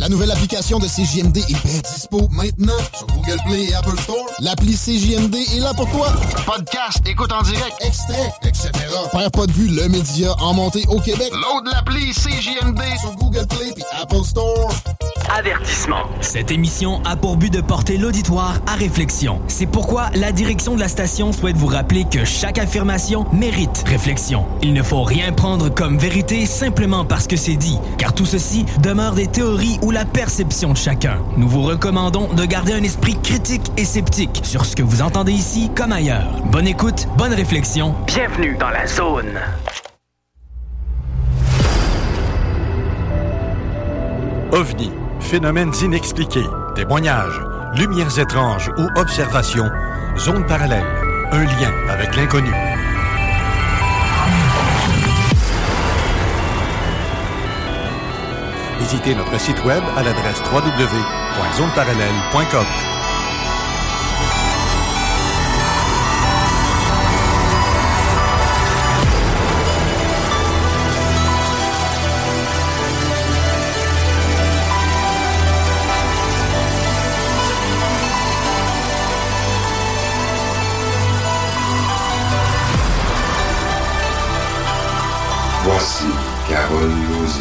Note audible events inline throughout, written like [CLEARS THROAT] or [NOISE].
La nouvelle application de CJMD est bien dispo maintenant sur Google Play et Apple Store. L'appli CJMD est là pour toi. Podcast, écoute en direct, extrait, etc. Père pas de vue, le média en montée au Québec. Load l'appli CJMD sur Google Play et Apple Store. Avertissement. Cette émission a pour but de porter l'auditoire à réflexion. C'est pourquoi la direction de la station souhaite vous rappeler que chaque affirmation mérite réflexion. Il ne faut rien prendre comme vérité simplement parce que c'est dit, car tout ceci demeure des théories ou la perception de chacun. Nous vous recommandons de garder un esprit critique et sceptique sur ce que vous entendez ici comme ailleurs. Bonne écoute, bonne réflexion. Bienvenue dans la zone. OVNI, phénomènes inexpliqués, témoignages, lumières étranges ou observations, zone parallèle, un lien avec l'inconnu. Visitez notre site web à l'adresse www.zoneparallèle.com. Voici Carole Lozé.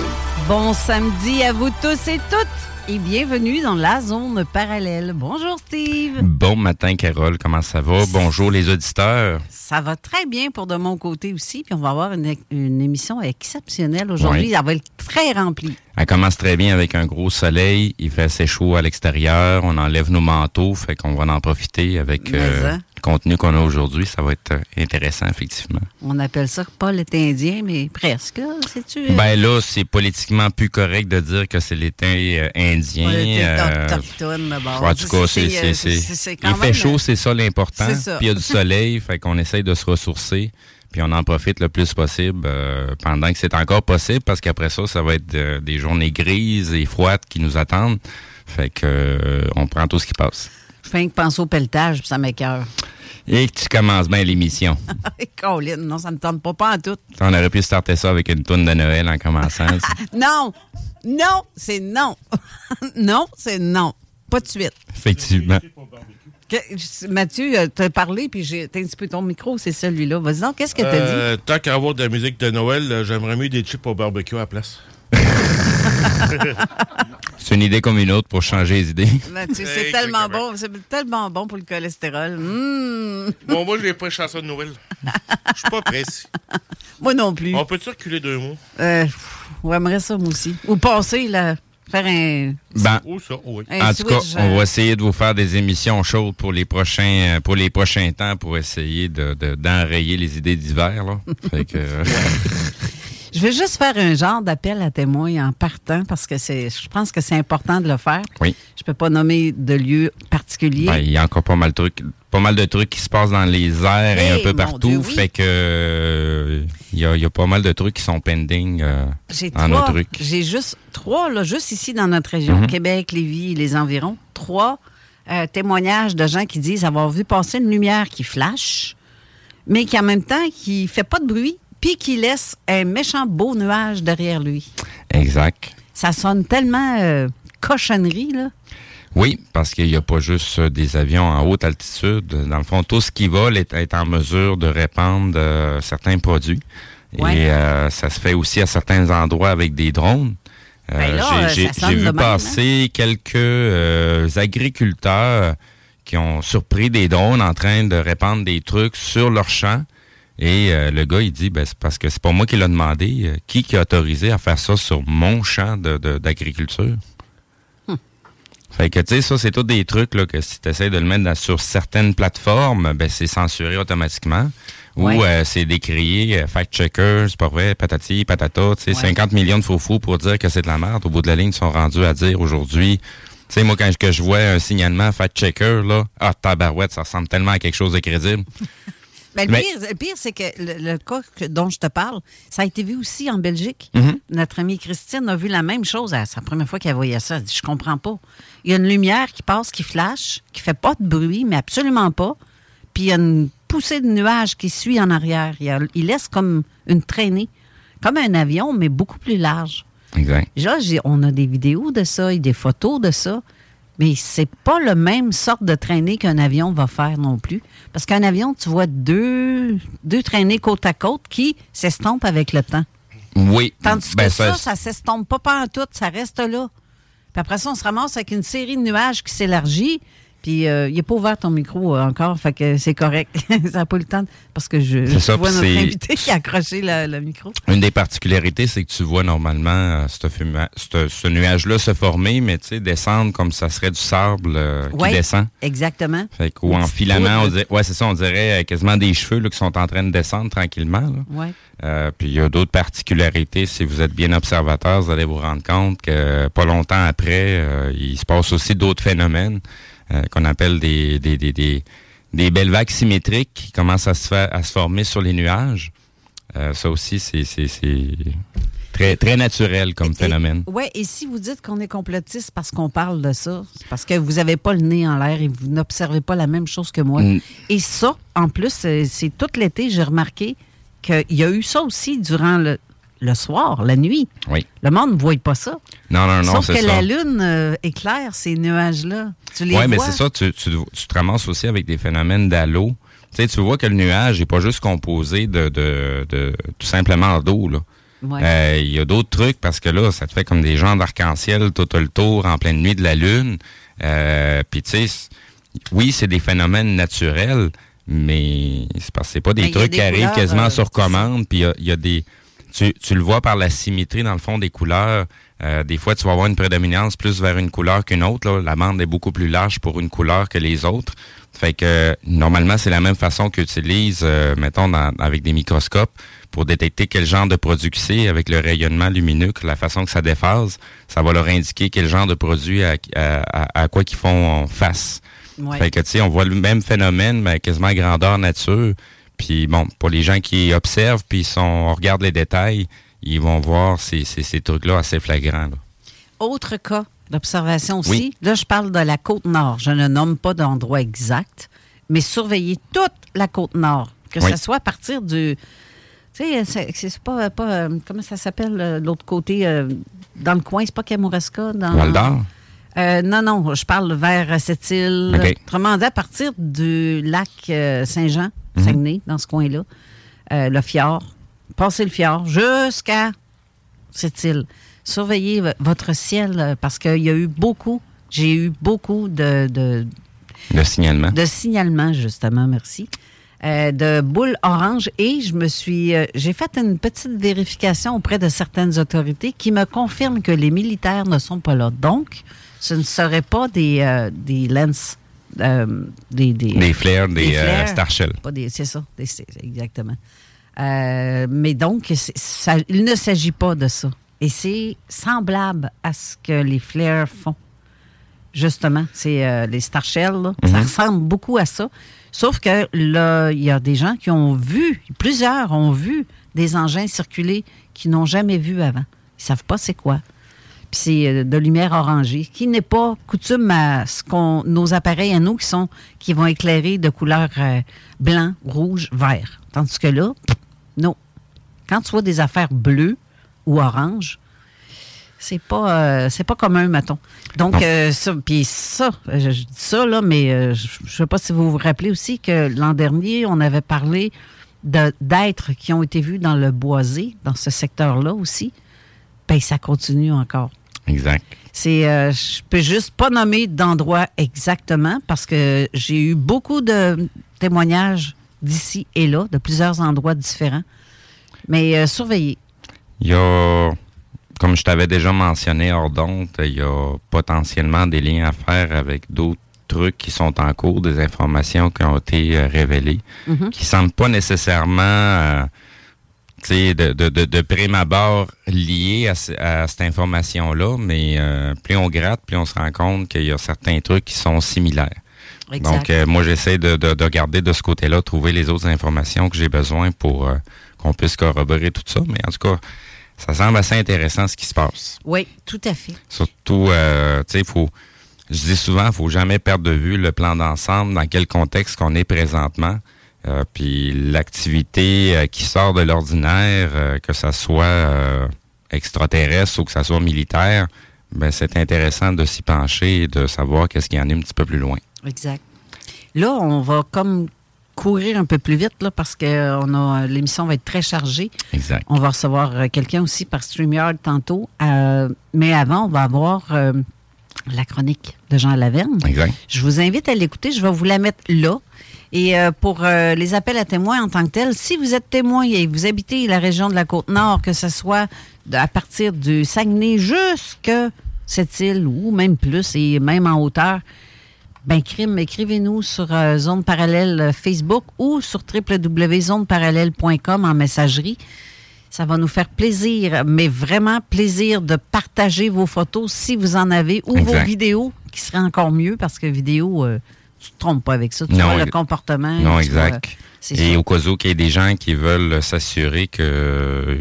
Bon samedi à vous tous et toutes et bienvenue dans la zone parallèle. Bonjour Steve. Bon matin, Carole. Comment ça va? Bonjour, les auditeurs. Ça va très bien pour de mon côté aussi. Puis on va avoir une, une émission exceptionnelle aujourd'hui. Oui. Elle va être très remplie. Elle commence très bien avec un gros soleil. Il fait assez chaud à l'extérieur. On enlève nos manteaux. Fait qu'on va en profiter avec euh, hein? Contenu qu'on a aujourd'hui. Ça va être euh, intéressant, effectivement. On appelle ça pas l'été indien, mais presque. Sais-tu? Ben là, c'est politiquement plus correct de dire que c'est l'été euh, indien. Euh, en tout cas, c'est, il fait chaud, euh, c'est ça l'important. Puis il y a du soleil, fait qu'on essaye de se ressourcer. Puis on en profite le plus possible euh, pendant que c'est encore possible, parce qu'après ça, ça va être euh, des journées grises et froides qui nous attendent. Fait que euh, on prend tout ce qui passe. Je fais que penser au pelletage, puis ça m'écœure. Et que tu commences bien l'émission. [LAUGHS] Colin, non, ça me tente pas, pas en tout. On aurait pu starter ça avec une tourne de Noël en commençant. [LAUGHS] Non! Non! C'est non! [LAUGHS] non, c'est non. Pas de suite. Effectivement. Que- Mathieu, euh, t'as parlé, puis j'ai t'as un petit peu ton micro, c'est celui-là. Vas-y donc, qu'est-ce que t'as dit? Euh, tant qu'à avoir de la musique de Noël, euh, j'aimerais mieux des chips au barbecue à la place. [LAUGHS] C'est une idée comme une autre pour changer les idées. [LAUGHS] Mathieu, c'est tellement bon, c'est tellement bon pour le cholestérol. Mmh. Bon, moi, je n'ai pas de chanson de Noël. Je suis pas pressé. [LAUGHS] Moi non plus. On peut-tu reculer deux mots? Euh, on aimerait ça, moi aussi. Ou passer, là, faire un... Ben, Ou ça, oui. Un en tout cas, on euh, va essayer de vous faire des émissions chaudes pour les prochains euh, pour les prochains temps pour essayer de de- d'enrayer les idées d'hiver. Fait que, euh, Je vais juste faire un genre d'appel à témoins en partant parce que c'est, je pense que c'est important de le faire. oui. Je peux pas nommer de lieu particulier. Ben, il y a encore pas mal de trucs, pas mal de trucs qui se passent dans les airs et un peu partout. Dieu, oui. Fait que euh, il y, a, il y a pas mal de trucs qui sont pending euh, J'ai en trois. nos trucs. J'ai juste trois, là, juste ici dans notre région, Mhm. Québec, Lévis, les environs, trois euh, témoignages de gens qui disent avoir vu passer une lumière qui flash, mais qui en même temps qui fait pas de bruit, puis qui laisse un méchant beau nuage derrière lui. Exact. Ça sonne tellement euh, cochonnerie, là. Oui, parce qu'il n'y a pas juste euh, des avions en haute altitude. Dans le fond, tout ce qui vole est, est en mesure de répandre euh, certains produits. Ouais. Et euh, ça se fait aussi à certains endroits avec des drones. Ben j'ai- vu même, passer quelques agriculteurs qui ont surpris des drones en train de répandre des trucs sur leur champ. Et euh, le gars, il dit, ben, c'est parce que c'est pas moi qui l'a demandé. Euh, qui qui a autorisé à faire ça sur mon champ de- de- d'agriculture? Fait que, tu sais, ça, c'est tous des trucs là, que si tu essaies de le mettre dans- sur certaines plateformes, ben, c'est censuré automatiquement. Ouais. Ou euh, c'est décrié, euh, fact-checker, c'est pas vrai, patati, patata, tu sais, Ouais. 50 millions de faux-fous pour dire que c'est de la merde. Au bout de la ligne, ils sont rendus à dire aujourd'hui, tu sais, moi, quand je- que je vois un signalement fact-checker, là, ah, tabarouette, ça ressemble tellement à quelque chose de crédible. [LAUGHS] Ben, le Mais- pire, le pire, c'est que le, le cas que- dont je te parle, ça a été vu aussi en Belgique. Mhm. Notre amie Christine a vu la même chose. C'est la première fois qu'elle voyait ça. Elle dit Je comprends pas. Il y a une lumière qui passe, qui flash, qui fait pas de bruit, mais absolument pas. Puis il y a une poussée de nuages qui suit en arrière. Il, y a- il laisse comme une traînée, comme un avion, mais beaucoup plus large. Exact. Là, on a des vidéos de ça et des photos de ça, mais c'est pas le même sorte de traînée qu'un avion va faire non plus. Parce qu'un avion, tu vois deux, deux traînées côte à côte qui s'estompent avec le temps. Oui. Tandis Ben, que ça, ça s'estompe pas pas en tout, ça reste là. Puis après ça, on se ramasse avec une série de nuages qui s'élargit. Puis euh, il n'est pas ouvert ton micro euh, encore, fait que c'est correct. [LAUGHS] ça n'a pas eu le temps, de- parce que je, je ça, vois notre invité qui a accroché le, le micro. Une des particularités, c'est que tu vois normalement euh, ce, fuma- ce- ce nuage-là se former, mais tu sais, descendre comme ça serait du sable euh, qui descend. Exactement. Fait qu'au Une en filament, on dirait, ouais, c'est ça, on dirait quasiment des cheveux là, qui sont en train de descendre tranquillement. là. Euh, puis il y a d'autres particularités. Si vous êtes bien observateur, vous allez vous rendre compte que pas longtemps après, il se passe aussi d'autres phénomènes euh, qu'on appelle des, des, des, des, des belles vagues symétriques qui commencent à se, faire, à se former sur les nuages. Euh, ça aussi, c'est très, très naturel comme phénomène. Oui, et si vous dites qu'on est complotiste parce qu'on parle de ça, c'est parce que vous n'avez pas le nez en l'air et vous n'observez pas la même chose que moi. Mm. Et ça, en plus, c'est c'est tout l'été, j'ai remarqué qu'il y a eu ça aussi durant le, le soir, la nuit. Oui. Le monde ne voit pas ça. Non, non, non, Sauf que ça. la lune euh, éclaire ces nuages-là. Tu les Oui, mais vois. c'est ça, tu, tu, tu te ramasses aussi avec des phénomènes d'halo. Tu sais, tu vois que le nuage n'est pas juste composé de, de, de tout simplement d'eau. Ouais. Euh, Il y a d'autres trucs parce que là, ça te fait comme des gens d'arc-en-ciel tout le tour en pleine nuit de la lune. Euh, Puis tu sais, oui, c'est des phénomènes naturels, mais c'est parce que c'est pas des Mais a trucs des qui arrivent couleurs, quasiment euh, sur commande. Puis il y a- il y, a des, tu, tu le vois par la symétrie dans le fond des couleurs. Euh, des fois, tu vas avoir une prédominance plus vers une couleur qu'une autre. là. La bande est beaucoup plus large pour une couleur que les autres. Fait que normalement, c'est la même façon qu'utilisent, euh, mettons, dans- avec des microscopes pour détecter quel genre de produit que c'est avec le rayonnement lumineux, la façon que ça déphase, ça va leur indiquer quel genre de produit à, à- à- à quoi qu'ils font face. Ouais. Fait que, tu sais, on voit le même phénomène, mais quasiment à grandeur nature. Puis bon, pour les gens qui observent, puis sont, on regarde les détails, ils vont voir ces, ces, ces trucs-là assez flagrants. là. Autre cas d'observation aussi. Oui. Là, je parle de la côte nord. Je ne nomme pas d'endroit exact, mais surveiller toute la côte nord. Que Oui. ce soit à partir du. Tu sais, c'est- pas. pas euh, comment ça s'appelle euh, l'autre côté euh, Dans le coin, c'est pas Kamouraska. Dans, Val d'Or? Euh, non, non, je parle vers cette île. Autrement dit, à partir du lac euh, Saint-Jean, Mhm. Saguenay, dans ce coin-là, euh, le fjord, passer le fjord jusqu'à cette île. Surveillez votre ciel euh, parce qu'il y a eu beaucoup, j'ai eu beaucoup de, de, Le signalement. de signalements, justement, merci, euh, de boules oranges et je me suis, euh, j'ai fait une petite vérification auprès de certaines autorités qui me confirment que les militaires ne sont pas là. Donc, ce ne seraient pas des, euh, des lens, euh, des, des, Des flares, des, euh, flares. Star Shell. Pas des- c'est ça, des- exactement. Euh, mais donc, ça- il ne s'agit pas de ça. Et c'est semblable à ce que les flares font. Justement, c'est euh, les Star Shell, là. ça Mhm. ressemble beaucoup à ça. Sauf que là, il y a des gens qui ont vu, plusieurs ont vu des engins circuler qu'ils n'ont jamais vu avant. Ils savent pas c'est quoi. C'est euh, de lumière orangée, qui n'est pas coutume à ce qu'on, nos appareils à nous qui sont, qui vont éclairer de couleur euh, blanc, rouge, vert. Tandis que là, non. Quand tu vois des affaires bleues ou oranges, c'est pas, euh, c'est pas commun, mettons. Donc, euh, ça, puis ça, je, dis ça, là, mais je ne sais pas si vous vous rappelez aussi que l'an dernier, on avait parlé d'êtres qui ont été vus dans le boisé, dans ce secteur-là aussi. Ben, ça continue encore. Exact. C'est, euh, je peux juste pas nommer d'endroit exactement parce que j'ai eu beaucoup de témoignages d'ici et là, de plusieurs endroits différents. Mais euh, surveillez. Il y a, comme je t'avais déjà mentionné hors d'onde, il y a potentiellement des liens à faire avec d'autres trucs qui sont en cours, des informations qui ont été euh, révélées, Mhm. qui semblent pas nécessairement, euh, de, de, de, de prime abord liées à, ce- à cette information-là, mais euh, plus on gratte, plus on se rend compte qu'il y a certains trucs qui sont similaires. Exact. Donc, euh, moi, j'essaie de, de, de regarder de ce côté-là, trouver les autres informations que j'ai besoin pour euh, qu'on puisse corroborer tout ça. Mais en tout cas, ça semble assez intéressant ce qui se passe. Oui, tout à fait. Surtout, euh, tu sais, faut. Je dis souvent, faut jamais perdre de vue le plan d'ensemble, dans quel contexte qu'on est présentement. Euh, puis l'activité euh, qui sort de l'ordinaire, euh, que ça soit extraterrestre ou que ça soit militaire, ben c'est intéressant de s'y pencher et de savoir qu'est-ce qu'il y en a un petit peu plus loin. Exact. Là, on va comme courir un peu plus vite là, parce que on a l'émission va être très chargée. Exact. On va recevoir quelqu'un aussi par StreamYard tantôt. Mais avant, on va avoir la chronique de Jean Laverne. Exact. Je vous invite à l'écouter. Je vais vous la mettre là. Et euh, pour euh, les appels à témoins en tant que tels, si vous êtes témoin et vous habitez la région de la Côte-Nord, que ce soit à partir du Saguenay jusque cette île ou même plus et même en hauteur, ben crime, écrivez-nous sur euh, Zone Parallèle Facebook ou sur www.zoneparallèle.com en messagerie. Ça va nous faire plaisir, mais vraiment plaisir de partager vos photos si vous en avez ou vos vidéos, qui serait encore mieux parce que vidéo, euh, tu te trompes pas avec ça. Tu Non, vois le comportement. Non, vois, exact. Et au cas où qu'il y ait des gens qui veulent s'assurer que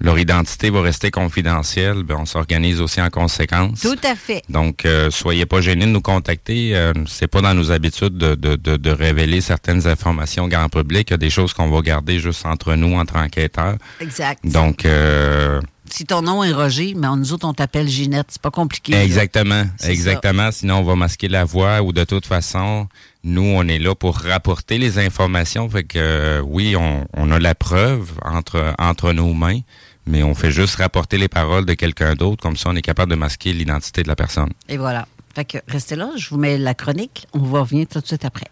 leur identité va rester confidentielle, ben on s'organise aussi en conséquence. Tout à fait. Donc, euh, soyez pas gênés de nous contacter. Euh, c'est pas dans nos habitudes de, de, de, de révéler certaines informations au grand public. Il y a des choses qu'on va garder juste entre nous, entre enquêteurs. Exact. Donc, euh, Si ton nom est Roger, mais nous autres, on t'appelle Ginette. C'est pas compliqué. Exactement, exactement. Sinon, on va masquer la voix ou de toute façon, nous, on est là pour rapporter les informations. Fait que euh, oui, on, on a la preuve entre, entre nos mains, mais on fait juste rapporter les paroles de quelqu'un d'autre. Comme ça, on est capable de masquer l'identité de la personne. Et voilà. Fait que restez là, je vous mets la chronique. On va revenir tout de suite après.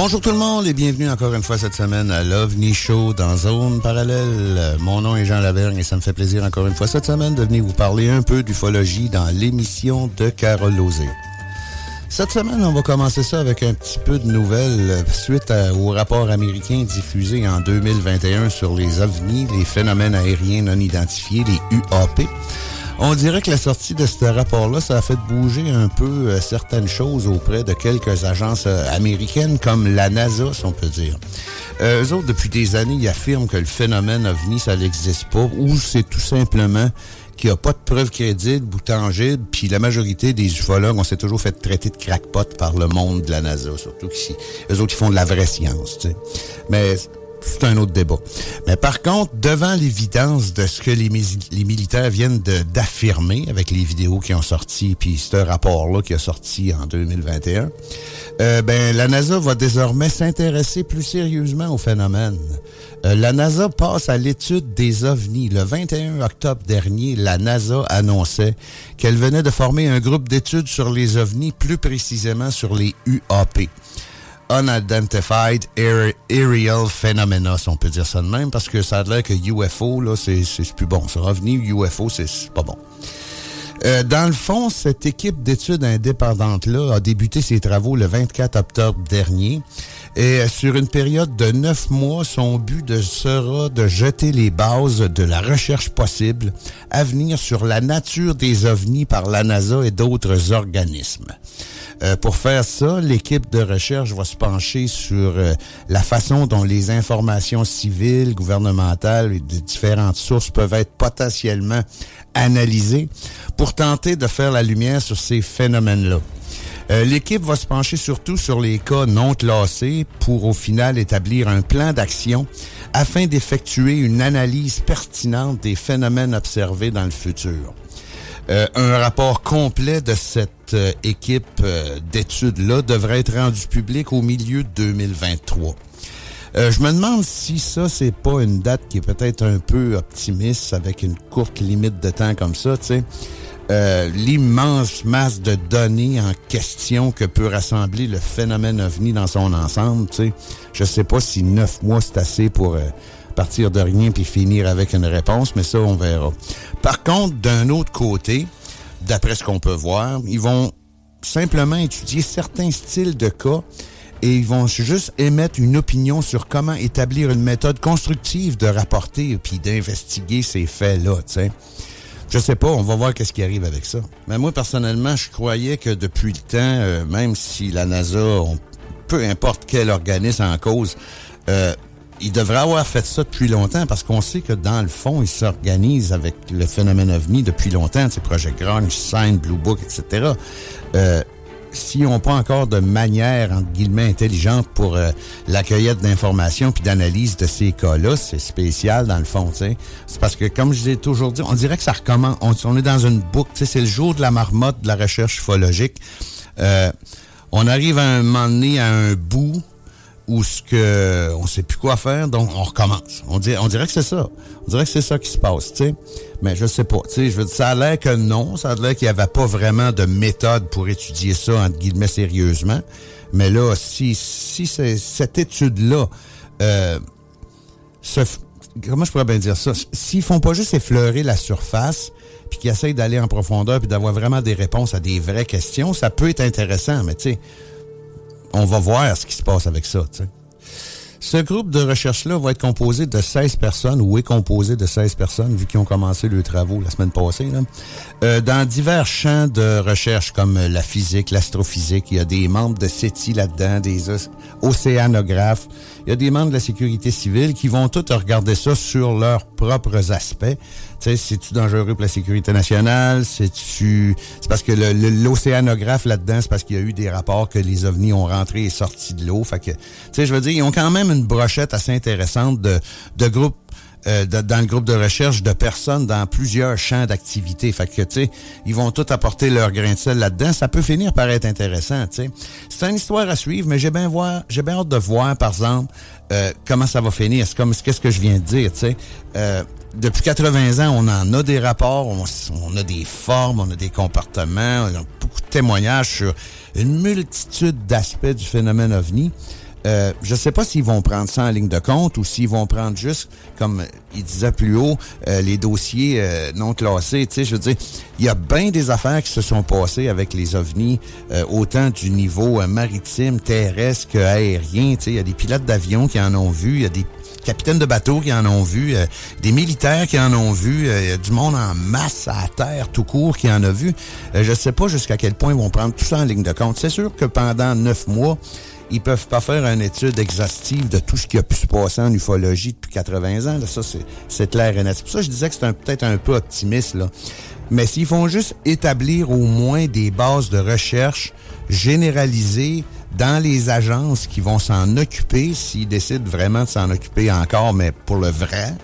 Bonjour tout le monde et bienvenue encore une fois cette semaine à l'OVNI Show dans Zone Parallèle. Mon nom est Jean Lavergne et ça me fait plaisir encore une fois cette semaine de venir vous parler un peu d'ufologie dans l'émission de Carole Lozé. Cette semaine, on va commencer ça avec un petit peu de nouvelles suite au rapport américain diffusé en 2021 sur les ovnis, les phénomènes aériens non identifiés, les UAP. On dirait que la sortie de ce rapport-là, ça a fait bouger un peu euh, certaines choses auprès de quelques agences euh, américaines comme la NASA, si on peut dire. Euh, eux autres, depuis des années, ils affirment que le phénomène ovni, ça n'existe pas, ou c'est tout simplement qu'il n'y a pas de preuves crédibles ou tangibles, puis la majorité des ufologues, on s'est toujours fait traiter de crackpot par le monde de la NASA, surtout qu'ici, eux autres, ils font de la vraie science, tu sais. Mais c'est un autre débat. Mais par contre, devant l'évidence de ce que les, militaires viennent d'affirmer avec les vidéos qui ont sorti, puis ce rapport-là qui a sorti en 2021, euh, ben, la NASA va désormais s'intéresser plus sérieusement au phénomène. Euh, la NASA passe à l'étude des ovnis. Le 21 octobre dernier, la NASA annonçait qu'elle venait de former un groupe d'études sur les ovnis, plus précisément sur les UAP. Unidentified Aer- Aerial Phenomena, si on peut dire ça de même, parce que ça a l'air que UFO, là, c'est plus bon. Ça, ovni, UFO, c'est pas bon. Euh, dans le fond, cette équipe d'études indépendantes-là a débuté ses travaux le 24 octobre dernier. Et sur une période de neuf mois, son but sera de jeter les bases de la recherche possible à venir sur la nature des ovnis par la NASA et d'autres organismes. Euh, pour faire ça, l'équipe de recherche va se pencher sur euh, la façon dont les informations civiles, gouvernementales et de différentes sources peuvent être potentiellement analysées pour tenter de faire la lumière sur ces phénomènes-là. Euh, L'équipe va se pencher surtout sur les cas non classés pour au final établir un plan d'action afin d'effectuer une analyse pertinente des phénomènes observés dans le futur. Euh, un rapport complet de cette euh, équipe d'études-là devrait être rendu public au milieu de 2023. Euh, je me demande si ça, c'est pas une date qui est peut-être un peu optimiste avec une courte limite de temps comme ça, tu sais. Euh, L'immense masse de données en question que peut rassembler le phénomène ovni dans son ensemble, tu sais. Je sais pas si neuf mois c'est assez pour euh, partir de rien puis finir avec une réponse, mais ça, on verra. Par contre, d'un autre côté, d'après ce qu'on peut voir, ils vont simplement étudier certains styles de cas et ils vont juste émettre une opinion sur comment établir une méthode constructive de rapporter puis d'investiguer ces faits-là, tu sais. Je sais pas, on va voir qu'est-ce qui arrive avec ça. Mais moi, personnellement, je croyais que depuis le temps, euh, même si la NASA, peu importe quel organisme en cause, euh, il devrait avoir fait ça depuis longtemps parce qu'on sait que dans le fond, ils s'organisent avec le phénomène ovni depuis longtemps, ces Project Grunge, Sign, Blue Book, etc. s'ils n'ont pas encore de manière, entre guillemets, intelligente pour euh, la d'informations puis d'analyse de ces cas-là, c'est spécial dans le fond, tu sais. C'est parce que, comme je l'ai toujours dit, on dirait que ça recommence. On, est dans une boucle, c'est le jour de la marmotte de la recherche ufologique. Euh, on arrive à un moment donné à un bout où ce que on sait plus quoi faire, donc on recommence. On dirait, on dirait que c'est ça. On dirait que c'est ça qui se passe, tu sais. Mais je sais pas, tu sais, je veux dire, ça a l'air que non, ça a l'air qu'il n'y avait pas vraiment de méthode pour étudier ça, entre guillemets, sérieusement. Mais là, si, si cette étude-là, euh, comment je pourrais bien dire ça? S'ils font pas juste effleurer la surface, puis qu'ils essayent d'aller en profondeur, puis d'avoir vraiment des réponses à des vraies questions, ça peut être intéressant, mais tu sais, on va voir ce qui se passe avec ça. Ce groupe de recherche-là va être composé de 16 personnes, ou est composé de 16 personnes, vu qu'ils ont commencé leurs travaux la semaine passée. Euh, dans divers champs de recherche, comme la physique, l'astrophysique. Il y a des membres de CETI là-dedans, des océanographes. Il y a des membres de la sécurité civile qui vont tous regarder ça sur leurs propres aspects. Tu sais, c'est-tu dangereux pour la sécurité nationale? C'est-tu... C'est parce que l'océanographe là-dedans, c'est parce qu'il y a eu des rapports que les ovnis ont rentré et sorti de l'eau. Fait que, tu sais, je veux dire, ils ont quand même une brochette assez intéressante de, de groupes euh, dans le groupe de recherche de personnes dans plusieurs champs d'activité. Fait que, tu sais, ils vont tous apporter leur grain de sel là-dedans. Ça peut finir par être intéressant, tu sais. C'est une histoire à suivre, mais j'ai bien voir, j'ai bien hâte de voir, par exemple, euh, comment ça va finir. C'est comme, qu'est-ce que je viens de dire, tu sais. Euh, depuis 80 ans, on en a des rapports, on, on a des formes, on a des comportements, on a beaucoup de témoignages sur une multitude d'aspects du phénomène ovni. Euh, je sais pas s'ils vont prendre ça en ligne de compte ou s'ils vont prendre juste, comme il disait plus haut, euh, les dossiers euh, non classés. Tu sais, je veux dire, il y a bien des affaires qui se sont passées avec les ovnis, euh, autant du niveau euh, maritime, terrestre qu'aérien. Tu sais, il y a des pilotes d'avion qui en ont vu, il y a des capitaines de bateaux qui en ont vu, euh, des militaires qui en ont vu, euh, du monde en masse à terre tout court qui en a vu. Euh, je sais pas jusqu'à quel point ils vont prendre tout ça en ligne de compte. C'est sûr que pendant neuf mois, ils peuvent pas faire une étude exhaustive de tout ce qui a pu se passer en ufologie depuis 80 ans. Là, ça, c'est- clair et net. C'est pour ça que je disais que c'est peut-être un peu optimiste. Là. Mais s'ils font juste établir au moins des bases de recherche généralisées dans les agences qui vont s'en occuper, s'ils décident vraiment de s'en occuper encore, mais pour le vrai,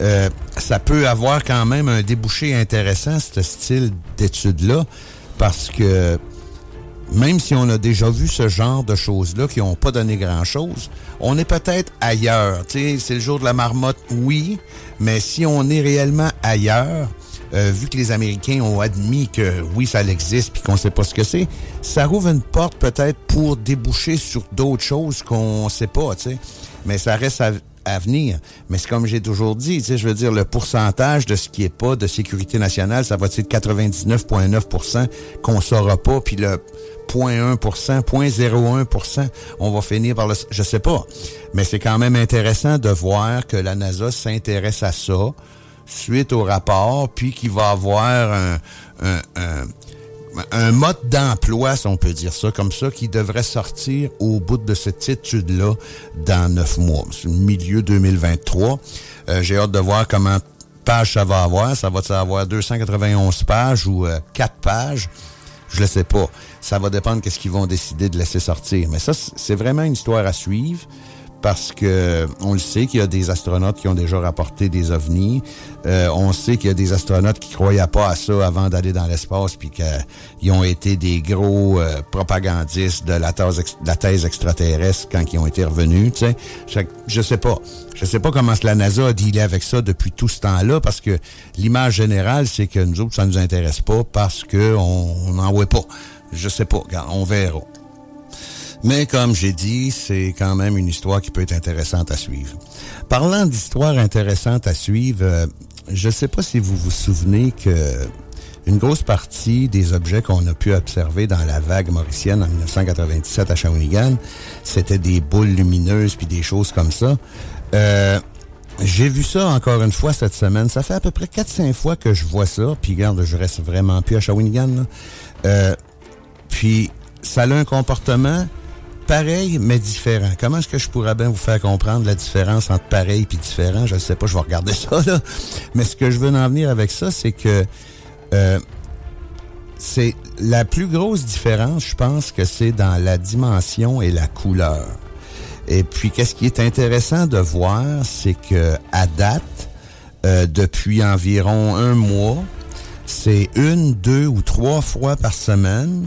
euh, ça peut avoir quand même un débouché intéressant, ce style d'étude-là, parce que même si on a déjà vu ce genre de choses-là qui n'ont pas donné grand-chose, on est peut-être ailleurs. C'est le jour de la marmotte, oui, mais si on est réellement ailleurs, euh, vu que les Américains ont admis que oui, ça existe puis qu'on sait pas ce que c'est, ça rouvre une porte peut-être pour déboucher sur d'autres choses qu'on sait pas, tu sais. Mais ça reste à, à venir. Mais c'est comme j'ai toujours dit, je veux dire, le pourcentage de ce qui est pas de sécurité nationale, ça va être 99,9% qu'on saura pas, puis le 0.1% 0.01% on va finir par le... Je sais pas. Mais c'est quand même intéressant de voir que la NASA s'intéresse à ça suite au rapport, puis qu'il va avoir un, mode d'emploi, si on peut dire ça, comme ça, qui devrait sortir au bout de cette étude-là dans neuf mois. Milieu 2023. Euh, J'ai hâte de voir comment page ça va avoir. Ça va avoir 291 pages ou euh, 4 pages? Je le sais pas. Ça va dépendre qu'est-ce qu'ils vont décider de laisser sortir. Mais ça, c'est vraiment une histoire à suivre parce que on le sait qu'il y a des astronautes qui ont déjà rapporté des ovnis. Euh, on sait qu'il y a des astronautes qui croyaient pas à ça avant d'aller dans l'espace, puis qu'ils ont été des gros euh, propagandistes de la thèse, extraterrestre quand ils ont été revenus. Tu sais, je sais pas. Je sais pas comment la NASA a dealé avec ça depuis tout ce temps-là, parce que l'image générale, c'est que nous autres, ça nous intéresse pas parce que on n'en voit pas. Je sais pas. On verra. Mais comme j'ai dit, c'est quand même une histoire qui peut être intéressante à suivre. Parlant d'histoires intéressantes à suivre, euh, je ne sais pas si vous vous souvenez que une grosse partie des objets qu'on a pu observer dans la vague mauricienne en 1997 à Shawinigan, c'était des boules lumineuses puis des choses comme ça. Euh, j'ai vu ça encore une fois cette semaine. Ça fait à peu près 4-5 fois que je vois ça. Puis regarde, je reste vraiment plus à Shawinigan. Euh, puis ça a un comportement pareil mais différent. Comment est-ce que je pourrais bien vous faire comprendre la différence entre pareil et différent? Je ne sais pas, je vais regarder [LAUGHS] ça, là. Mais ce que je veux en venir avec ça, c'est que euh, c'est la plus grosse différence, je pense que c'est dans la dimension et la couleur. Et puis, qu'est-ce qui est intéressant de voir, c'est que à date, euh, depuis environ un mois, c'est une, deux ou trois fois par semaine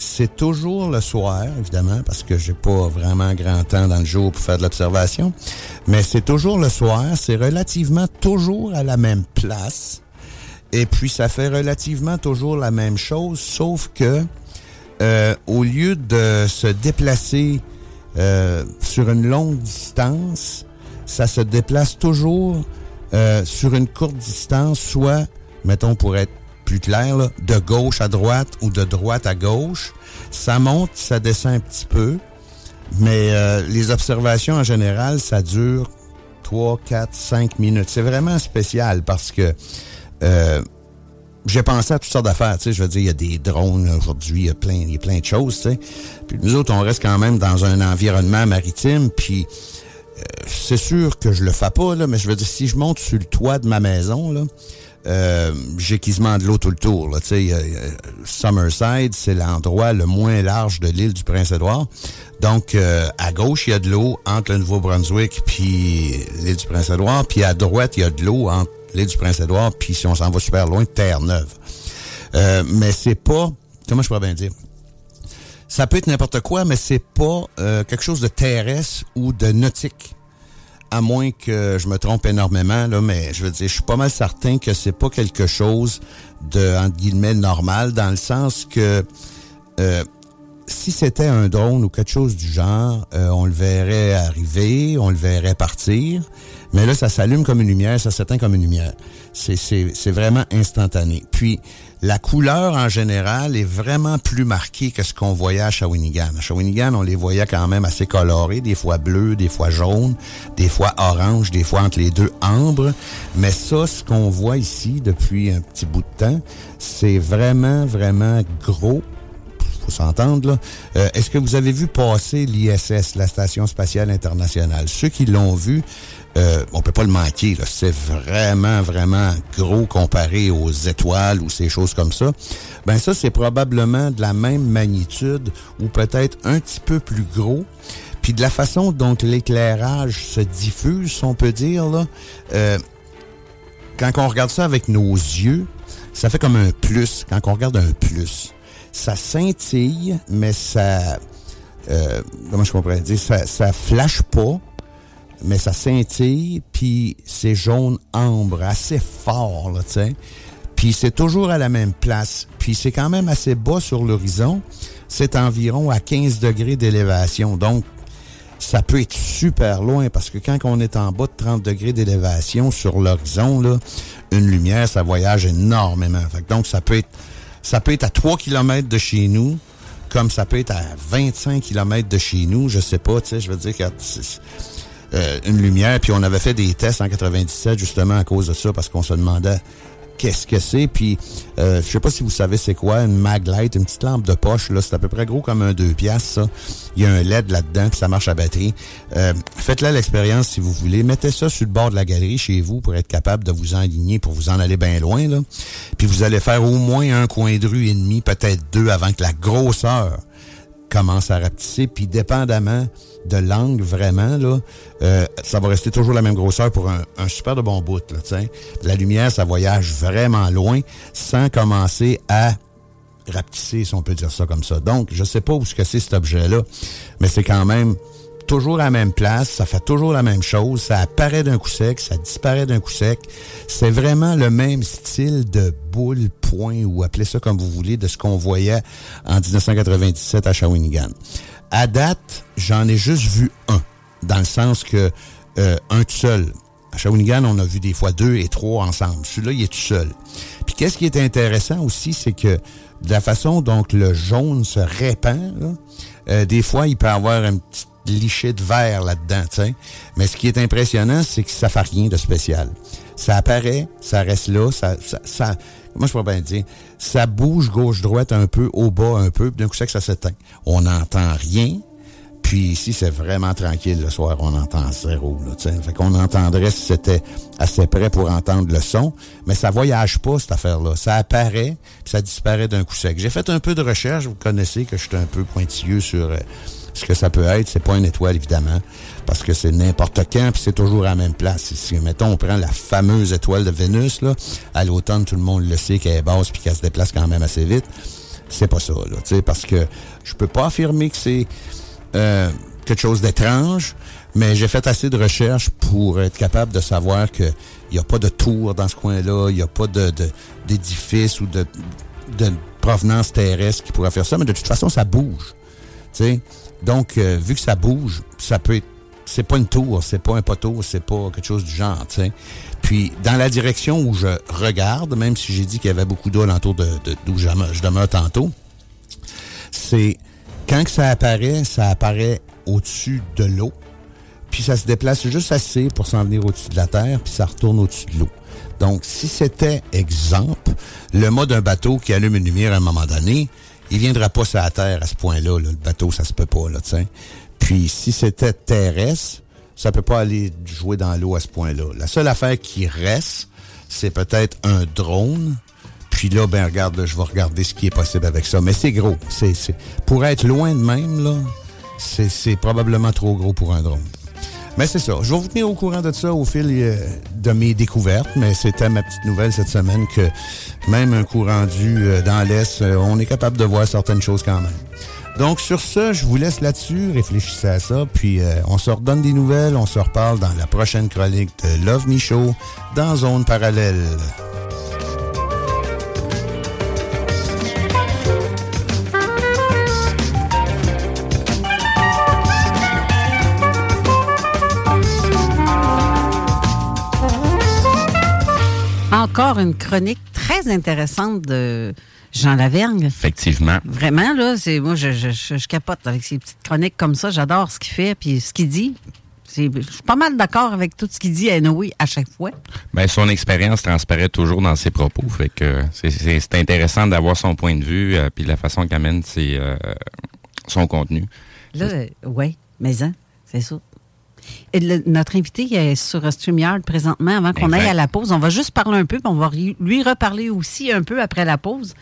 c'est toujours le soir, évidemment, parce que j'ai pas vraiment grand temps dans le jour pour faire de l'observation. Mais c'est toujours le soir. C'est relativement toujours à la même place. Et puis, ça fait relativement toujours la même chose, sauf que euh, au lieu de se déplacer euh, sur une longue distance, ça se déplace toujours euh, sur une courte distance, soit, mettons, pour être de gauche à droite ou de droite à gauche. Ça monte, ça descend un petit peu, mais euh, les observations en général, ça dure 3, 4, 5 minutes. C'est vraiment spécial parce que euh, j'ai pensé à toutes sortes d'affaires. Tu sais, je veux dire, il y a des drones aujourd'hui, il y a plein, il y a plein de choses. Tu. Puis nous autres, on reste quand même dans un environnement maritime. Puis euh, c'est sûr que je le fais pas là, mais je veux dire, si je monte sur le toit de ma maison là, euh, j'ai quasiment de l'eau tout le tour. Là. sais, Summerside, c'est l'endroit le moins large de l'île du Prince-Édouard. Donc, euh, à gauche, il y a de l'eau entre le Nouveau-Brunswick puis l'île du Prince-Édouard. Puis à droite, il y a de l'eau entre l'île du Prince-Édouard puis si on s'en va super loin, Terre-Neuve. Euh, mais c'est pas... Comment je pourrais bien dire? Ça peut être n'importe quoi, mais c'est pas quelque chose de terrestre ou de nautique à moins que je me trompe énormément, là, mais je veux dire, je suis pas mal certain que c'est pas quelque chose de, entre guillemets, normal, dans le sens que euh, si c'était un drone ou quelque chose du genre, euh, on le verrait arriver, on le verrait partir, mais là, ça s'allume comme une lumière, ça s'éteint comme une lumière. C'est vraiment instantané. Puis, la couleur en général est vraiment plus marquée que ce qu'on voyait à Shawinigan. À Shawinigan, on les voyait quand même assez colorés, des fois bleus, des fois jaunes, des fois orange, des fois entre les deux ambre. Mais ça, ce qu'on voit ici depuis un petit bout de temps, c'est vraiment, vraiment gros faut s'entendre. Euh, Est-ce que vous avez vu passer l'ISS, la Station spatiale internationale? Ceux qui l'ont vu, euh, on peut pas le manquer. C'est vraiment, vraiment gros comparé aux étoiles ou ces choses comme ça. Ben ça, c'est probablement de la même magnitude ou peut-être un petit peu plus gros. Puis de la façon dont l'éclairage se diffuse, on peut dire, là, euh, quand on regarde ça avec nos yeux, ça fait comme un plus, quand on regarde un plus. Ça scintille, mais ça... Euh, comment je pourrais dire? Ça, ça flash pas, mais ça scintille, puis c'est jaune ambre, assez fort, là. Puis c'est toujours à la même place. Puis c'est quand même assez bas sur l'horizon. C'est environ à 15 degrés d'élévation. Donc, ça peut être super loin parce que quand on est en bas de 30 degrés d'élévation sur l'horizon, là, une lumière, ça voyage énormément. donc, ça peut être, ça peut être à 3 km de chez nous, comme ça peut être à 25 km de chez nous. Je sais pas, tu je veux dire que euh, une lumière. Puis on avait fait des tests en 97 justement à cause de ça, parce qu'on se demandait qu'est-ce que c'est. Puis, euh, je sais pas si vous savez c'est quoi, une Maglite, une petite lampe de poche, là, c'est à peu près gros comme un 2 piastres. Il y a un LED là-dedans, puis ça marche à batterie. Euh, Faites-la l'expérience si vous voulez. Mettez ça sur le bord de la galerie chez vous pour être capable de vous enligner, pour vous en aller bien loin, là. Puis vous allez faire au moins un coin de rue et demi, peut-être deux, avant que la grosseur commence à rapetisser. Puis, dépendamment de l'angle, vraiment, là, euh, ça va rester toujours la même grosseur pour un, un super de bon bout. Là, la lumière, ça voyage vraiment loin sans commencer à rapetisser, si on peut dire ça comme ça. Donc, je sais pas où ce que c'est cet objet-là, mais c'est quand même toujours à la même place, ça fait toujours la même chose, ça apparaît d'un coup sec, ça disparaît d'un coup sec. C'est vraiment le même style de boule, point, ou appelez ça comme vous voulez, de ce qu'on voyait en 1997 à Shawinigan. À date, j'en ai juste vu un, dans le sens que euh, un tout seul. À Shawinigan, on a vu des fois deux et trois ensemble. Celui-là, il est tout seul. Puis qu'est-ce qui est intéressant aussi, c'est que de la façon dont le jaune se répand, euh, des fois, il peut avoir un petit liché de verre là-dedans, tu sais. Mais ce qui est impressionnant, c'est que ça fait rien de spécial. Ça apparaît, ça reste là, ça, ça, ça moi je pourrais bien dire, ça bouge gauche-droite un peu, au bas un peu, puis d'un coup sec, ça s'éteint. On n'entend rien, puis ici, c'est vraiment tranquille le soir, on entend zéro. Là, t'sais. fait qu'on entendrait si c'était assez près pour entendre le son, mais ça voyage pas, cette affaire-là. Ça apparaît, puis ça disparaît d'un coup sec. J'ai fait un peu de recherche, vous connaissez que je suis un peu pointilleux sur... Euh, ce que ça peut être, c'est pas une étoile, évidemment, parce que c'est n'importe quand, puis c'est toujours à la même place. Si, mettons, on prend la fameuse étoile de Vénus, là, à l'automne, tout le monde le sait qu'elle est basse puis qu'elle se déplace quand même assez vite. C'est pas ça, là, tu sais, parce que je peux pas affirmer que c'est euh, quelque chose d'étrange, mais j'ai fait assez de recherches pour être capable de savoir que il n'y a pas de tour dans ce coin-là, il n'y a pas de, d'édifice ou de, de provenance terrestre qui pourrait faire ça, mais de toute façon, ça bouge. Sais, donc, euh, vu que ça bouge, ça peut être. C'est pas une tour, c'est pas un poteau, c'est pas quelque chose du genre, tu. Puis, dans la direction où je regarde, même si j'ai dit qu'il y avait beaucoup d'eau alentour de, d'où je, je demeure tantôt, c'est quand que ça apparaît, ça apparaît au-dessus de l'eau, puis ça se déplace juste assez pour s'en venir au-dessus de la terre, puis ça retourne au-dessus de l'eau. Donc, si c'était, exemple, le mode d'un bateau qui allume une lumière à un moment donné, il viendra pas sur la terre à ce point-là. Le bateau, ça se peut pas, là, sais. Puis si c'était terrestre, ça peut pas aller jouer dans l'eau à ce point-là. La seule affaire qui reste, c'est peut-être un drone. Puis là, ben regarde, je vais regarder ce qui est possible avec ça. Mais c'est gros. C'est, pour être loin de même, là, c'est probablement trop gros pour un drone. Mais c'est ça. Je vais vous tenir au courant de ça au fil euh, de mes découvertes, mais c'était ma petite nouvelle cette semaine que même un coup rendu euh, dans l'Est, euh, on est capable de voir certaines choses quand même. Donc sur ce, je vous laisse là-dessus, réfléchissez à ça, puis on se redonne des nouvelles, on se reparle dans la prochaine chronique de Love Me Show dans Zone Parallèle. Encore une chronique très intéressante de Jean Lavergne. Effectivement. Vraiment, là, c'est moi, je, je, je, capote avec ces petites chroniques comme ça. J'adore ce qu'il fait puis ce qu'il dit. Je suis pas mal d'accord avec tout ce qu'il dit à Noé à chaque fois. Bien, son expérience transparaît toujours dans ses propos. Fait que c'est intéressant d'avoir son point de vue euh, puis la façon qu'il amène euh, son contenu. Là, oui, mais hein, c'est ça notre invité est sur StreamYard présentement avant qu'on aille à la pause. On va juste parler un peu, puis on va lui reparler aussi un peu après la pause.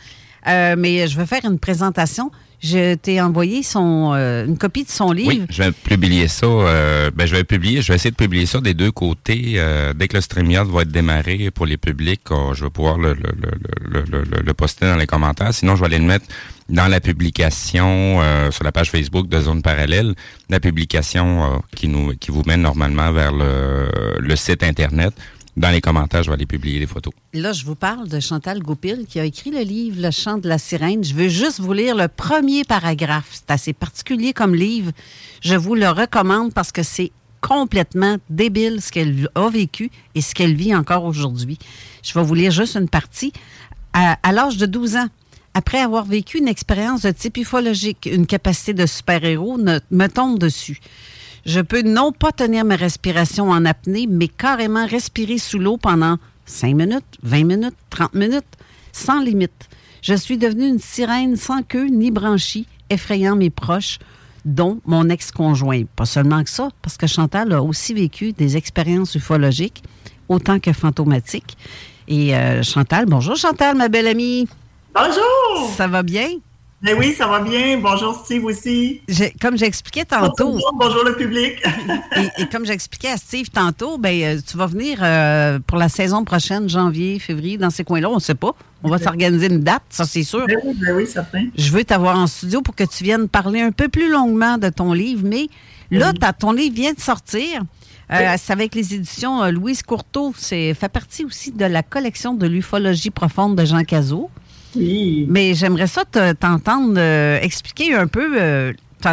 Euh, mais je vais faire une présentation. Je t'ai envoyé son, euh, une copie de son livre. Oui, je vais publier ça. Euh, ben, je vais publier, je vais essayer de publier ça des deux côtés. dès que le StreamYard va être démarré pour les publics, je vais pouvoir le, le, le, le, poster dans les commentaires. Sinon, je vais aller le mettre dans la publication euh, sur la page Facebook de Zone Parallèle, la publication euh, qui nous qui vous mène normalement vers le, le, site internet. Dans les commentaires, je vais aller publier les photos. Là, je vous parle de Chantal Goupil qui a écrit le livre Le chant de la sirène. Je veux juste vous lire le premier paragraphe. C'est assez particulier comme livre. Je vous le recommande parce que c'est complètement débile ce qu'elle a vécu et ce qu'elle vit encore aujourd'hui. Je vais vous lire juste une partie. À, à l'âge de 12 ans, après avoir vécu une expérience de type ufologique, une capacité de super-héros me tombe dessus. Je peux non pas tenir ma respiration en apnée, mais carrément respirer sous l'eau pendant 5 minutes, 20 minutes, 30 minutes, sans limite. Je suis devenue une sirène sans queue ni branchie, effrayant mes proches, dont mon ex-conjoint. Pas seulement que ça, parce que Chantal a aussi vécu des expériences ufologiques, autant que fantomatiques. Et euh, Chantal, bonjour Chantal, ma belle amie. Bonjour! Ça va bien? Ben oui, ça va bien. Bonjour Steve aussi. comme j'expliquais tantôt. Bonjour, bonjour, le public. [LAUGHS] et, comme j'expliquais à Steve tantôt, ben euh, tu vas venir euh, pour la saison prochaine, janvier, février, dans ces coins-là. On ne sait pas. On va s'organiser une date, ça c'est sûr. Ben oui, ben oui, certain. Je veux t'avoir en studio pour que tu viennes parler un peu plus longuement de ton livre, mais là, ton livre vient de sortir. Euh, c'est avec les éditions Louise Courteau. C'est fait partie aussi de la collection de l'ufologie profonde de Jean Cazot. Mais j'aimerais ça t'entendre euh, expliquer un peu euh,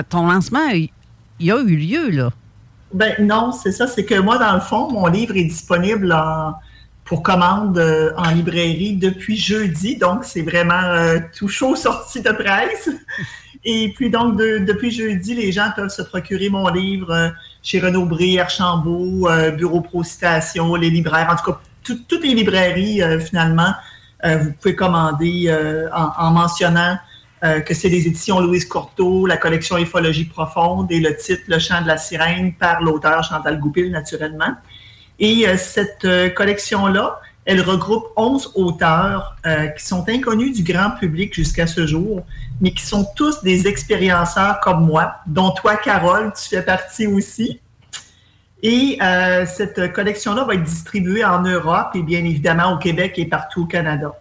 ton lancement. Il a eu lieu, là. Ben non, c'est ça. C'est que moi, dans le fond, mon livre est disponible pour commande euh, en librairie depuis jeudi. Donc, c'est vraiment tout chaud [LAUGHS] sorti de presse. Et puis, donc, depuis jeudi, les gens peuvent se procurer mon livre chez Renaud Bré, Archambault, Bureau Pro Citation, les libraires, en tout cas, toutes les librairies, finalement, vous pouvez commander euh, en, mentionnant euh, que c'est les éditions Louise Courteau, la collection Ufologie profonde et le titre Le chant de la sirène par l'auteur Chantal Goupil, naturellement. Et cette collection-là, elle regroupe 11 auteurs qui sont inconnus du grand public jusqu'à ce jour, mais qui sont tous des expérienceurs comme moi, dont toi, Carole, tu fais partie aussi. Et euh, cette collection-là va être distribuée en Europe et bien évidemment au Québec et partout au Canada.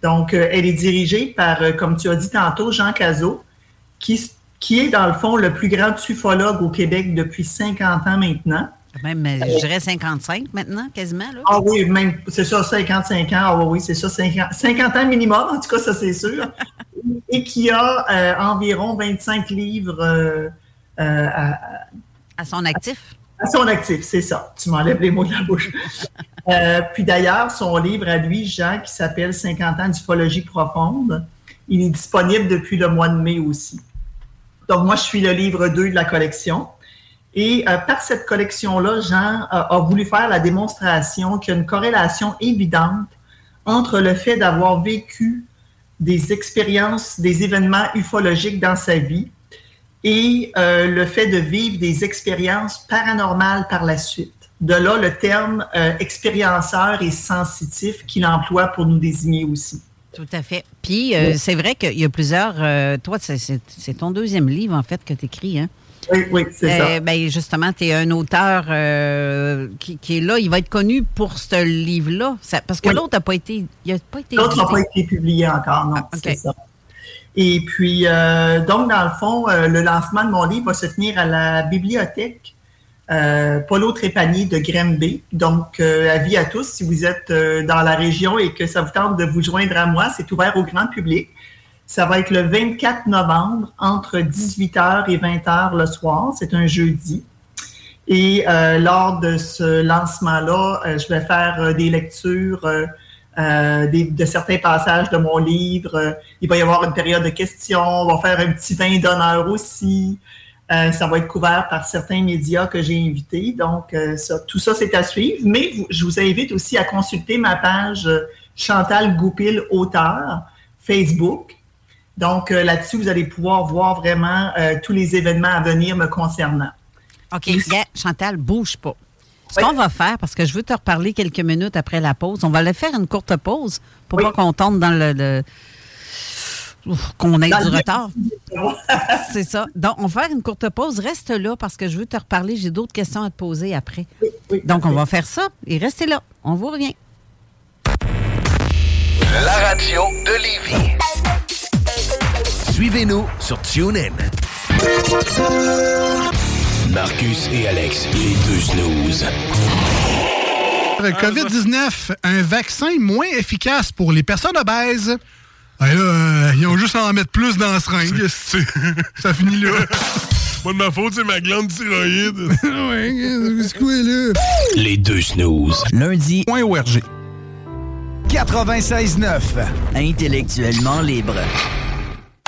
Donc, euh, elle est dirigée par, euh, comme tu as dit tantôt, Jean Cazot, qui, qui est dans le fond le plus grand ufologue au Québec depuis 50 ans maintenant. Même, je dirais 55 maintenant, quasiment. Là. Ah oui, même, c'est ça, 55 ans. Ah oui, c'est ça, 50, 50, ans minimum, en tout cas, ça c'est sûr. [LAUGHS] et qui a environ 25 livres à, à son actif. Son actif, c'est ça. Tu m'enlèves les mots de la bouche. Euh, puis d'ailleurs, son livre à lui, Jean, qui s'appelle 50 ans d'ufologie profonde, il est disponible depuis le mois de mai aussi. Donc moi, je suis le livre 2 de la collection. Et euh, par cette collection-là, Jean a, voulu faire la démonstration qu'il y a une corrélation évidente entre le fait d'avoir vécu des expériences, des événements ufologiques dans sa vie et euh, le fait de vivre des expériences paranormales par la suite. De là le terme euh, expérienceur et sensitif qu'il emploie pour nous désigner aussi. Tout à fait. Puis, euh, c'est vrai qu'il y a plusieurs. toi, c'est ton deuxième livre, en fait, que tu écris, hein? Oui, oui, c'est ça. Ben, justement, tu es un auteur qui, est là. Il va être connu pour ce livre-là. Parce que l'autre n'a pas été. L'autre n'a pas été publié encore, non. Ah, c'est ça. Et puis, euh, donc, dans le fond, euh, le lancement de mon livre va se tenir à la bibliothèque euh, Paulo Trépanier de Grimby. Donc, avis à tous, si vous êtes dans la région et que ça vous tente de vous joindre à moi, c'est ouvert au grand public. Ça va être le 24 novembre entre 18h et 20h le soir. C'est un jeudi. Et lors de ce lancement-là, je vais faire des lectures euh, de certains passages de mon livre. il va y avoir une période de questions. On va faire un petit vin d'honneur aussi. Euh, ça va être couvert par certains médias que j'ai invités. Donc, euh, tout ça, c'est à suivre. Mais je vous invite aussi à consulter ma page Chantal Goupil, auteur, Facebook. Donc, là-dessus, vous allez pouvoir voir vraiment tous les événements à venir me concernant. OK, Chantal, bouge pas. Ce qu'on va faire, parce que je veux te reparler quelques minutes après la pause, on va aller faire une courte pause pour pas qu'on tombe dans le, qu'on ait du retard. [LAUGHS] C'est ça. Donc, on va faire une courte pause. Reste là parce que je veux te reparler. J'ai d'autres questions à te poser après. Donc, on va faire ça et restez là. On vous revient. La radio de Lévis. Suivez-nous sur TuneIn. Marcus et Alex, les deux snooze. COVID-19, un vaccin moins efficace pour les personnes obèses. Ben là, euh, ils ont juste à en mettre plus dans la seringue. Ça finit là. [LAUGHS] Pas de ma faute, c'est ma glande thyroïde. [LAUGHS] ouais, c'est quoi, là? Les deux snooze. Lundi, point ORG. 96.9. Intellectuellement libre.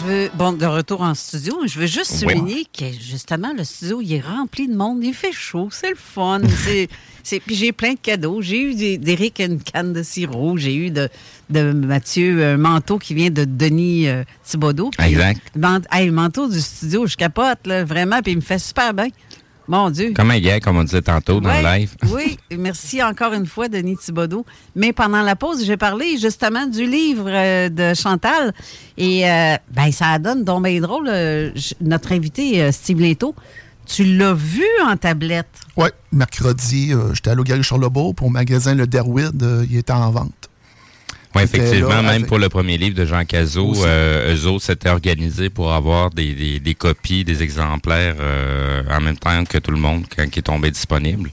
Je veux, bon, de retour en studio, je veux juste Oui. souligner que justement, le studio, il est rempli de monde, il fait chaud, c'est le fun. [LAUGHS] c'est, puis j'ai plein de cadeaux. J'ai eu d'Éric une canne de sirop, j'ai eu de, de Mathieu un manteau qui vient de Denis euh, Thibodeau. Exact. Hey, le manteau du studio, je capote, là, vraiment, puis il me fait super bien. Mon Dieu. Comme un gars, comme on disait tantôt dans Ouais, le live. [LAUGHS] Oui, merci encore une fois, Denis Thibodeau. Mais pendant la pause, j'ai parlé justement du livre euh, de Chantal. Et euh, ben, ça donne donc bien drôle. euh, notre invité, euh, Steve Linto, tu l'as vu en tablette? Oui, mercredi, euh, j'étais à l'Ogari Charlebourg pour au magasin Le Derwid. euh, il était en vente. Oui, effectivement, même avec- pour le premier livre de Jean Cazot, euh, eux autres s'étaient organisés pour avoir des, des- des copies, des exemplaires euh, en même temps que tout le monde quand il est tombé disponible.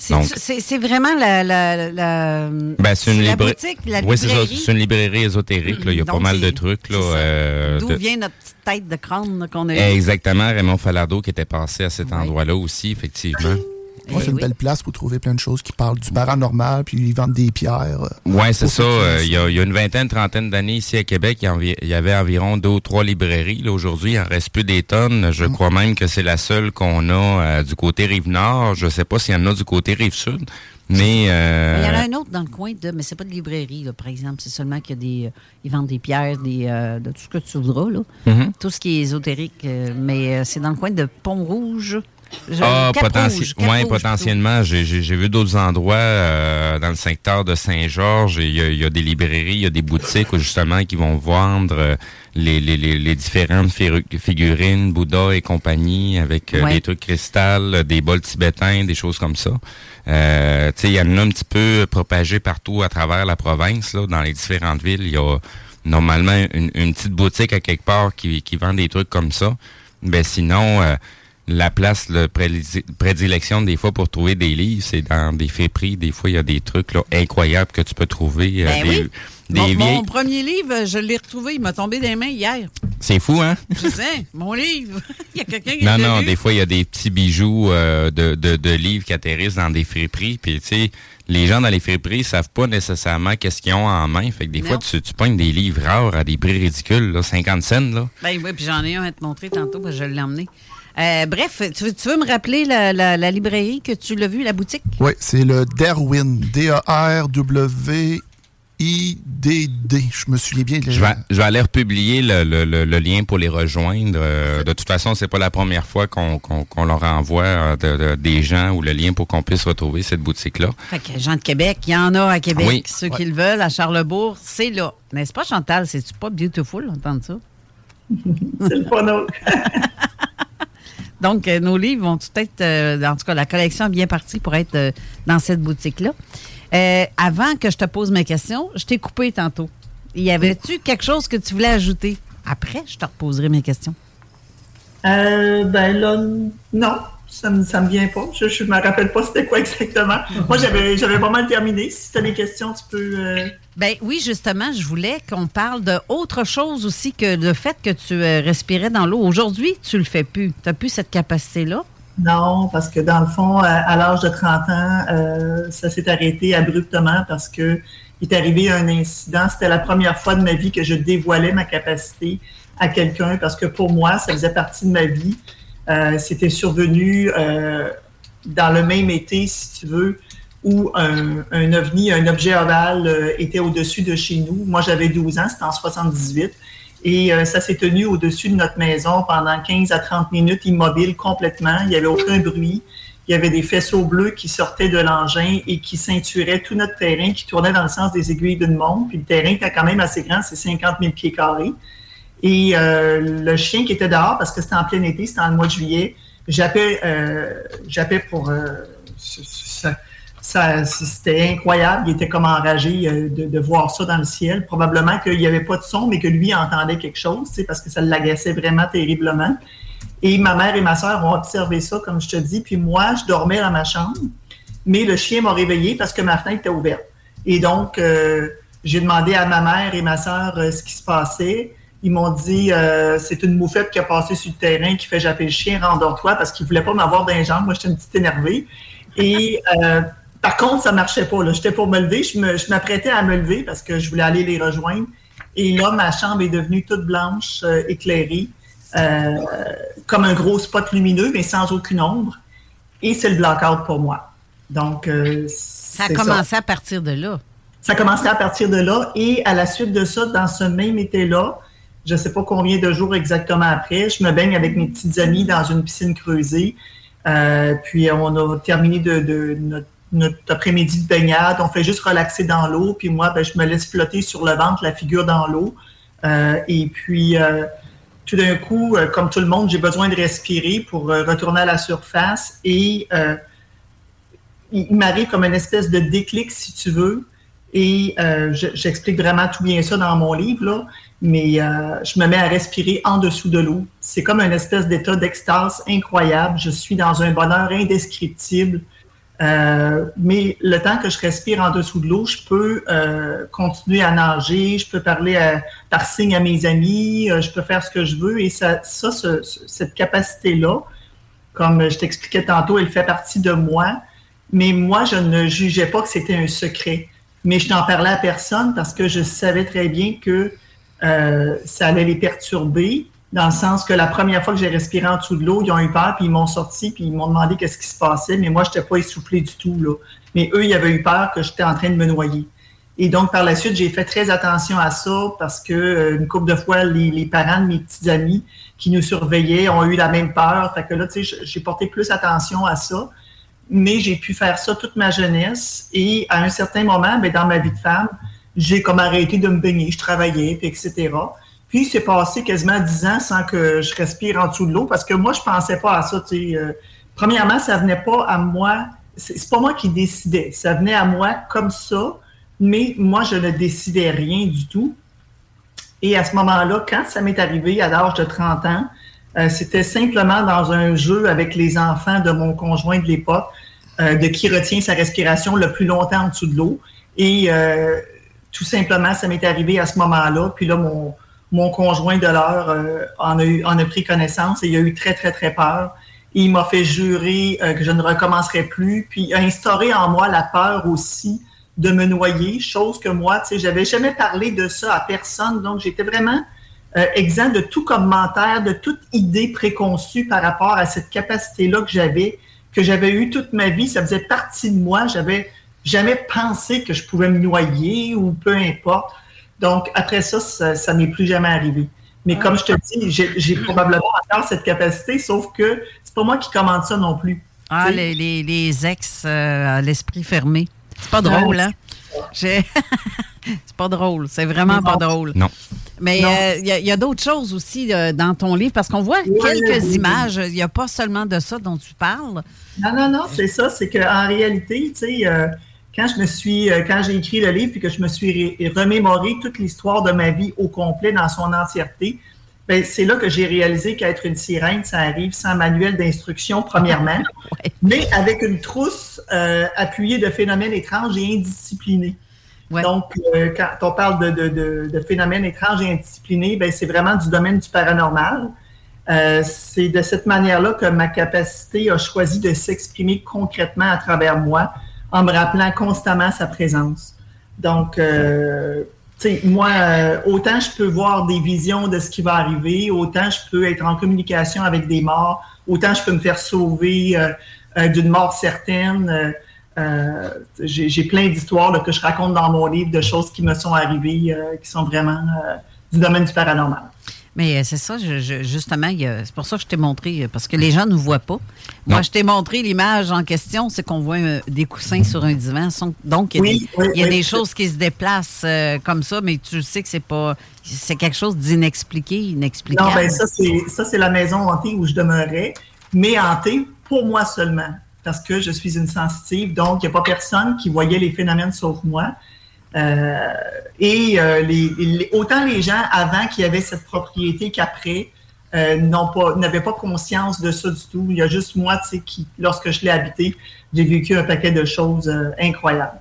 C'est- vraiment la, la, la- ben, c'est une la librairie. boutique, la oui, c'est ça. librairie. C'est une librairie ésotérique. là. Il y a Donc, pas mal de trucs. Là, euh, D'où de- vient notre petite tête de crâne qu'on a eue? Exactement. Raymond Falardeau qui était passé à cet endroit-là aussi, effectivement. [CLEARS THROAT] Ouais, c'est une belle place pour trouver plein de choses qui parlent du paranormal, puis ils vendent des pierres. euh, Oui, c'est ça. Euh, Il y, a, il y a une vingtaine, trentaine d'années ici à Québec, il y, envi- il y avait environ deux ou trois librairies. Là, aujourd'hui, il en reste plus des tonnes. Je crois même que c'est la seule qu'on a euh, du côté Rive-Nord. Je sais pas s'il y en a du côté Rive-Sud. Mais euh, Il y en a un autre dans le coin de, mais c'est pas de librairie, là, par exemple. C'est seulement qu'il y a des, euh, ils vendent des pierres, des, euh, de tout ce que tu voudras, là. Mhm. Tout ce qui est ésotérique, euh, mais euh, c'est dans le coin de Pont-Rouge. Je- Ah, potenti- Rouge, Cap ouais, Rouge, potentiellement. J'ai vu d'autres endroits euh, dans le secteur de Saint-Georges. et Il y, y a des librairies, il y a des boutiques où, justement qui vont vendre euh, les, les, les, les différentes figurines, Bouddha et compagnie, avec euh, Ouais. des trucs cristal, euh, des bols tibétains, des choses comme ça. Euh, tu sais, il y en a un petit peu propagé partout à travers la province, là, dans les différentes villes. Il y a normalement une, une petite boutique à quelque part qui, qui vend des trucs comme ça. Ben sinon, euh, la place de prédi- prédilection des fois pour trouver des livres, c'est dans des friperies. Des fois, il y a des trucs là, incroyables que tu peux trouver. euh, Ben des oui. des Mon, vieilles- mon premier livre, je l'ai retrouvé, il m'a tombé des mains hier. C'est fou, hein? Je sais, mon livre. [LAUGHS] il y a quelqu'un qui Non, non, lu. des fois, il y a des petits bijoux euh, de, de, de livres qui atterrissent dans des friperies. Puis, tu sais, les gens dans les friperies savent pas nécessairement qu'est-ce qu'ils ont en main. Fait que des Non. fois, tu, tu pognes des livres rares à des prix ridicules, là, 50 cents, là. Ben oui, puis j'en ai un à te montrer tantôt, parce que je l'ai emmené. Euh, bref, tu veux, tu veux me rappeler la, la- la librairie que tu l'as vue, la boutique? Oui, c'est le Derwin. D-A-R-W-I-D-D. Je me souviens bien. de- Je vais, je vais aller republier le, le- le- le lien pour les rejoindre. Euh, de toute façon, c'est pas la première fois qu'on leur envoie euh, de- de- des gens ou le lien pour qu'on puisse retrouver cette boutique-là. Fait que gens de Québec, il y en a à Québec. Oui. Ceux Ouais. qui le veulent, à Charlebourg, c'est là. N'est-ce pas, Chantal? C'est-tu pas beautiful d'entendre ça? [LAUGHS] c'est le. [LAUGHS] Donc, euh, nos livres vont tout être, euh, en tout cas, la collection est bien partie pour être euh, dans cette boutique-là. Euh, avant que je te pose mes questions, je t'ai coupé tantôt. Y avait-tu quelque chose que tu voulais ajouter? Après, je te reposerai mes questions. Ben là, non, ça me, ça me vient pas. Je, je me rappelle pas c'était quoi exactement. Moi, j'avais, j'avais pas mal terminé. Si tu as des questions, tu peux. euh, Ben oui, justement, je voulais qu'on parle de autre chose aussi que le fait que tu euh, respirais dans l'eau. Aujourd'hui, tu le fais plus. Tu n'as plus cette capacité-là? Non, parce que dans le fond, à, à l'âge de 30 ans, euh, ça s'est arrêté abruptement parce que il est arrivé un incident. C'était la première fois de ma vie que je dévoilais ma capacité à quelqu'un parce que pour moi, ça faisait partie de ma vie. Euh, C'était survenu euh, dans le même été, si tu veux, où un, ovni, un objet ovale euh, était au-dessus de chez nous. Moi, j'avais 12 ans, c'était en 78. Et ça s'est tenu au-dessus de notre maison pendant 15 à 30 minutes, immobile complètement. Il n'y avait aucun bruit. Il y avait des faisceaux bleus qui sortaient de l'engin et qui ceinturaient tout notre terrain, qui tournait dans le sens des aiguilles d'une montre. Puis le terrain était quand même assez grand, c'est 50 000 pieds carrés. Et euh, le chien qui était dehors, parce que c'était en plein été, c'était en le mois de juillet, j'appelle euh, pour... Euh, c'était incroyable. Il était comme enragé euh, de, voir ça dans le ciel. Probablement qu'il n'y avait pas de son, mais que lui entendait quelque chose, parce que ça l'agaçait vraiment terriblement. Et ma mère et ma soeur ont observé ça, comme je te dis. Puis moi, je dormais dans ma chambre, mais le chien m'a réveillé parce que ma fenêtre était ouverte. Et donc, euh, j'ai demandé à ma mère et ma soeur euh, ce qui se passait. Ils m'ont dit c'est une moufette qui a passé sur le terrain qui fait j'appelle le chien, rendors-toi parce qu'il ne voulait pas m'avoir dans les jambes. Moi, j'étais une petite énervée. Et par contre, ça marchait pas. J'étais pour me lever. Je m'apprêtais à me lever parce que je voulais aller les rejoindre. Et là, ma chambre est devenue toute blanche, euh, éclairée, euh, comme un gros spot lumineux, mais sans aucune ombre. Et c'est le blackout pour moi. Donc, euh, ça a commencé à partir de là. Ça a commencé à partir de là. Et à la suite de ça, dans ce même été-là, je ne sais pas combien de jours exactement après, je me baigne avec mes petites amies dans une piscine creusée. puis on a terminé de, notre après-midi de baignade, on fait juste relaxer dans l'eau, puis moi, ben, je me laisse flotter sur le ventre, la figure dans l'eau. Euh, et puis, euh, tout d'un coup, euh, comme tout le monde, j'ai besoin de respirer pour retourner à la surface. Et il m'arrive comme une espèce de déclic, si tu veux. Et j'explique vraiment tout bien ça dans mon livre, là, mais je me mets à respirer en dessous de l'eau. C'est comme une espèce d'état d'extase incroyable. Je suis dans un bonheur indescriptible. Euh, mais le temps que je respire en dessous de l'eau, je peux euh, continuer à nager, je peux parler par signe à mes amis, euh, je peux faire ce que je veux. Et ça, ça cette capacité-là, comme je t'expliquais tantôt, elle fait partie de moi. Mais moi, je ne jugeais pas que c'était un secret. Mais je n'en parlais à personne parce que je savais très bien que ça allait les perturber dans le sens que la première fois que j'ai respiré en dessous de l'eau, ils ont eu peur, puis ils m'ont sorti, puis ils m'ont demandé qu'est-ce qui se passait, mais moi, je n'étais pas essoufflé du tout. Là. Mais eux, ils avaient eu peur que j'étais en train de me noyer. Et donc, par la suite, j'ai fait très attention à ça parce que euh, une couple de fois, les, parents de mes petits amis qui nous surveillaient ont eu la même peur. Fait que là, tu sais, j'ai porté plus attention à ça. Mais j'ai pu faire ça toute ma jeunesse. Et à un certain moment, ben, dans ma vie de femme, j'ai comme arrêté de me baigner. Je travaillais, etc. Puis, c'est passé quasiment dix ans sans que je respire en dessous de l'eau parce que moi, je pensais pas à ça. Euh, premièrement, ça venait pas à moi. C'est pas moi qui décidais. Ça venait à moi comme ça, mais moi, je ne décidais rien du tout. Et à ce moment-là, quand ça m'est arrivé à l'âge de 30 ans, euh, c'était simplement dans un jeu avec les enfants de mon conjoint de l'époque, euh, de qui retient sa respiration le plus longtemps en dessous de l'eau. Et tout simplement, ça m'est arrivé à ce moment-là. Puis là, mon, mon conjoint de l'heure euh, en, a en a pris connaissance et il a eu très, très, très peur. il m'a fait jurer euh, que je ne recommencerai plus, puis il a instauré en moi la peur aussi de me noyer, chose que moi, tu sais, j'avais jamais parlé de ça à personne, donc j'étais vraiment euh, exempt de tout commentaire, de toute idée préconçue par rapport à cette capacité-là que j'avais, que j'avais eu toute ma vie, ça faisait partie de moi, j'avais jamais pensé que je pouvais me noyer ou peu importe. Donc, après ça, ça, n'est plus jamais arrivé. Mais ah. comme je te dis, j'ai probablement encore cette capacité, sauf que c'est pas moi qui commande ça non plus. Ah, les, ex euh, à l'esprit fermé. C'est pas drôle, hein? [LAUGHS] c'est pas drôle. C'est vraiment pas drôle. Non. Mais il euh, y a, d'autres choses aussi euh, dans ton livre, parce qu'on voit quelques images. Il n'y a pas seulement de ça dont tu parles. Non, non, non, c'est ça. C'est qu'en réalité, tu sais, quand je me suis, euh, quand j'ai écrit le livre et que je me suis remémoré toute l'histoire de ma vie au complet dans son entièreté, ben, c'est là que j'ai réalisé qu'être une sirène, ça arrive sans manuel d'instruction, premièrement, [LAUGHS] mais avec une trousse euh, appuyée de phénomènes étranges et indisciplinés. Donc, euh, quand on parle de, phénomènes étranges et indisciplinés, ben, c'est vraiment du domaine du paranormal. c'est de cette manière-là que ma capacité a choisi de s'exprimer concrètement à travers moi, en me rappelant constamment sa présence. Donc, euh, tu sais, moi, euh, autant je peux voir des visions de ce qui va arriver, autant je peux être en communication avec des morts, autant je peux me faire sauver euh, d'une mort certaine. J'ai plein d'histoires que je raconte dans mon livre de choses qui me sont arrivées, qui sont vraiment du domaine du paranormal. Mais euh, c'est ça, je- je- justement, c'est pour ça que je t'ai montré, euh, parce que les gens ne nous voient pas. Moi, je t'ai montré l'image en question, c'est qu'on voit euh, des coussins sur un divan. Donc, il y a, Oui, des, oui, il y a oui. des choses qui se déplacent euh, comme ça, mais tu sais que c'est pas. C'est quelque chose d'inexpliqué, inexplicable. Non, ben ça, c'est ça, c'est la maison hantée où je demeurais, mais hantée pour moi seulement, parce que je suis une sensitive, donc il n'y a pas personne qui voyait les phénomènes sauf moi. Euh, et euh, les, les- autant les gens avant qui avaient cette propriété qu'après euh, n'ont pas n'avaient pas conscience de ça du tout. Il y a juste moi, tu sais, qui, lorsque je l'ai habité, j'ai vécu un paquet de choses euh, incroyables.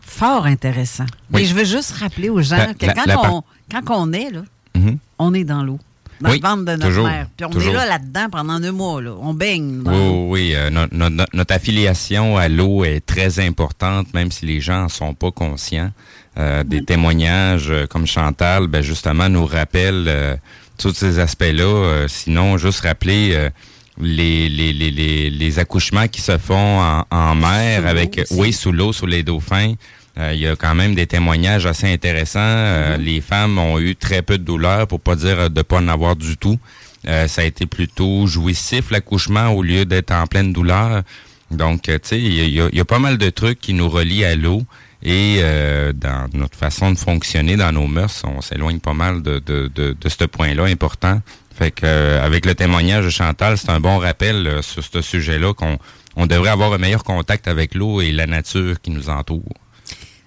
Fort intéressant. Oui. Mais je veux juste rappeler aux gens La- que la- quand, la on, quand on est là, Mhm. on est dans l'eau. Dans Oui, le ventre de notre toujours, mère. Puis on toujours. est là, là-dedans, pendant deux mois. Là. On baigne. dans Oui, oui, oui, euh, no- no- no- notre affiliation à l'eau est très importante, même si les gens en sont pas conscients. Euh, des témoignages euh, comme Chantal, ben justement, nous rappellent euh, tous ces aspects-là. Euh, sinon, juste rappeler euh, les, les, les, les, les accouchements qui se font en, en mer avec, oui, sous l'eau, sous les dauphins. Euh, Il y a quand même des témoignages assez intéressants. Euh, Les femmes ont eu très peu de douleur, pour pas dire de pas en avoir du tout. Euh, ça a été plutôt jouissif l'accouchement au lieu d'être en pleine douleur. Donc, tu sais, il y, a- il y a pas mal de trucs qui nous relient à l'eau et euh, dans notre façon de fonctionner, dans nos mœurs, on s'éloigne pas mal de, de, de, de ce point-là important. Fait que euh, avec le témoignage de Chantal, c'est un bon rappel euh, sur ce sujet-là qu'on on devrait avoir un meilleur contact avec l'eau et la nature qui nous entoure.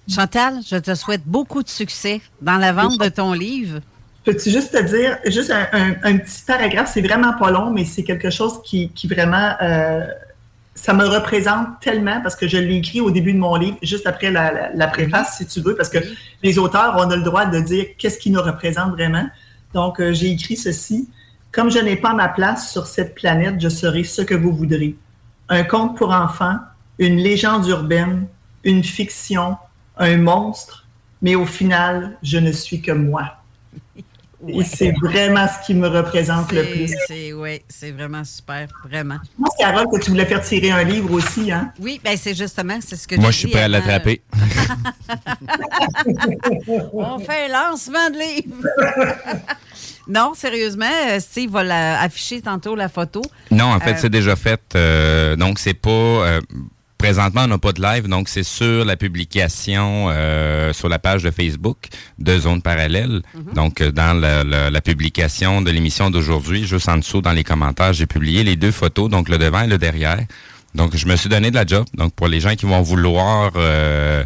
Chantal, je te souhaite beaucoup de succès dans la vente de ton livre. Peux-tu juste te dire, juste un, petit paragraphe, c'est vraiment pas long, mais c'est quelque chose qui, vraiment, euh, ça me représente tellement parce que je l'ai écrit au début de mon livre, juste après la, préface, si tu veux, parce que les auteurs, on a le droit de dire qu'est-ce qui nous représente vraiment. Donc, euh, j'ai écrit ceci. Comme je n'ai pas ma place sur cette planète, je serai ce que vous voudrez. Un conte pour enfants, une légende urbaine, une fiction, un monstre, mais au final, je ne suis que moi. Et c'est vraiment ce qui me représente le plus. C'est ouais, c'est vraiment super, vraiment. Je pense, Carole, que tu voulais faire tirer un livre aussi, hein? Oui, ben c'est justement, c'est ce que Moi, je suis prêt à l'attraper. [LAUGHS] On fait un lancement de livre. [LAUGHS] non, sérieusement, euh, Steve va la- afficher tantôt la photo. Non, en fait, Euh, c'est déjà fait. euh, donc, c'est pas. euh, présentement, on n'a pas de live, donc c'est sur la publication euh, sur la page de Facebook de Zone Parallèle. Donc, euh, dans la, la- la publication de l'émission d'aujourd'hui, juste en dessous, dans les commentaires, j'ai publié les deux photos, donc le devant et le derrière. Donc, je me suis donné de la job. Donc, pour les gens qui vont vouloir euh,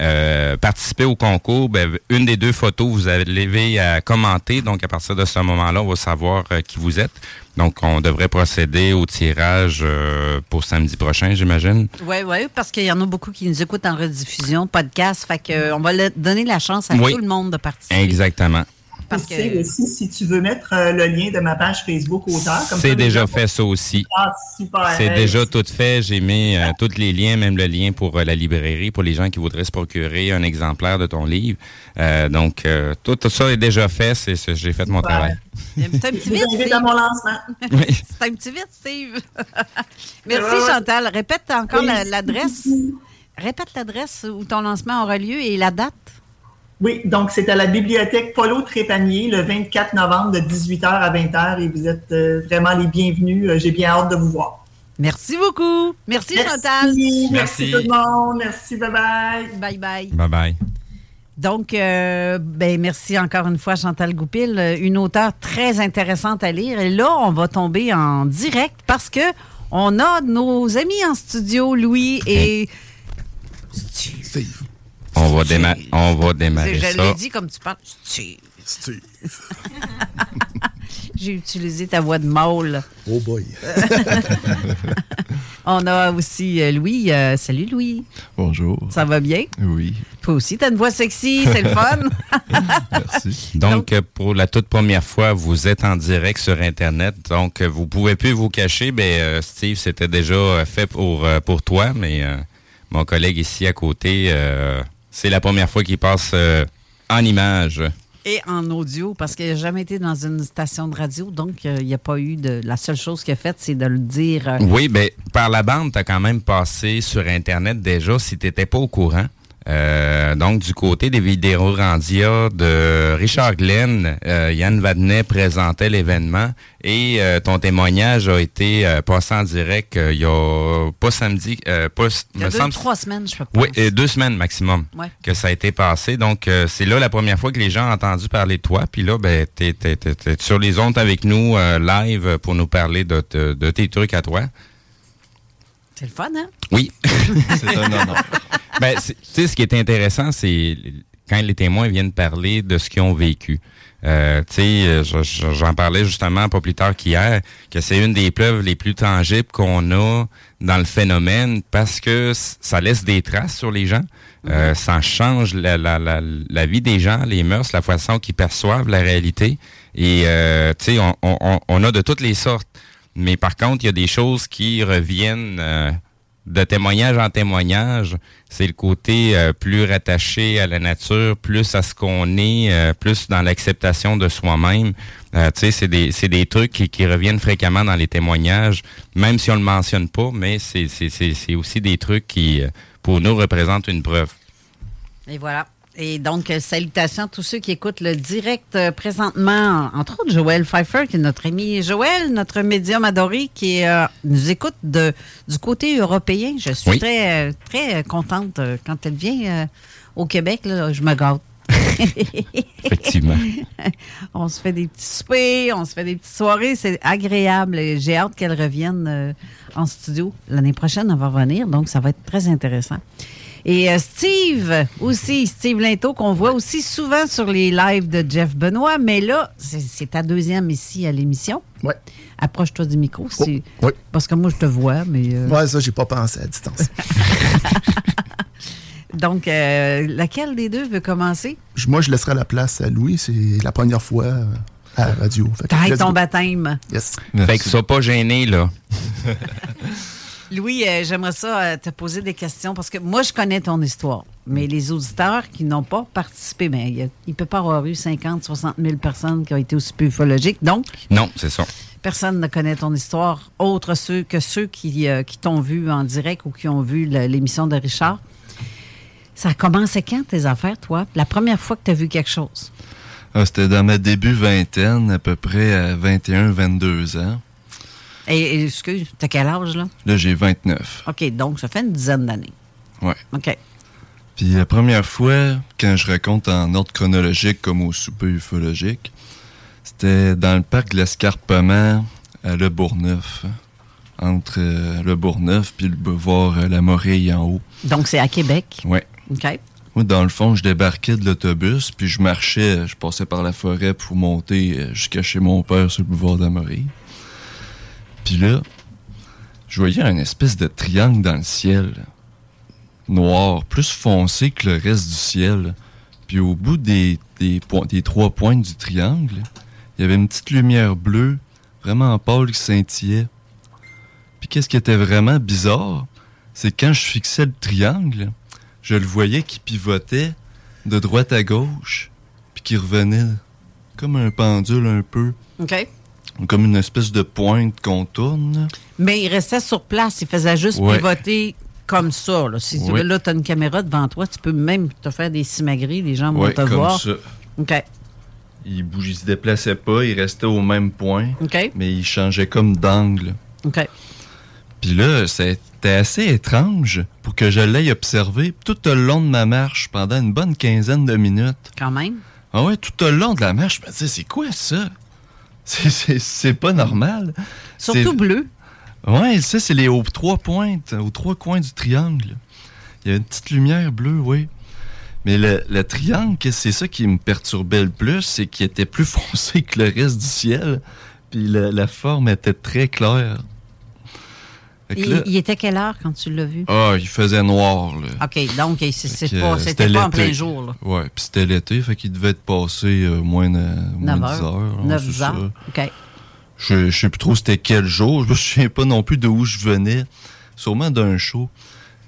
euh, participer au concours, ben, une des deux photos, vous avez à commenter. Donc, à partir de ce moment-là, on va savoir euh, qui vous êtes. Donc, on devrait procéder au tirage euh, pour samedi prochain, j'imagine. Oui, oui, parce qu'il y en a beaucoup qui nous écoutent en rediffusion, podcast. Fait que, euh, on va donner la chance à Oui. tout le monde de participer. Exactement. Parce Tu sais que- aussi, si tu veux mettre euh, le lien de ma page Facebook auteur, comme ça, C'est déjà fait ça aussi. Ah, super. C'est Hey, déjà tout fait. J'ai mis euh, tous les liens, même le lien pour euh, la librairie, pour les gens qui voudraient se procurer un exemplaire de ton livre. Euh, donc, euh, tout, tout ça est déjà fait. C'est, c'est- j'ai fait mon travail. [LAUGHS] C'est un petit vite, Steve. à mon lancement. C'est un petit vite, Steve. Merci, Ouais, ouais. Chantal. Répète encore Oui. la- l'adresse. Répète l'adresse où ton lancement aura lieu et la date. Oui, donc c'est à la bibliothèque Polo Trépanier le 24 novembre de 18h à 20h et vous êtes euh, vraiment les bienvenus. Euh, J'ai bien hâte de vous voir. Merci beaucoup. Merci, Chantal. Merci, Merci. tout le monde. Merci, bye bye. Bye bye. Bye bye. Donc, euh, ben, merci encore une fois, Chantal Goupil, une auteure très intéressante à lire. Et là, on va tomber en direct parce que on a nos amis en studio, Louis et. Steve. On va, déma- on va démarrer Je ça. l'ai dit comme tu parles. Steve. Steve. [LAUGHS] J'ai utilisé ta voix de mâle. Oh boy. [LAUGHS] On a aussi euh, Louis. Euh, salut, Louis. Bonjour. Ça va bien? Oui. Toi aussi, t'as une voix sexy, c'est le fun. [LAUGHS] Merci. Donc, pour la toute première fois, vous êtes en direct sur Internet. Donc, euh, vous pouvez plus vous cacher. Ben, euh, Steve, c'était déjà fait pour, pour toi, mais euh, mon collègue ici à côté, euh, c'est la première fois qu'il passe euh, en image. Et en audio, parce qu'il n'a jamais été dans une station de radio, donc euh, il n'y a pas eu de. La seule chose qu'il a faite, c'est de le dire. euh, Oui, ben par la bande, tu as quand même passé sur Internet déjà, si tu n'étais pas au courant. Euh, donc, du côté des vidéos Randia de Richard Glenn, euh, Yann Vadnet présentait l'événement et euh, ton témoignage a été euh, passé en direct euh, il y a pas samedi, euh, pas, Il y a me deux, semble- trois semaines, je peux pas. oui, euh, deux semaines maximum Ouais. que ça a été passé. Donc, euh, c'est là la première fois que les gens ont entendu parler de toi. Puis là, ben, t'es, t'es- t'es- t'es sur les ondes avec nous euh, live pour nous parler de, de- de tes trucs à toi. C'est le fun, hein? Oui. [LAUGHS] C'est un honneur. Ben, tu sais, ce qui est intéressant, c'est quand les témoins viennent parler de ce qu'ils ont vécu. Euh, tu sais, euh, je- je- j'en parlais justement pas plus tard qu'hier, que c'est une des preuves les plus tangibles qu'on a dans le phénomène parce que ça laisse des traces sur les gens. Euh, ça change la, la, la, la vie des gens, les mœurs, la façon qu'ils perçoivent la réalité. Et euh, tu sais, on, on, on- on a de toutes les sortes. Mais par contre, il y a des choses qui reviennent euh, de témoignage en témoignage. C'est le côté euh, plus rattaché à la nature, plus à ce qu'on est, euh, plus dans l'acceptation de soi-même. Euh, tu sais, c'est des, c'est des trucs qui, qui reviennent fréquemment dans les témoignages, même si on le mentionne pas, mais c'est, c'est, c'est, c'est aussi des trucs qui, euh, pour nous, représentent une preuve. Et voilà. Et donc, salutations à tous ceux qui écoutent le direct euh, présentement, entre autres Joël Pfeiffer, qui est notre ami Joël, notre médium adoré, qui euh, nous écoute de, du côté européen. Je suis Oui. très, euh, très contente quand elle vient euh, au Québec. Là, je me gâte. [LAUGHS] Effectivement. [LAUGHS] on se fait des petits soupers, on se fait des petites soirées. C'est agréable. J'ai hâte qu'elle revienne euh, en studio. L'année prochaine, elle va revenir, donc ça va être très intéressant. Et euh, Steve aussi, Steve Linto, qu'on voit aussi souvent sur les lives de Jeff Benoît, mais là, c'est ta deuxième ici à l'émission. Oui. Approche-toi du micro. si- oui. Parce que moi, je te vois, mais... euh, Ouais, ça, j'ai pas pensé à distance. [LAUGHS] Donc, euh, laquelle des deux veut commencer? Moi, je laisserai la place à Louis. C'est la première fois euh, à la radio. T'arrêtes ton go. baptême. Yes. Fait que sois pas gêné, là. [LAUGHS] Louis, euh, j'aimerais ça euh, te poser des questions parce que moi, je connais ton histoire. Mais les auditeurs qui n'ont pas participé, ben, il ne peut pas avoir eu 50, 60 000 personnes qui ont été aussi peu ufologiques. Donc, Non, c'est ça. personne ne connaît ton histoire, autre ceux que ceux qui, euh, qui t'ont vu en direct ou qui ont vu l'émission de Richard. Ça a commencé quand, tes affaires, toi? La première fois que tu as vu quelque chose? Ah, C'était dans ma début vingtaine, à peu près à 21, 22 ans. Et, excuse, t'as quel âge, là? Là, j'ai 29. OK, donc ça fait une dizaine d'années. Ouais. OK. Puis la première fois, quand je raconte en ordre chronologique comme au souper ufologique, c'était dans le parc de l'Escarpement à Le Bourgneuf. Entre euh, Le Bourgneuf puis le boulevard euh, La Morille en haut. Donc, c'est à Québec? Ouais. OK. Moi, dans le fond, je débarquais de l'autobus, puis je marchais, je passais par la forêt pour monter euh, jusqu'à chez mon père sur le boulevard de la Morille. Puis là, je voyais un espèce de triangle dans le ciel. Noir, plus foncé que le reste du ciel. Puis au bout des, trois pointes du triangle, il y avait une petite lumière bleue, vraiment pâle, qui scintillait. Puis qu'est-ce qui était vraiment bizarre, c'est quand je fixais le triangle, je le voyais qui pivotait de droite à gauche, puis qui revenait comme un pendule un peu. Comme une espèce de pointe qu'on tourne. Mais il restait sur place, il faisait juste Ouais. pivoter comme ça. Là, si tu Oui. veux, là, tu as une caméra devant toi, tu peux même te faire des simagrées, les gens vont te comme voir. ça. OK. Il bougeait, il se déplaçait pas, il restait au même point, OK. mais il changeait comme d'angle. OK. Puis là, c'était assez étrange pour que je l'aille observé tout le long de ma marche pendant une bonne quinzaine de minutes. Quand même. Ah ouais, tout le long de la marche, je me disais, c'est quoi ça? C'est- pas normal. Surtout bleu. Ouais, ça, c'est les aux trois pointes, aux trois coins du triangle. Il y a une petite lumière bleue, oui. Mais le, le triangle, c'est ça qui me perturbait le plus, c'est qu'il était plus [LAUGHS] foncé que le reste du ciel. Puis la, la forme était très claire. Il, était quelle heure quand tu l'as vu? ah, il faisait noir, là. OK, donc euh, c'était pas en plein jour. Ouais, puis c'était l'été, fait qu'il devait être passé euh, moins de moins 9 de 10 heures. heures. hein, 9 c'est heures. OK. Je, je sais plus trop c'était quel jour. Je me souviens pas non plus de où je venais. Sûrement d'un show.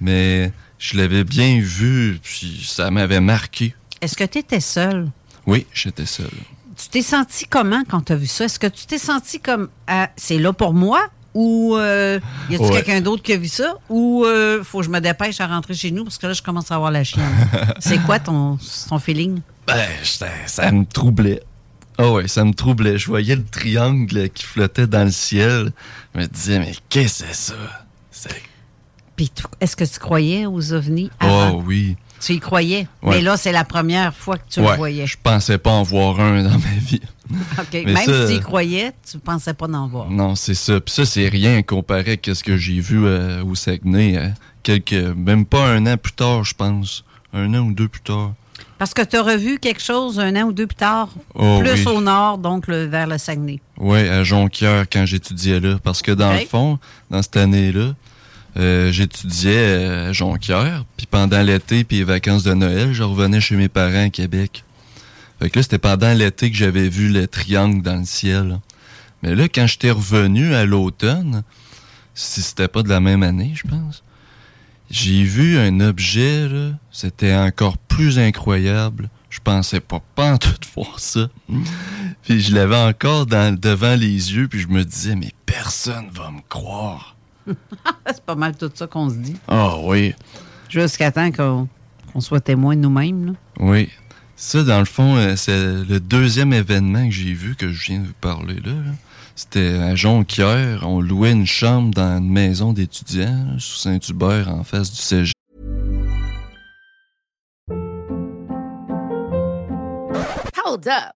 Mais je l'avais bien vu, puis ça m'avait marqué. Est-ce que tu étais seul? Oui, j'étais seul. Tu t'es senti comment quand tu as vu ça? Est-ce que tu t'es senti comme ah, c'est là pour moi? Ou euh, y a-t-il Ouais. quelqu'un d'autre qui a vu ça? Ou euh, faut que je me dépêche à rentrer chez nous parce que là, je commence à avoir la chienne. [LAUGHS] C'est quoi ton, ton feeling? Ben, ça, ça me troublait. Ah ouais, ça me troublait. Je voyais le triangle qui flottait dans le ciel. Je me disais, mais qu'est-ce que c'est ça? C'est- Puis est-ce que tu croyais aux ovnis avant? Oh oui. Tu y croyais? Ouais. Mais là, c'est la première fois que tu le voyais. je pensais pas en voir un [LAUGHS] dans ma vie. OK. Mais Même ça- si tu y croyais, tu pensais pas d'en voir. Non, c'est ça. Puis ça, c'est rien comparé à ce que j'ai vu euh, au Saguenay. euh, quelques, même pas un an plus tard, je pense. Un an ou deux plus tard. Parce que tu as revu quelque chose un an ou deux plus tard, Oh, plus oui. au nord, donc le- vers le Saguenay. Oui, à Jonquière, quand j'étudiais là. Parce que dans le fond, dans cette année-là, euh, j'étudiais euh, à Jonquière. Puis pendant l'été puis les vacances de Noël, je revenais chez mes parents à Québec. Fait que là, c'était pendant l'été que j'avais vu le triangle dans le ciel. Mais là, quand j'étais revenu à l'automne, si c'était pas de la même année, je pense, j'ai vu un objet, c'était encore plus incroyable. Je pensais pas, pas en tout ça. Puis je l'avais encore devant les yeux, puis je me disais, mais personne va me croire. [LAUGHS] c'est pas mal tout ça qu'on se dit. Ah oui, Jusqu'à temps qu'on soit témoin de nous-mêmes. là. oui. Ça, dans le fond, euh, c'est le deuxième événement que j'ai vu, que je viens de vous parler là. là. C'était à Jonquière. On louait une chambre dans une maison d'étudiants, sous Saint-Hubert, en face du cégep. Hold up.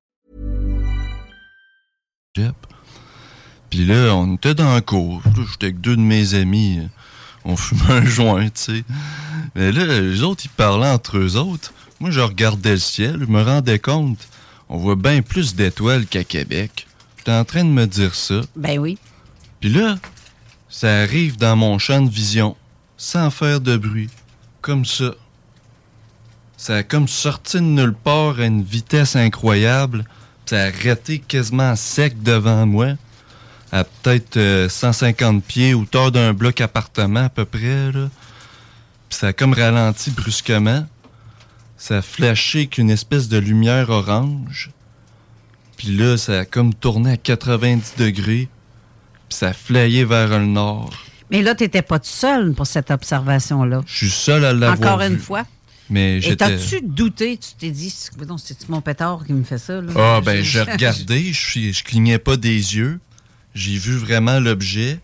Cégep. Puis là, on était dans la cour. J'étais avec deux de mes amis. On fumait un joint, tu sais. Mais là, les autres, ils parlaient entre eux autres. Moi, je regardais le ciel, je me rendais compte. On voit bien plus d'étoiles qu'à Québec. J'étais en train de me dire ça. Ben oui. Puis là, ça arrive dans mon champ de vision, sans faire de bruit. Comme ça. Ça a comme sorti de nulle part à une vitesse incroyable. Puis Ça a arrêté quasiment sec devant moi. À peut-être euh, 150 pieds, hauteur d'un bloc appartement à peu près. Là. Puis ça a comme ralenti brusquement. Ça a flashé qu'une espèce de lumière orange. Puis là, ça a comme tourné à 90 degrés. Puis ça a flayé vers le nord. Mais là, tu n'étais pas tout seul pour cette observation-là. Je suis seul à l'avoir Encore une fois? Mais Et t'as-tu douté? Tu t'es dit, c'est mon pétard qui me fait ça? Là? Ah, ben, j'ai regardé, je, je clignais pas des yeux. J'ai vu vraiment l'objet.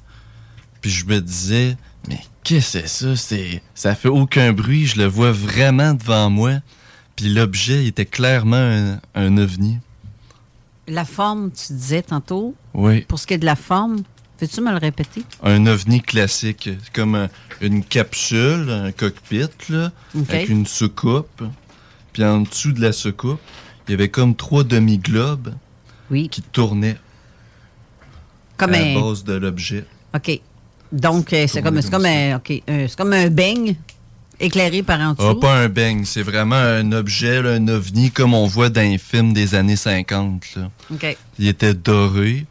Puis je me disais, mais qu'est-ce que c'est ça? C'est, ça fait aucun bruit, je le vois vraiment devant moi. Puis l'objet était clairement un, un ovni. La forme, tu disais tantôt? Oui. Pour ce qui est de la forme, peux-tu me le répéter? Un ovni classique, comme un- une capsule, un cockpit, là, avec une soucoupe. Puis en dessous de la soucoupe, il y avait comme trois demi-globes qui tournaient Comme à un- la base de l'objet. OK. Donc, euh, c'est comme, c'est comme, un, OK, c'est comme un beigne éclairé par en Ah, dessous? pas un beigne, c'est vraiment un objet, là, un ovni comme on voit dans les films des années 50. là. OK. Il était doré,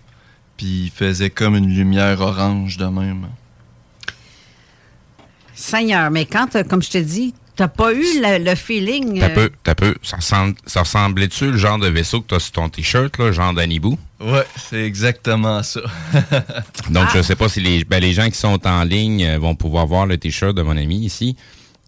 puis il faisait comme une lumière orange de même. Seigneur, mais quand, t'as- comme je te dis, t'as pas eu le, le feeling. T'as euh, peu, t'as peu. Ça, ressemble, ça ressemblait-tu le genre de vaisseau que t'as sur ton t-shirt, là, genre d'Anibou? Ouais, c'est exactement ça. [LAUGHS] Donc, Ah. je sais pas si les, ben, les gens qui sont en ligne euh, vont pouvoir voir le t-shirt de mon ami ici.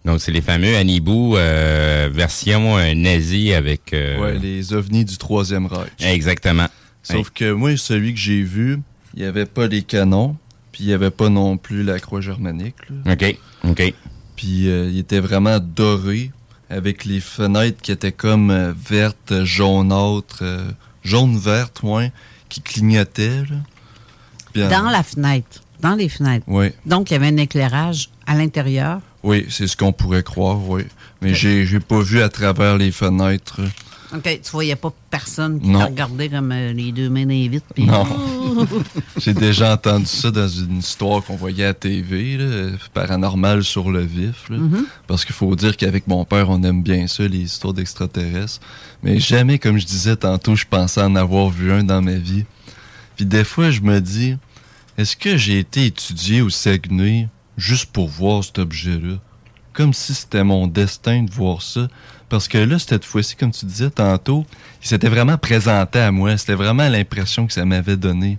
Donc, c'est les fameux Anibou euh, version euh, nazie avec... euh, Ouais, les ovnis du Troisième Reich. Exactement. Sauf que moi, celui que j'ai vu, il n'y avait pas les canons, puis il n'y avait pas non plus la croix germanique. là. OK, OK. Puis euh, il était vraiment doré, avec les fenêtres qui étaient comme euh, vertes, jaunâtres, euh, jaune-verte, ouais, qui clignotaient. Là. Puis, euh, Dans la fenêtre. Dans les fenêtres. Oui. Donc, il y avait un éclairage à l'intérieur. Oui, c'est ce qu'on pourrait croire, oui. Mais j'ai j'ai pas vu à travers les fenêtres. OK, tu voyais pas personne qui t'a regardé comme euh, les deux mains dans les vitres. puis- Non. [LAUGHS] J'ai déjà entendu ça dans une histoire qu'on voyait à TV, là, paranormal sur le vif. là. Mhm. Parce qu'il faut dire qu'avec mon père, on aime bien ça, les histoires d'extraterrestres. Mais jamais, comme je disais tantôt, je pensais en avoir vu un dans ma vie. Puis des fois, je me dis, est-ce que j'ai été étudié au Saguenay juste pour voir cet objet-là? Comme si c'était mon destin de voir ça. Parce que là, cette fois-ci, comme tu disais tantôt, il s'était vraiment présenté à moi. C'était vraiment l'impression que ça m'avait donné,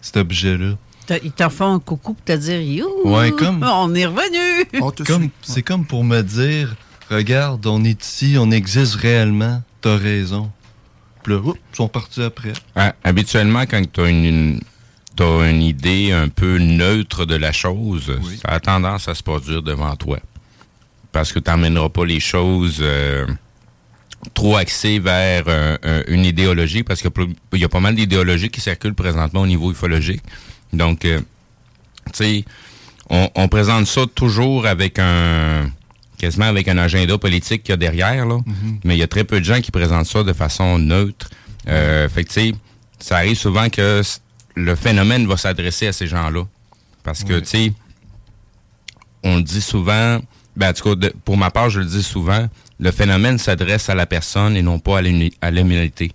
cet objet-là. T'as- Ils t'ont fait un coucou pour te dire You! Ouais, comme- [LAUGHS] On est revenu! Comme- C'est comme pour me dire, regarde, on est ici, on existe réellement, t'as raison. Puis là, oups, ils sont partis après. Ah, habituellement, quand tu as une, une- t'as une idée un peu neutre de la chose, ça a tendance à se produire devant toi. Parce que tu n'emmèneras pas les choses euh, trop axées vers euh, un- une idéologie, parce qu'il y a pas mal d'idéologies qui circulent présentement au niveau ufologique. Donc, euh, tu sais, on, on présente ça toujours avec un quasiment avec un agenda politique qu'il y a derrière, là. mais il y a très peu de gens qui présentent ça de façon neutre. Euh, fait que, tu sais, ça arrive souvent que le phénomène va s'adresser à ces gens-là. Parce que, Ouais. tu sais, on dit souvent, ben, en tout cas, pour ma part, je le dis souvent, le phénomène s'adresse à la personne et non pas à l'humanité.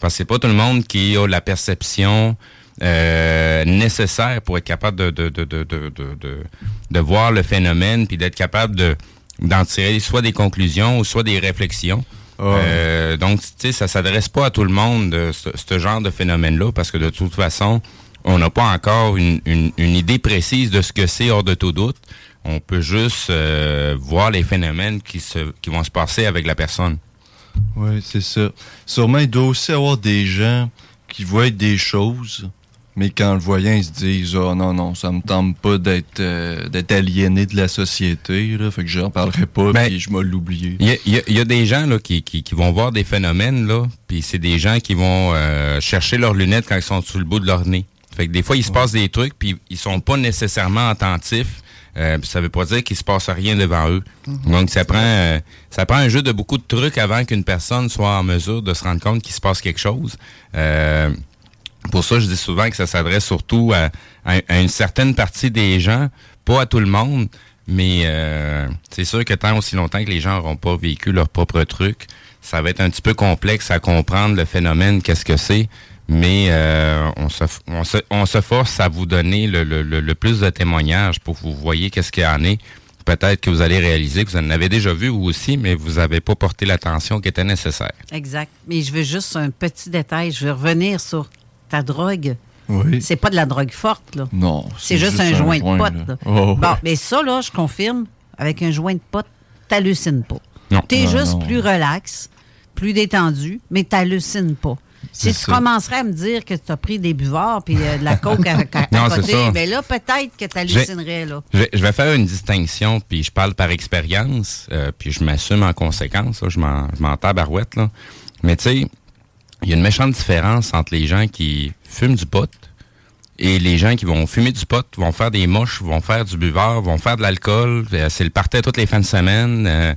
Parce que c'est pas tout le monde qui a la perception euh, nécessaire pour être capable de, de, de, de, de, voir le phénomène puis d'être capable de d'en tirer soit des conclusions ou soit des réflexions. Euh, donc, tu sais, ça s'adresse pas à tout le monde, euh, ce, ce genre de phénomène-là, parce que de toute façon, on n'a pas encore une, une, une idée précise de ce que c'est hors de tout doute. On peut juste euh, voir les phénomènes qui, se, qui vont se passer avec la personne. Oui, c'est ça. Sûrement, il doit aussi y avoir des gens qui voient des choses, mais qu'en le voyant, ils se disent Oh non, non, ça me tente pas d'être euh, d'être aliéné de la société, là, fait que j'en parlerai pas, puis je vais l'oublier. Il y y y a des gens là, qui, qui, qui vont voir des phénomènes, là, puis c'est des gens qui vont euh, chercher leurs lunettes quand ils sont sur le bout de leur nez. Fait que des fois, il se passe des trucs, puis ils sont pas nécessairement attentifs. Euh, ça veut pas dire qu'il se passe rien devant eux. Donc, ça prend, euh, ça prend un jeu de beaucoup de trucs avant qu'une personne soit en mesure de se rendre compte qu'il se passe quelque chose. Euh, pour ça, je dis souvent que ça s'adresse surtout à, à- à une certaine partie des gens, pas à tout le monde, mais euh, c'est sûr que tant aussi longtemps que les gens n'auront pas vécu leur propre truc, ça va être un petit peu complexe à comprendre le phénomène, qu'est-ce que c'est, mais euh, on, se, on, se, on se force à vous donner le, le- le- le plus de témoignages pour que vous voyez qu'est-ce qu'il y en est. Peut-être que vous allez réaliser que vous en avez déjà vu vous aussi, mais vous n'avez pas porté l'attention qui était nécessaire. Exact. Mais je veux juste un petit détail. Je veux revenir sur ta drogue. Oui. C'est pas de la drogue forte, là. Non. C'est juste, un joint de pote. là. Oh, bon, ouais. mais ça, là, je confirme, avec un joint de pote, t'hallucines pas. Non. T'es juste non. plus relax, plus détendu, mais t'hallucines pas. Si tu ça. commencerais à me dire que tu as pris des buvards puis euh, de la [LAUGHS] coke à, Non, côté, mais là, peut-être que tu hallucinerais. Là. Je vais, je vais faire une distinction, puis je parle par expérience, euh, puis je m'assume en conséquence, là, je m'en tabarouette, là. Mais tu sais, il y a une méchante différence entre les gens qui fument du pot et les gens qui vont fumer du pot, vont faire des moches, vont faire du buvard, vont faire de l'alcool. euh, C'est le party toutes les fins de semaine. euh,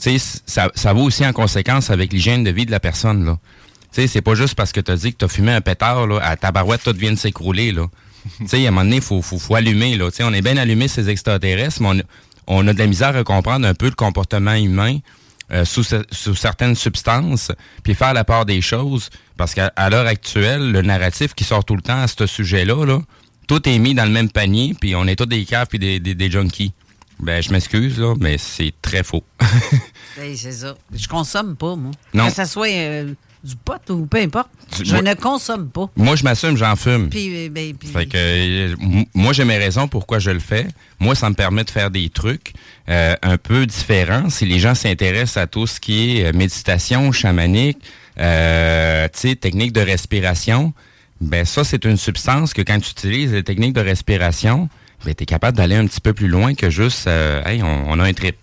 tu sais, ça, ça va aussi en conséquence avec l'hygiène de vie de la personne, là. Tu sais, c'est pas juste parce que tu as dit que tu as fumé un pétard, là, à ta barouette, tout vient de s'écrouler, là. tu sais, à un moment donné, il faut, faut, faut allumer, là. Tu sais, on est bien allumé, ces extraterrestres, mais on, on a de la misère à comprendre un peu le comportement humain euh, sous, ce- sous certaines substances, puis faire la part des choses, parce qu'à l'heure actuelle, le narratif qui sort tout le temps à ce sujet-là, là, tout est mis dans le même panier, puis on est tous des caves puis des, des, des junkies. Ben, je m'excuse, là, mais c'est très faux. [LAUGHS] Ben, c'est ça. Je consomme pas, moi. Non. Que ce soit euh, du pot ou peu importe. Je moi- ne consomme pas. Moi, je m'assume, j'en fume. Puis, euh, ben, puis- Fait que euh, moi j'ai mes raisons pourquoi je le fais. Moi ça me permet de faire des trucs euh, un peu différents. Si les gens s'intéressent à tout ce qui est méditation chamanique, euh, tu sais technique de respiration, ben ça c'est une substance que quand tu utilises les techniques de respiration, ben, tu es capable d'aller un petit peu plus loin que juste, euh, hey, on, on a un trip.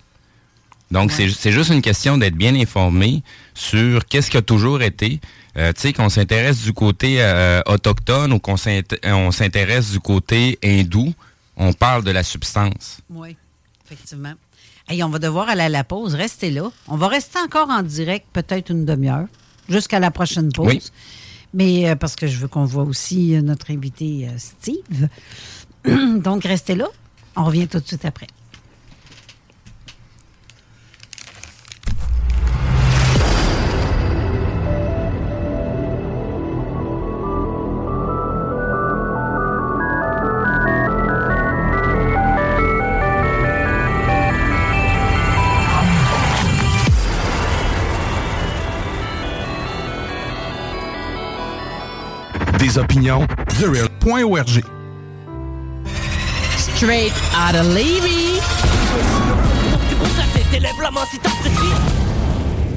Donc, c'est c'est juste une question d'être bien informé sur qu'est-ce qui a toujours été. Euh, tu sais, qu'on s'intéresse du côté euh, autochtone ou qu'on s'int- on s'intéresse du côté hindou, on parle de la substance. Oui, effectivement. Hey, on va devoir aller à la pause. Restez là. On va rester encore en direct peut-être une demi-heure jusqu'à la prochaine pause. Oui. Mais euh, parce que je veux qu'on voit aussi notre invité Steve. [CLEARS THROAT] Donc, restez là. On revient tout de suite après. Des opinions, TheReal.org. Straight out of Levy.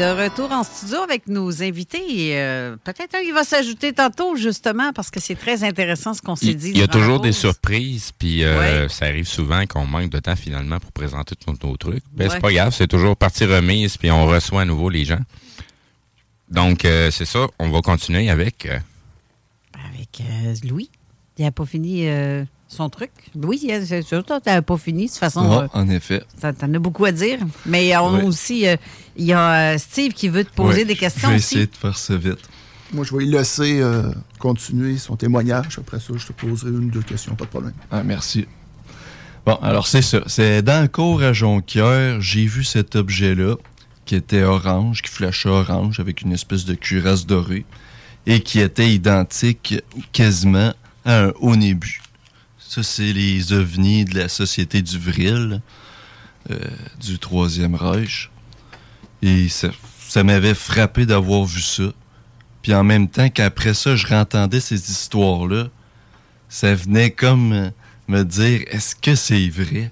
De retour en studio avec nos invités. Euh, Peut-être un qui va s'ajouter tantôt, justement, parce que c'est très intéressant ce qu'on s'est dit. il y a toujours des surprises, puis euh, Ouais. ça arrive souvent qu'on manque de temps finalement pour présenter tous nos trucs. Ben, Ouais. C'est pas grave, c'est toujours partie remise, puis on reçoit à nouveau les gens. Donc, euh, c'est ça, on va continuer avec... Avec Louis. Il n'a pas fini son truc? Il a- c'est sûr, toi, tu n'as pas fini. De toute façon, Ouais, euh, en effet. t'en as beaucoup à dire. Mais on a Ouais. aussi, euh, il y a euh, Steve qui veut te poser des questions Je vais aussi. essayer de faire ça vite. Moi, je vais y laisser euh, continuer son témoignage. Après ça, je te poserai une ou deux questions, pas de problème. Ah, merci. Bon, alors c'est ça. C'est dans le cours à Jonquière, j'ai vu cet objet-là qui était orange, qui flashait orange avec une espèce de cuirasse dorée et qui était identique quasiment à un onébus. Ça, c'est les ovnis de la Société du Vril euh, du Troisième Reich. Et ça, m'avait frappé d'avoir vu ça. Puis en même temps qu'après ça, je rentendais ces histoires-là, ça venait comme euh, me dire est-ce que c'est vrai?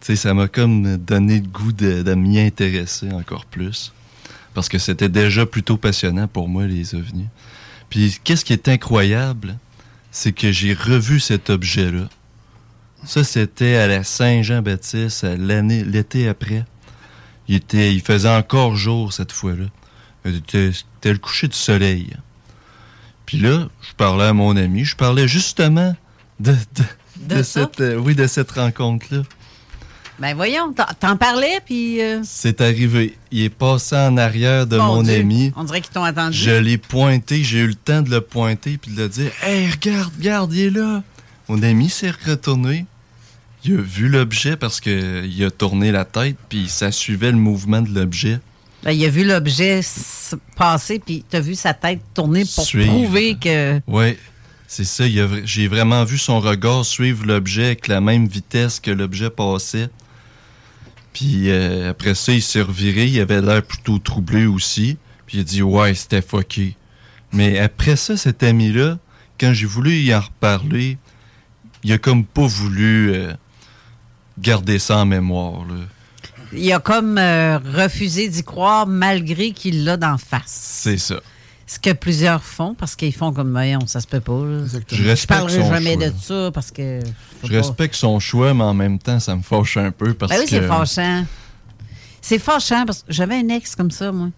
Tu ça m'a comme donné le goût de, de m'y intéresser encore plus. Parce que c'était déjà plutôt passionnant pour moi, les ovnis. Puis qu'est-ce qui est incroyable, c'est que j'ai revu cet objet-là. Ça, c'était à la Saint-Jean-Baptiste, l'année, l'été après. Il, était, il faisait encore jour cette fois-là. C'était c'était le coucher du soleil. Puis là, je parlais à mon ami, je parlais justement de, de, De cette, euh, oui, de cette rencontre-là. Ben voyons, t'en- parlais, puis... euh, C'est arrivé. Il est passé en arrière de mon ami. On dirait qu'ils t'ont attendu. Je l'ai pointé, j'ai eu le temps de le pointer puis de le dire Hey, regarde, regarde, il est là. Mon ami s'est retourné. Il a vu l'objet parce qu'il a tourné la tête puis ça suivait le mouvement de l'objet. Ben, il a vu l'objet passer, puis t'as vu sa tête tourner pour Suivre. prouver que... Ouais, c'est ça. J'ai vraiment vu son regard suivre l'objet avec la même vitesse que l'objet passait. Puis euh, après ça, il s'est reviré. Il avait l'air plutôt troublé aussi. Puis il a dit Ouais, c'était fucké. Mais après ça, cet ami-là, quand j'ai voulu y en reparler, il a comme pas voulu euh, garder ça en mémoire. Là. Il a comme euh, refusé d'y croire malgré qu'il l'a d'en face. C'est ça. Ce que plusieurs font, parce qu'ils font comme, voyons, ça se peut pas. Je respecte parlerai jamais choix. de ça parce que... Je pas- respecte son choix, mais en même temps, ça me fâche un peu parce Ben oui, que. c'est fâchant. C'est fâchant parce que j'avais un ex comme ça, moi.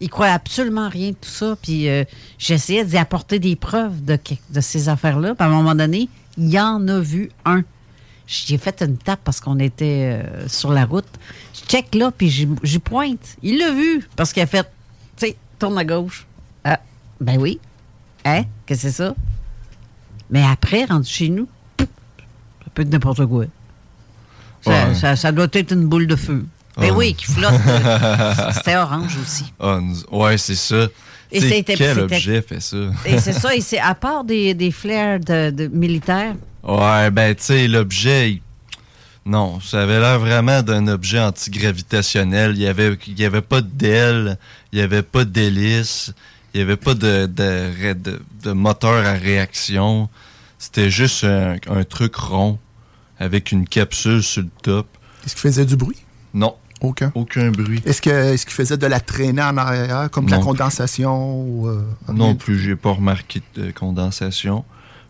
Il croyait absolument rien de tout ça. Puis euh, j'essayais d'y apporter des preuves de, ces affaires-là. Puis à un moment donné, il y en a vu un. J'ai fait une tape parce qu'on était euh, sur la route. Je check là, puis j'y pointe. Il l'a vu parce qu'il a fait, tu sais, tourne à gauche. Ben oui. Hein? Que c'est ça? Mais après, rendu chez nous, pouf, peut être n'importe quoi. Ça, Ouais. ça- ça doit être une boule de feu. Ben oui, qui flotte. euh, [LAUGHS] C'était orange aussi. Nous- ouais, c'est ça. Et c'était- quel objet fait ça? Et c'est ça, et c'est à part des, des flares de, de militaires? Ouais, ben, tu sais, l'objet, il- non, ça avait l'air vraiment d'un objet antigravitationnel. Il y avait, il y avait pas d'aile, il y avait pas d'hélice, il y avait pas de, de, ré- de- de moteur à réaction. C'était juste un, un truc rond avec une capsule sur le top. Est-ce qu'il faisait du bruit? Non. Aucun. Aucun bruit. Est-ce qu'il faisait de la traînée en arrière, comme de la condensation? ou, euh, Non plus, j'ai pas remarqué de condensation.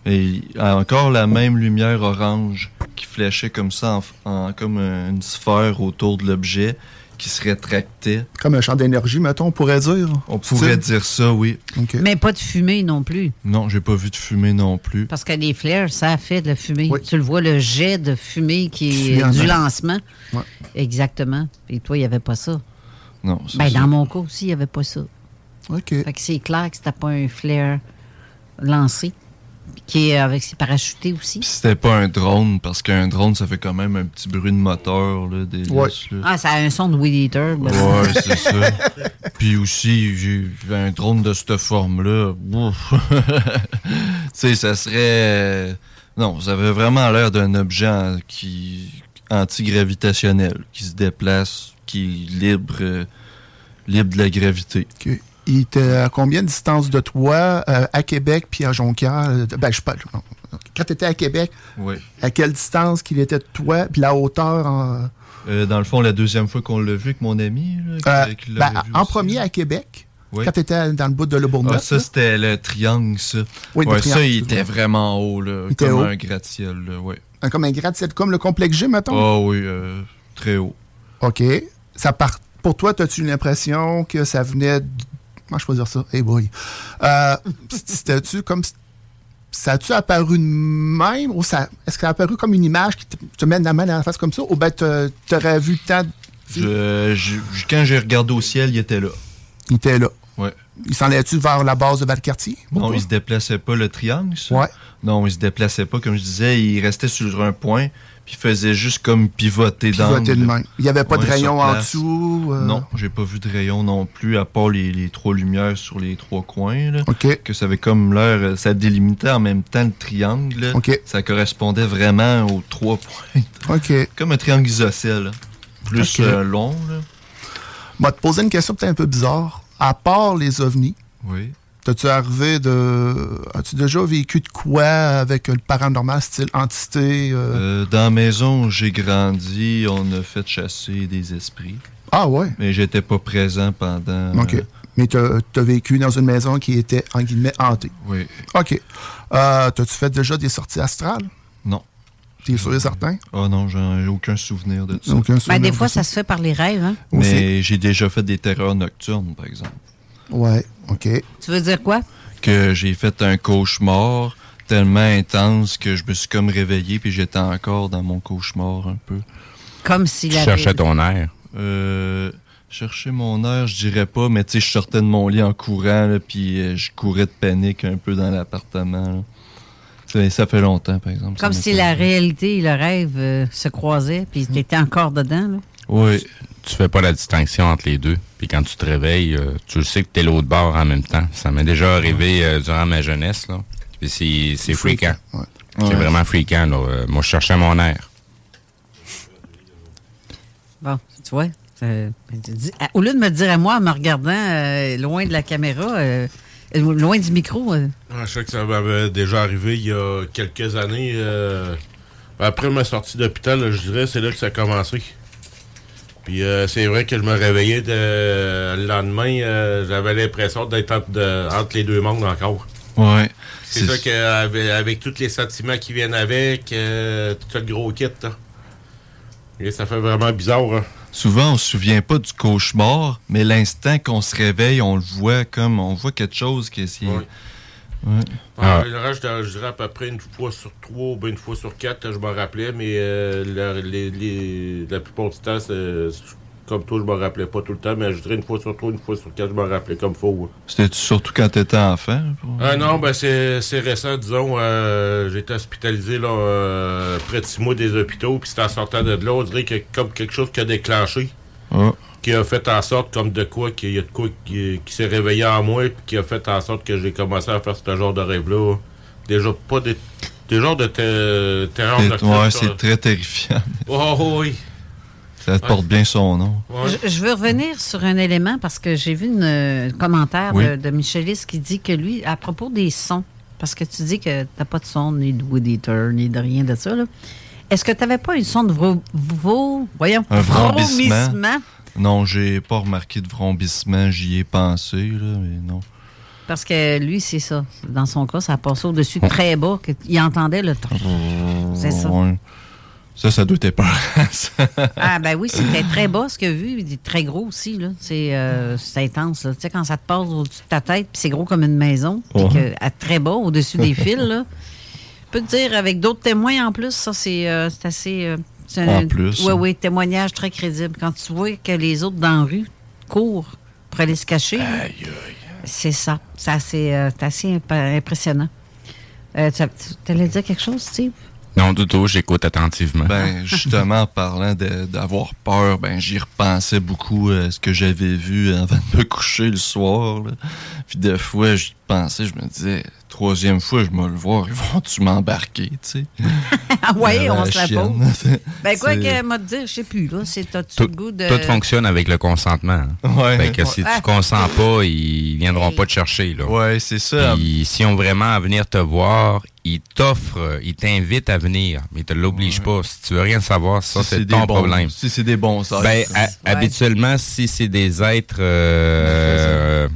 Et encore la même lumière orange qui flashait comme ça, en, en- comme une sphère autour de l'objet qui se rétractait. Comme un champ d'énergie, mettons, on pourrait dire. On pourrait dire ça, oui. Mais pas de fumée non plus. Non, j'ai pas vu de fumée non plus. Parce que les flares, ça fait de la fumée. Tu le vois, le jet de fumée qui est du lancement. Ouais. Exactement. Et toi, il n'y avait pas ça. Non, c'est Ben, ça. dans mon cas aussi, il n'y avait pas ça. OK. Fait que c'est clair que c'était pas un flare lancé. Qui est avec ses parachutés aussi. C'était pas un drone, parce qu'un drone, ça fait quand même un petit bruit de moteur, là, des Ouais. là. Ah, ça a un son de weed eater. ben. Ouais, [LAUGHS] c'est ça. Puis aussi, j'ai un drone de cette forme-là. [LAUGHS] Tu sais, ça serait. Non, ça avait vraiment l'air d'un objet en- qui antigravitationnel, qui se déplace, qui est libre, euh, libre de la gravité. OK. Il était à combien de distance de toi, euh, à Québec puis à Jonquière? Euh, Ben, je sais pas. Quand tu étais à Québec, Oui. à quelle distance qu'il était de toi, puis la hauteur en. Euh, dans le fond, la deuxième fois qu'on l'a vu avec mon ami, là, Euh, qui- ben, vu en aussi. premier à Québec, Oui. quand tu étais dans le bout de Le Bourgneuf. Ah, ça, c'était le triangle, ça. Oui, le ouais, triangle, ça, il était vraiment haut, là. Il comme haut. un gratte-ciel, là, ouais. Comme un gratte-ciel, comme le complexe G, mettons? Ah oui, euh, très haut. OK. Ça part... Pour toi, as-tu l'impression que ça venait. Comment dire ça? Hey boy. Euh, [LAUGHS] C'était-tu comme. Ça a-tu apparu de même ou ça. Est-ce que ça a apparu comme une image qui te, te met la main dans la face comme ça ou te- t'aurais vu le temps. de- Je- je- quand j'ai regardé au ciel, il était là. Il était là. Ouais. Il s'en allait-tu vers la base de Valcartier? Non, il se déplaçait pas le triangle, ça? Ouais. Non, il se déplaçait pas, comme je disais, il restait sur un point, puis il faisait juste comme pivoter, dans Pivoter de même. Il y avait pas de rayon en dessous? euh? Non, j'ai pas vu de rayon non plus, à part les, les trois lumières sur les trois coins. Là, OK. Que ça avait comme l'air, euh, ça délimitait en même temps le triangle. là. Ça correspondait vraiment aux trois points. OK. Comme un triangle isocèle. Plus euh, long. Là. Moi, te poser une question peut-être un peu bizarre. À part les ovnis, Oui. T'as-tu arrivé de. As-tu déjà vécu de quoi avec le paranormal, style entité? euh? Euh, dans la maison où j'ai grandi, on a fait chasser des esprits. Ah ouais? Mais j'étais pas présent pendant. OK. euh, Mais t'as as vécu dans une maison qui était, en guillemets, hantée. oui. OK. Euh, T'as-tu fait déjà des sorties astrales? Non. T'es sûr et certain? Oh non, j'en ai aucun souvenir de ça. Aucun Ben, souvenir des de fois, ça se fait par les rêves. Hein? Mais j'ai déjà fait des terreurs nocturnes, par exemple. Ouais, OK. Tu veux dire quoi? Que j'ai fait un cauchemar tellement intense que je me suis comme réveillé puis j'étais encore dans mon cauchemar un peu. Comme s'il Tu avait... cherchais ton air. Euh, chercher mon air, je dirais pas, mais tu sais, je sortais de mon lit en courant, là, puis euh, je courais de panique un peu dans l'appartement. là. Ça, ça fait longtemps, par exemple. Comme si la réalité et le rêve euh, se croisaient, puis tu étais encore dedans. Là. Oui. Tu fais pas la distinction entre les deux. Puis quand tu te réveilles, euh, tu le sais que t'es l'autre bord en même temps. Ça m'est déjà arrivé euh, durant ma jeunesse, là. Puis c'est, c'est fréquent. C'est Ouais. vraiment fréquent, là. Euh, moi, je cherchais mon air. Bon, tu vois. euh, tu dis- à- au lieu de me dire à moi en me regardant euh, loin de la caméra, loin du micro, euh, Ah, je sais que ça m'avait déjà arrivé il y a quelques années. euh, après ma sortie d'hôpital, là, je dirais, c'est là que ça a commencé. Puis euh, c'est vrai que je me réveillais de- le lendemain, euh, j'avais l'impression d'être entre, les deux mondes encore. Ouais. C'est ça qu'avec avec tous les sentiments qui viennent avec, euh, tout le gros kit. là. Et ça fait vraiment bizarre. hein. Souvent, on se souvient pas du cauchemar, mais l'instant qu'on se réveille, on le voit comme on voit quelque chose qui est. Ouais. En général, je, dirais- je dirais à peu près une fois sur trois ou une fois sur quatre, je m'en rappelais, mais euh, la, les- les- la plupart du temps, comme toi, je me rappelais pas tout le temps, mais je dirais une fois sur trois, une fois sur quatre, je me rappelais comme faut. C'était surtout quand t'étais enfant? Ah non, ben c'est récent, disons. euh, j'ai été hospitalisé là, euh, près de six mois des hôpitaux, puis c'est en sortant de là, on dirait que comme quelque chose qui a déclenché, Ah. qui a fait en sorte comme de quoi, qu'il y a de quoi qui, qui s'est réveillé en moi, puis qui a fait en sorte que j'ai commencé à faire ce genre de rêve-là. Déjà pas des, des genres de te- terreur C'est- nocturne, Ouais, c'est très terrifiant. [LAUGHS] Oh, oh, oui. Ça porte bien son nom. Je, je veux revenir sur un élément parce que j'ai vu un commentaire Oui. de, de Michelis qui dit que lui, à propos des sons, parce que tu dis que tu n'as pas de son, ni de wood eater, ni de rien de ça, là. Est-ce que tu n'avais pas une son de vro, vro- voyons, Un vrombissement? Non, j'ai pas remarqué de vrombissement. J'y ai pensé, là, mais non. Parce que lui, c'est ça. Dans son cas, ça a passé au-dessus de très bas, qu'il entendait le tr- C'est ça. Ouais. Ça, ça doit être peur. Ah, ben oui, c'était très bas ce a vu. Il est très gros aussi, là. C'est euh, c'est intense, là. Tu sais, quand ça te passe au-dessus de ta tête, puis c'est gros comme une maison, puis que, à très bas, au-dessus des fils, là. Je peux te dire, avec d'autres témoins en plus, ça, c'est euh, c'est assez. euh, En plus. Oui, oui, témoignage très crédible. Quand tu vois que les autres dans la rue courent pour aller se cacher, c'est ça. C'est assez, euh, c'est assez imp- impressionnant. Euh, tu allais dire quelque chose, Steve? Non, du tout, j'écoute attentivement. Ben, [LAUGHS] justement, en parlant d'avoir peur, ben, j'y repensais beaucoup à ce que j'avais vu avant de me coucher le soir. là. Puis des fois, j'y pensais, je me disais, troisième fois, je vais le voir, ils vont-tu m'embarquer, tu sais? [LAUGHS] Ah ouais, Euh, on se la pose. [LAUGHS] Ben quoi C'est- que m'a dire, je sais plus là, c'est Tout, le goût de tout fonctionne avec le consentement. hein. Ouais. Fait que si tu consens pas, [LAUGHS] ils viendront pas te chercher. Là. Ouais, c'est ça. Puis s'ils ont vraiment à venir te voir, ils t'offrent, ils t'invitent à venir, mais ils te l'obligent pas. Si tu veux rien savoir, ça Si c'est ton bons- problème. si c'est des bons êtres. Ben, habituellement, si c'est des êtres euh,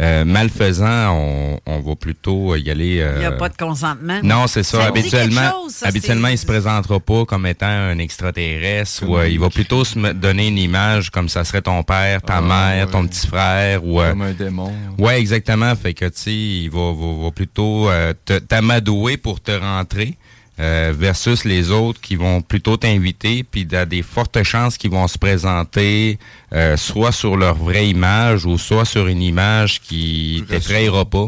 euh, malfaisants, on, on va plutôt y aller. Il n'y a euh, pas de consentement. non, c'est ça. habituellement, quelque chose, ça, habituellement, il se présentera pas comme étant un extraterrestre ou euh, il va plutôt se me- donner une image comme ça serait ton père, ta Ah, mère, ouais. ton petit frère ou euh, Comme un démon. Ouais, exactement. Fait que tu sais, il va, va, va plutôt euh, te- t'amadouer pour te rentrer. Euh, versus les autres qui vont plutôt t'inviter, puis il y a des fortes chances qu'ils vont se présenter euh, soit sur leur vraie image ou soit sur une image qui t'effrayera pas.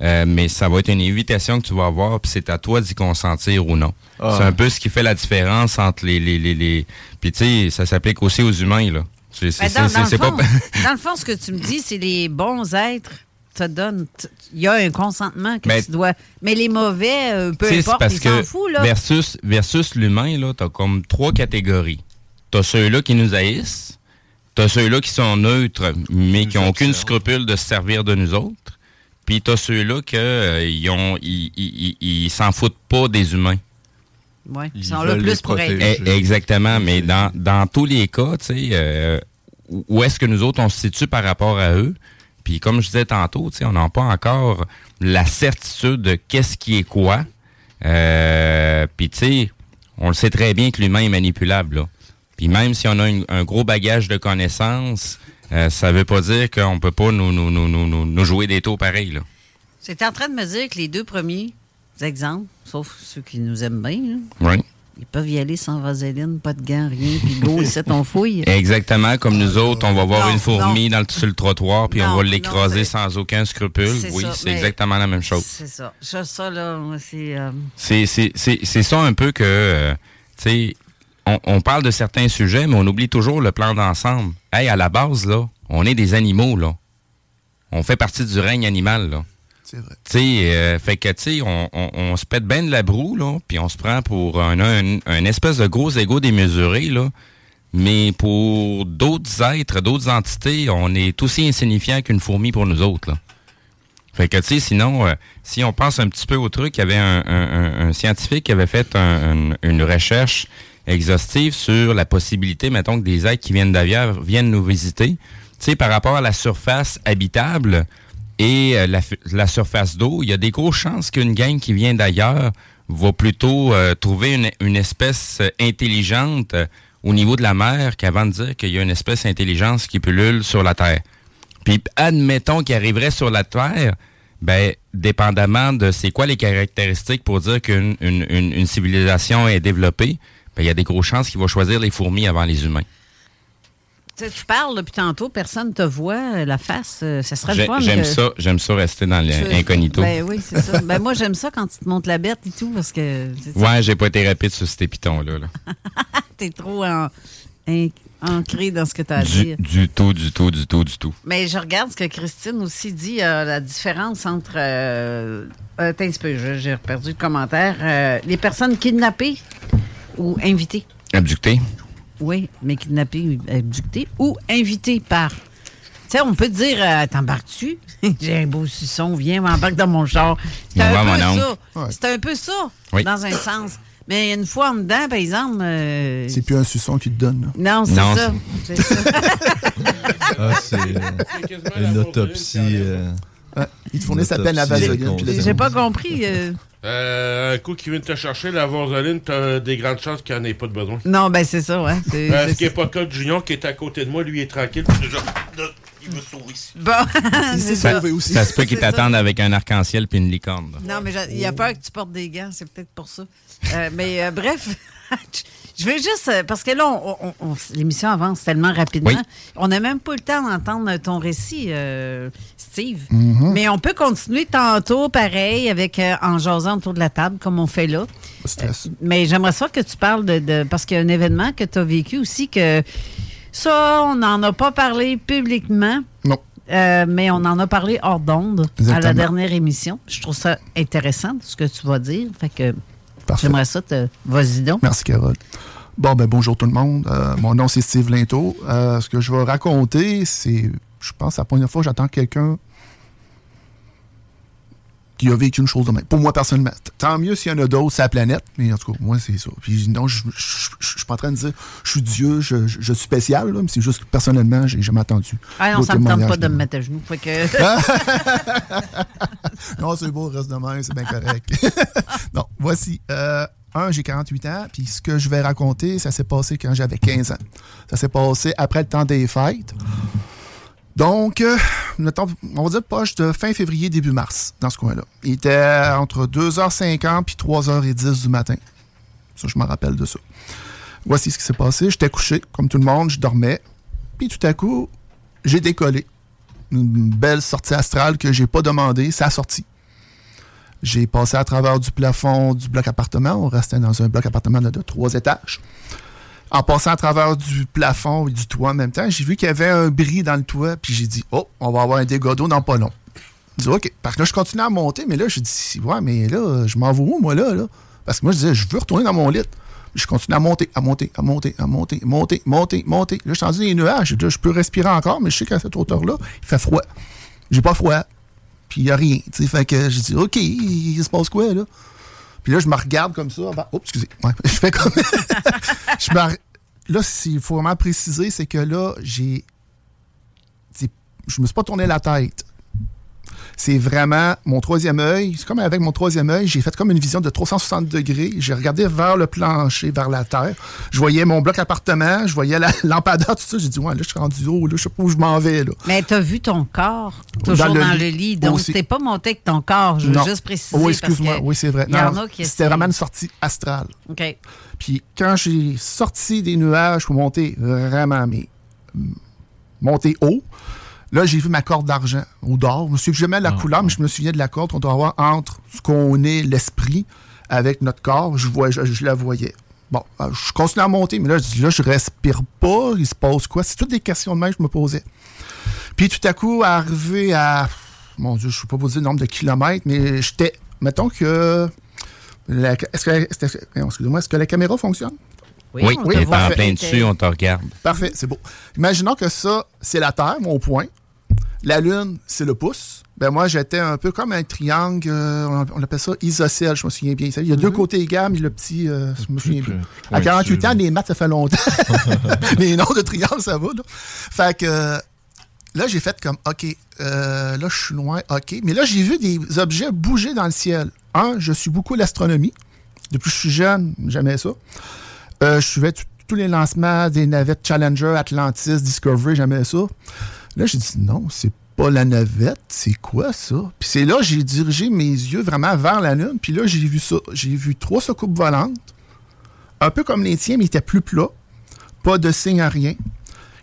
Euh, mais ça va être une invitation que tu vas avoir, puis c'est à toi d'y consentir ou non. Ah. C'est un peu ce qui fait la différence entre les... les, les, les... Puis tu sais, ça s'applique aussi aux humains, là. C'est c'est- Ben, dans, c'est- dans le c'est fond, pas... [LAUGHS] dans le fond, ce que tu me dis, c'est les bons êtres te donnent. t- Il y a un consentement que Mais- tu dois. Mais les mauvais, euh, peu Tu importe, parce ils s'en foutent, là. versus versus l'humain là, t'as comme trois catégories. T'as ceux-là qui nous haïssent, t'as ceux-là qui sont neutres mais qui ont aucune scrupule de se servir de nous autres, puis t'as ceux-là que euh, ils ont ils, ils- ils- ils s'en foutent pas des humains. Ouais, ils Ils sont là plus pour être. protéger. Eh, exactement, mais dans, dans tous les cas, tu sais, euh, où est-ce que nous autres on se situe par rapport à eux? Puis comme je disais tantôt, on n'a pas encore la certitude de qu'est-ce qui est quoi. Euh, Puis tu sais, on le sait très bien que l'humain est manipulable. Là. Puis même si on a une- un gros bagage de connaissances, euh, ça veut pas dire qu'on peut pas nous, nous, nous, nous, nous- nous jouer des taux pareils. Là. C'était en train de me dire que les deux premiers exemples, sauf ceux qui nous aiment bien, là, Oui. Ils peuvent y aller sans vaseline, pas de gants, rien, puis go, ici, on fouille. Exactement, comme nous autres, on va voir Non, une fourmi dans le, sur le trottoir, puis Non, on va l'écraser sans aucun scrupule. Oui, c'est exactement la même chose. C'est ça. Ça, ça, là, c'est. euh, c'est ça un peu que, euh, tu sais, on, on parle de certains sujets, mais on oublie toujours le plan d'ensemble. Hey, à la base, là, on est des animaux, là. On fait partie du règne animal, là. Tu sais, euh, fait que, tu sais, on, se pète bien de la broue, là, puis on se prend pour un, un, un espèce de gros égo démesuré, là. Mais pour d'autres êtres, d'autres entités, on est aussi insignifiant qu'une fourmi pour nous autres, là. Fait que, tu sais, sinon, euh, si on pense un petit peu au truc, il y avait un, scientifique qui avait fait un- un- une recherche exhaustive sur la possibilité, mettons, que des êtres qui viennent d'ailleurs viennent nous visiter. Tu sais, par rapport à la surface habitable et euh, la, surface d'eau, il y a des grosses chances qu'une gang qui vient d'ailleurs va plutôt euh, trouver une, une espèce euh, intelligente au niveau de la mer qu'avant de dire qu'il y a une espèce intelligente qui pullule sur la Terre. Puis admettons qu'il arriverait sur la Terre, ben, dépendamment de c'est quoi les caractéristiques pour dire qu'une une, une- une civilisation est développée, ben, il y a des grosses chances qu'il va choisir les fourmis avant les humains. Tu parles depuis tantôt, personne te voit, euh, la face. euh, ça serait le fun. J'aime que- ça, j'aime ça rester dans l'incognito. Ben oui, c'est ça. ben moi, j'aime ça quand tu te montes la bête et tout, parce que. Ouais, j'ai pas été rapide sur ces pitons-là. là. [LAUGHS] t'es trop en- en- ancré dans ce que tu as à Du, dire. du tout, du tout, du tout, du tout. Mais je regarde ce que Christine aussi dit, euh, la différence entre. Euh, euh, attends un petit peu, j'ai perdu le commentaire. Euh, les personnes kidnappées ou invitées. Abducté. Oui, mais kidnappées, ou abductées ou invitées par. Tu sais, on peut te dire, euh, t'embarques-tu? [LAUGHS] J'ai un beau suçon, viens, m'embarque dans mon char. C'est un, oncle. C'est un peu ça, Oui. dans un sens. Mais une fois en dedans, par exemple. euh, C'est plus un suçon qui te donne. là. non, c'est ça. C'est ça. Ah, c'est euh, une autopsie. euh, Ils te fournissent à peine la complète. J'ai pas compris. Euh, un coup qui vient te chercher, la vaseline, t'as des grandes chances qu'il n'en ait pas de besoin. Non, ben c'est ça, ouais. C'est- Euh, c'est ce qui n'est pas le cas de Junior qui est à côté de moi, lui il est tranquille. puis déjà, là, il sauver ici. Bon, [LAUGHS] c'est Ça, ça. ça se peut qu'ils [LAUGHS] t'attendent avec un arc-en-ciel puis une licorne. là. Non, mais il a peur que tu portes des gants, c'est peut-être pour ça. Euh, mais euh, bref, [LAUGHS] je veux juste, parce que là, on- on- on- l'émission avance tellement rapidement. Oui. On n'a même pas eu le temps d'entendre ton récit, euh, Mhm. Mais on peut continuer tantôt, pareil, avec euh, en jasant autour de la table, comme on fait là. Stress. Mais j'aimerais ça que tu parles de, de- parce qu'il y a un événement que tu as vécu aussi que ça, on n'en a pas parlé publiquement. Non. Euh, mais on en a parlé hors d'onde à la dernière émission. Je trouve ça intéressant ce que tu vas dire. Fait que j'aimerais ça te. Vas-y donc. Merci, Carole. Bon, ben bonjour tout le monde. Euh, mon nom, c'est Steve Linto. Euh, ce que je vais raconter, c'est, je pense, la première fois que j'entends quelqu'un qui a vécu une chose de même. Pour moi, personnellement. Tant mieux s'il y en a d'autres sur la planète, mais en tout cas, moi, c'est ça. Puis non, je ne suis pas en train de dire je suis Dieu, je, je- je suis spécial, là, mais c'est juste que personnellement, j'ai jamais entendu. Ah non, ça me tente pas de me mettre à genoux. Que. [LAUGHS] non, c'est beau, reste de même, c'est bien correct. [LAUGHS] non, voici. Euh, un, j'ai 48 ans, puis ce que je vais raconter, ça s'est passé quand j'avais 15 ans. Ça s'est passé après le temps des fêtes. Donc, euh, on va dire poche de fin février, début mars, dans ce coin-là. Il était entre 2h50 puis 3h10 du matin. Ça, je me rappelle de ça. Voici ce qui s'est passé. J'étais couché, comme tout le monde, je dormais. Puis tout à coup, j'ai décollé. Une belle sortie astrale que j'ai pas demandé, ça a sorti. J'ai passé à travers du plafond du bloc appartement. On restait dans un bloc appartement de trois étages. En passant à travers du plafond et du toit en même temps, j'ai vu qu'il y avait un bris dans le toit, puis j'ai dit, oh, on va avoir un dégât dans pas long. J'ai dit, OK. Parce que là, je continuais à monter, mais là, j'ai dit, ouais, mais là, je m'en vais où, moi, là, là? Parce que moi, je disais, je veux retourner dans mon lit. Je continue à monter, à monter, à monter, à monter, monter, monter, monter. Là, je suis les nuages. Je peux respirer encore, mais je sais qu'à cette hauteur-là, il fait froid. J'ai pas froid. Puis il n'y a rien. tu sais. Fait que j'ai dit, OK, il se passe quoi, là? Puis là, je me regarde comme ça. Oups, excusez. [LAUGHS] Je fais comme. [LAUGHS] Là, il faut vraiment préciser, c'est que là, j'ai. Je me suis pas tourné la tête. C'est vraiment mon troisième œil. C'est comme avec mon troisième œil, j'ai fait comme une vision de 360 degrés. J'ai regardé vers le plancher, vers la terre. Je voyais mon bloc appartement, je voyais la [LAUGHS] lampadaire, tout ça. J'ai dit, ouais, là, je suis rendu haut, là, je sais pas où je m'en vais, là. Mais tu as vu ton corps? Toujours Dans dans le lit. Donc, t'es pas monté avec ton corps. Je veux Non. juste préciser. Oui, excuse-moi. Oui, c'est vrai. C'était vraiment une sortie astrale. OK. Puis quand j'ai sorti des nuages pour monter vraiment, mais monter haut, là, j'ai vu ma corde d'argent ou d'or. Je me souviens jamais de la couleur, mais je me souviens de la corde qu'on doit avoir entre ce qu'on est, l'esprit, avec notre corps. Je, vois, je, je la voyais. Bon, euh, je continue à monter, mais là, je là, je respire pas. Il se passe quoi? C'est toutes des questions de même que je me posais. Puis tout à coup, arrivé à, mon Dieu, je ne sais pas vous dire le nombre de kilomètres, mais j'étais, mettons que, est-ce que la caméra fonctionne? Oui, Oui, on voit. en plein dessus, on te regarde. Parfait, c'est beau. Imaginons que ça, c'est la Terre, mon point. La Lune, c'est le pouce. Ben moi, j'étais un peu comme un triangle, euh, on appelle ça isocèle, je me souviens bien. Il y a deux côtés égales, mais le petit, euh, je me souviens bien. À 48 ans, les maths, ça fait longtemps. [LAUGHS] [LAUGHS] les noms de triangle, ça va. Là. Fait que euh, là, j'ai fait comme, OK, euh, là, je suis loin, OK. Mais là, j'ai vu des objets bouger dans le ciel. Un, je suis beaucoup l'astronomie. Depuis que je suis jeune, jamais ça. Euh, je suivais tous les lancements des navettes Challenger, Atlantis, Discovery, jamais ça. Là, j'ai dit non, c'est pas la navette, c'est quoi ça? Puis c'est là j'ai dirigé mes yeux vraiment vers la Lune, puis là, j'ai vu ça. J'ai vu trois soucoupes volantes, un peu comme les tiens, mais ils étaient plus plats, pas de signe à rien.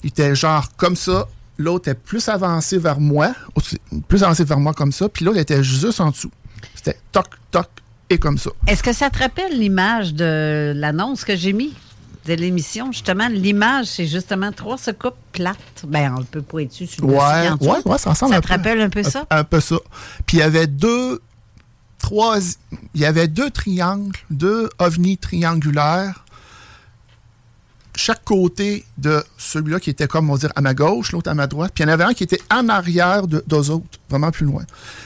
Il était genre comme ça. L'autre était plus avancé vers moi, plus avancé vers moi comme ça, puis l'autre était juste en dessous. C'était toc, toc, et comme ça. Est-ce que ça te rappelle l'image de l'annonce que j'ai mis de l'émission? Justement, l'image, c'est justement trois secoupes plates. Ben, on peut pas être dessus. sur le dessus, Ouais, ouais, ouais, ça ressemble Ça un te peu. rappelle un peu ça? Un, peu ça. Puis il y avait deux, trois, il y avait deux triangles, deux ovnis triangulaires. Chaque côté de celui-là qui était comme, on va dire, à ma gauche, l'autre à ma droite. Puis il y en avait un qui était en arrière de, d'eux autres, vraiment plus loin.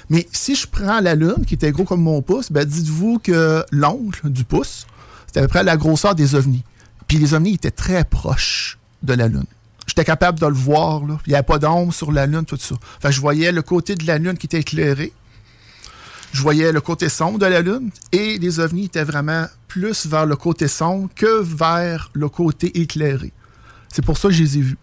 Mais si je prends la Lune, qui était gros comme mon pouce, ben dites-vous que l'ongle du pouce, c'était à peu près la grosseur des ovnis. Puis les ovnis étaient très proches de la Lune. J'étais capable de le voir. Là. Il n'y avait pas d'ombre sur la Lune, tout ça. Fait que je voyais le côté de la Lune qui était éclairé. Je voyais le côté sombre de la Lune. Et les ovnis étaient vraiment plus vers le côté sombre que vers le côté éclairé. C'est pour ça que je les ai vus.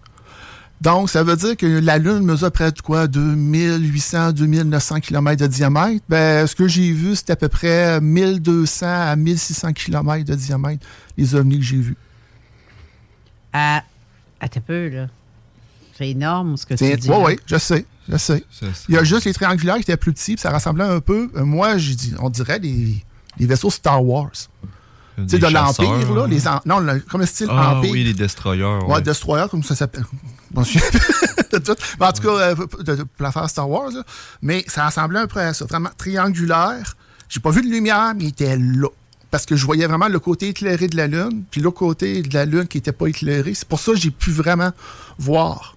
Donc, ça veut dire que la Lune mesure près de quoi? 2800, 2900 km de diamètre. Ben, ce que j'ai vu, c'était à peu près 1200 à 1600 km de diamètre, les ovnis que j'ai vus. À, à tes peu, là. C'est énorme ce que tu Oui, dis. là. oui, je sais, je sais. Il y a juste les triangulaires qui étaient plus petits, puis ça ressemblait un peu, euh, moi, on dirait des, des vaisseaux Star Wars. Tu sais, de l'Empire, là, hein. les en- non, le- comme le style Ah Empire. oui, les destroyers. Ouais, ouais. Destroyer, comme ça s'appelle. [LAUGHS] Bon, je [LAUGHS] en tout cas, euh, pour l'affaire Star Wars, là. mais ça ressemblait un peu à ça. Vraiment triangulaire. J'ai pas vu de lumière, mais il était là. Parce que je voyais vraiment le côté éclairé de la Lune, puis l'autre côté de la Lune qui était pas éclairé. C'est pour ça que j'ai pu vraiment voir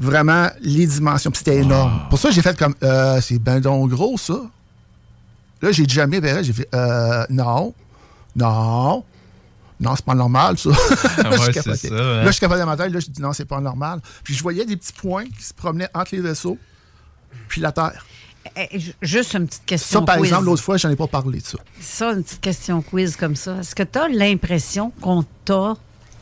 vraiment les dimensions. Puis C'était énorme. Pour ça, j'ai fait comme, euh, c'est ben donc gros, ça. Là, j'ai jamais verré, j'ai fait, euh, non, non, non, c'est pas normal, ça. Ah [LAUGHS] Là, je ça, hein. Là, je suis capable de ma tête, là, je dis non, c'est pas normal. Puis je voyais des petits points qui se promenaient entre les vaisseaux, puis la Terre. Eh, ju- Juste une petite question Ça, par quiz. exemple, l'autre fois, j'en ai pas parlé de ça. Ça, une petite question quiz comme ça. Est-ce que tu as l'impression qu'on t'a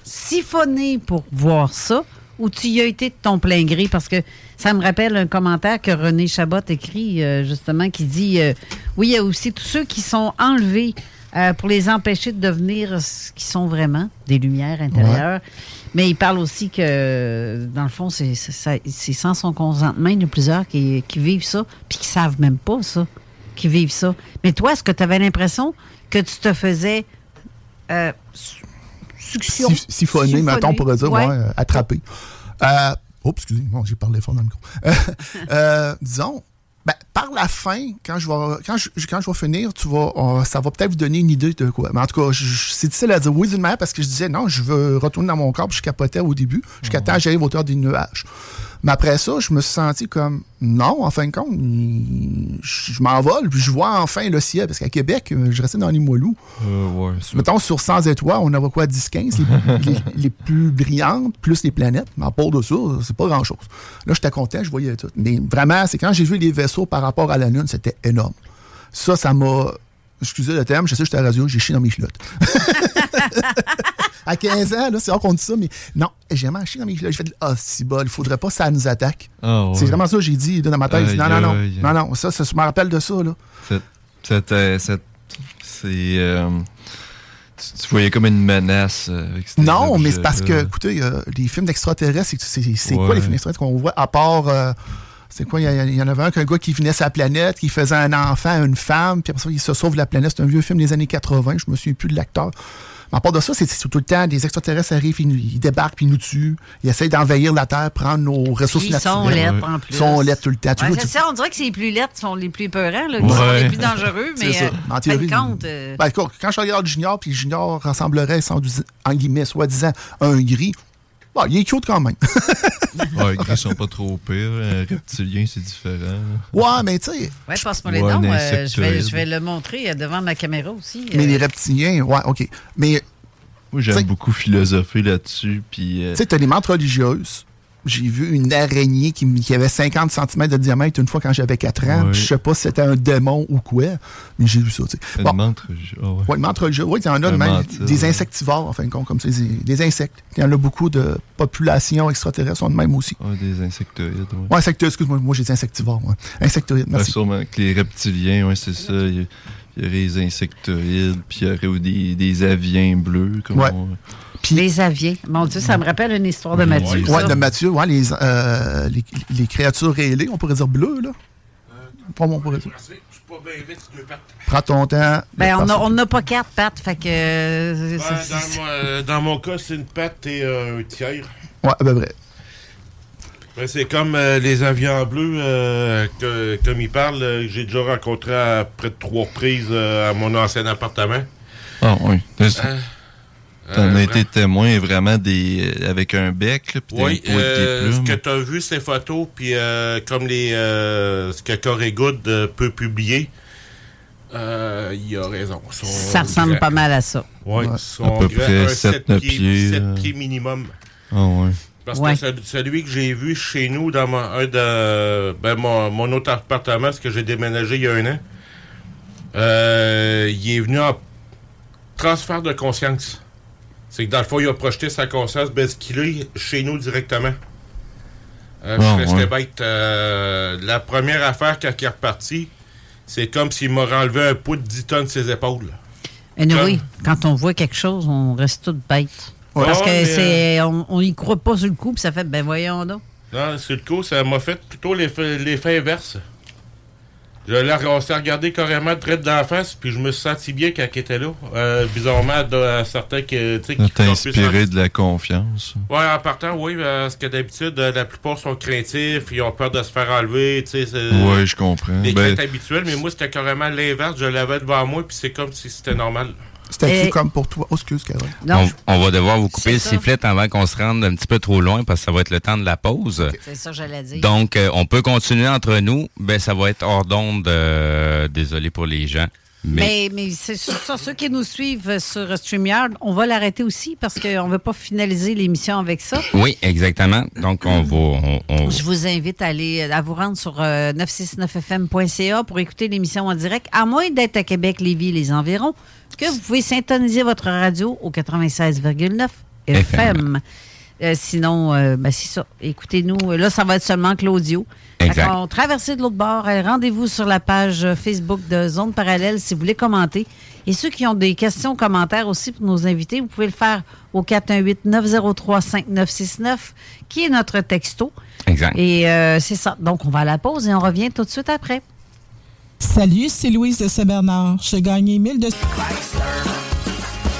siphonné pour voir ça? Ou tu y as été de ton plein gré? Parce que ça me rappelle un commentaire que René Chabot écrit, euh, justement, qui dit euh, Oui, il y a aussi tous ceux qui sont enlevés euh, pour les empêcher de devenir ce qu'ils sont vraiment, des lumières intérieures. Mais il parle aussi que, dans le fond, c'est sans son consentement. Il y en a plusieurs qui, qui vivent ça, puis qui savent même pas ça, qui vivent ça. Mais toi, est-ce que tu avais l'impression que tu te faisais su- succion? Si- Siphonné, mettons, on pourrait dire, Ouais. ouais, euh, attrapé. Euh, oups, excusez-moi, j'ai parlé fort dans le micro. Euh, [LAUGHS] euh, disons, ben, par la fin, quand je vais, quand je, quand je vais finir, tu vas, euh, ça va peut-être vous donner une idée de quoi. Mais en tout cas, c'est difficile à dire oui d'une manière parce que je disais non, je veux retourner dans mon corps, puis je capotais au début, jusqu'à temps que j'arrive au hauteur des nuages. Mais après ça, je me suis senti comme non, en fin de compte, je, m'envole, puis je vois enfin le ciel, parce qu'à Québec, euh, je restais dans les Moilous. Euh, ouais. Mettons, sur 100 étoiles, on en a quoi, 10-15, les, [LAUGHS] les- les plus brillantes, plus les planètes. Mais à part de ça, c'est pas grand-chose. Là, j'étais content, je voyais tout. Mais vraiment, c'est quand j'ai vu les vaisseaux par rapport à la Lune, c'était énorme. Ça, ça m'a... Excusez le terme, je sais que j'étais à la radio, j'ai chié dans mes culottes. [LAUGHS] à 15 ans, là, c'est rare qu'on dit ça, mais non, j'ai vraiment chié dans mes culottes. J'ai fait, ah, si bol, il faudrait pas que ça nous attaque. Ah, ouais. C'est vraiment ça que j'ai dit dans ma tête. Non, non, non, non, non, ça, ça, je me rappelle de ça, là. Cette- cette, euh, c'est. euh, tu, tu voyais comme une menace euh, avec ces Non, mais c'est parce que, écoutez, euh, les films d'extraterrestres, c'est- quoi les films d'extraterrestres qu'on voit à part. C'est quoi, il y, en avait un qu'un gars qui venait sur la planète, qui faisait un enfant à une femme, puis après ça, il se sauve la planète. C'est un vieux film des années 80, je me souviens plus de l'acteur. Mais à part de ça, c'est tout le temps, des extraterrestres arrivent, ils, débarquent, puis ils nous tuent. Ils essayent d'envahir la Terre, prendre nos ressources Ils sont naturelles. lettres en plus. Ils sont lettres tout le temps. Ouais, Toujours, c'est tu- ça, on dirait que c'est les plus lettres sont les plus peurants, là, qui sont les plus dangereux, [LAUGHS] mais ça. euh, En théorie, compte, euh, Ben, écoute, quand je regarde Junior, puis Junior ressemblerait, sans, en guillemets, soi-disant, à un gris, bon, il est cute quand même. [LAUGHS] Ouais, les gris sont pas trop pires. Un reptilien, c'est différent. ouais, mais tu sais. ouais, passe-moi les Ouais, noms. euh, je, vais, je vais le montrer euh, devant ma caméra aussi. Mais euh. les reptiliens, ouais, OK. Mais, Moi, j'aime beaucoup philosopher là-dessus. Puis. euh, tu sais, t'as des menthes religieuses. J'ai vu une araignée qui, qui avait 50 cm de diamètre une fois quand j'avais 4 ans. Ouais. Je sais pas si c'était un démon ou quoi, mais j'ai vu ça, tu sais. Bon. Ah ouais. ouais. Oui, il y en a de même. Des insectivores, en fin de compte, comme ça. Des, des insectes. Il y en a beaucoup de populations extraterrestres sont de même aussi. Des insectoïdes. Ouais, insectoïdes, excuse-moi, moi j'ai dit insectivores. Insectoïdes, merci. sûrement que les reptiliens, ouais, c'est ça. Il y, aurait les insectoïdes, puis il y aurait des, des aviens bleus. Comme. Les aviens. Mon Dieu, ça me rappelle une histoire de Mathieu. Ouais, ça. de Mathieu, ouais, les, euh, les, les créatures ailées, on pourrait dire bleues, là. Comment on pourrait dire? Prends ton temps. Ben, on Passe- a- on n'a pas quatre pattes, fait que. euh, Ouais, dans, mon, euh, dans mon cas, c'est une patte et euh, un tiers. Ouais, à peu près. Ouais, c'est comme euh, les avions bleus, euh, que- comme ils parlent, euh, j'ai déjà rencontré à près de trois reprises euh, à mon ancien appartement. Ah oui. Hein? t'en Euh, as été témoin vraiment des avec un bec, là, puis des Oui, des euh, ce plumes. que tu as vu, ces photos, puis euh, comme les, euh, ce que Corey Good euh, peut publier, euh, il a raison. Ça ressemble pas mal à ça. Oui, Ouais. ils sont À peu près un sept, sept neuf pieds, pieds, sept euh. pieds minimum. Ah ouais. Parce Ouais. que celui, celui que j'ai vu chez nous, dans mon, un de, ben, mon, mon autre appartement, ce que j'ai déménagé il y a un an, euh, il est venu en transfert de conscience. C'est que dans le fond, il a projeté sa conscience basculée chez nous directement. Euh, Ah, je restais ouais. bête. Euh, la première affaire quand il est reparti, c'est comme s'il m'aurait enlevé un pot de 10 tonnes de ses épaules. Anyway, quand on voit quelque chose, on reste tout bête. Ouais. Parce que Ouais, mais, c'est, on, on y croit pas sur le coup, puis ça fait, ben voyons donc. Non, sur le coup, ça m'a fait plutôt l'effet l'effet inverse. Je l'ai on s'est regardé carrément dans la face, puis je me suis senti bien quand il était là. Euh, bizarrement, à, certains qui, tu sais, Ça qui t'a qu'on inspiré de la confiance. Ouais, en partant, oui, parce que d'habitude, euh, la plupart sont craintifs, ils ont peur de se faire enlever, tu sais. c'est- Ouais, je comprends. Des Ben, craintes habituelles, mais moi, c'était carrément l'inverse. Je l'avais devant moi, puis c'est comme si c'était normal. C'était-tu Et- comme pour toi? Oh, excuse, Carole. On, on va devoir vous couper le ça. sifflet avant qu'on se rende un petit peu trop loin parce que ça va être le temps de la pause. C'est ça que j'allais dire. Donc, euh, on peut continuer entre nous. Ben, ça va être hors d'onde. euh, désolé pour les gens. Mais, Mais, mais c'est sur ça, ceux qui nous suivent sur StreamYard, on va l'arrêter aussi parce qu'on ne veut pas finaliser l'émission avec ça. oui, exactement. Donc, on va. on- on- Je vous invite à aller à vous rendre sur euh, 969fm.ca pour écouter l'émission en direct, à moins d'être à Québec, Lévis, les environs, que vous pouvez syntoniser votre radio au 96,9 FM. Euh, sinon, euh, ben, c'est ça. Écoutez-nous. Là, ça va être seulement Claudio. Exact. On traversez de l'autre bord. Euh, Rendez-vous sur la page euh, Facebook de Zone Parallèle si vous voulez commenter. Et ceux qui ont des questions, commentaires aussi pour nos invités, vous pouvez le faire au 418-903-5969, qui est notre texto. Exact. Et euh, c'est ça. Donc, on va à la pause et on revient tout de suite après. Salut, c'est Louise de Saint-Bernard. J'ai gagné 1000 de...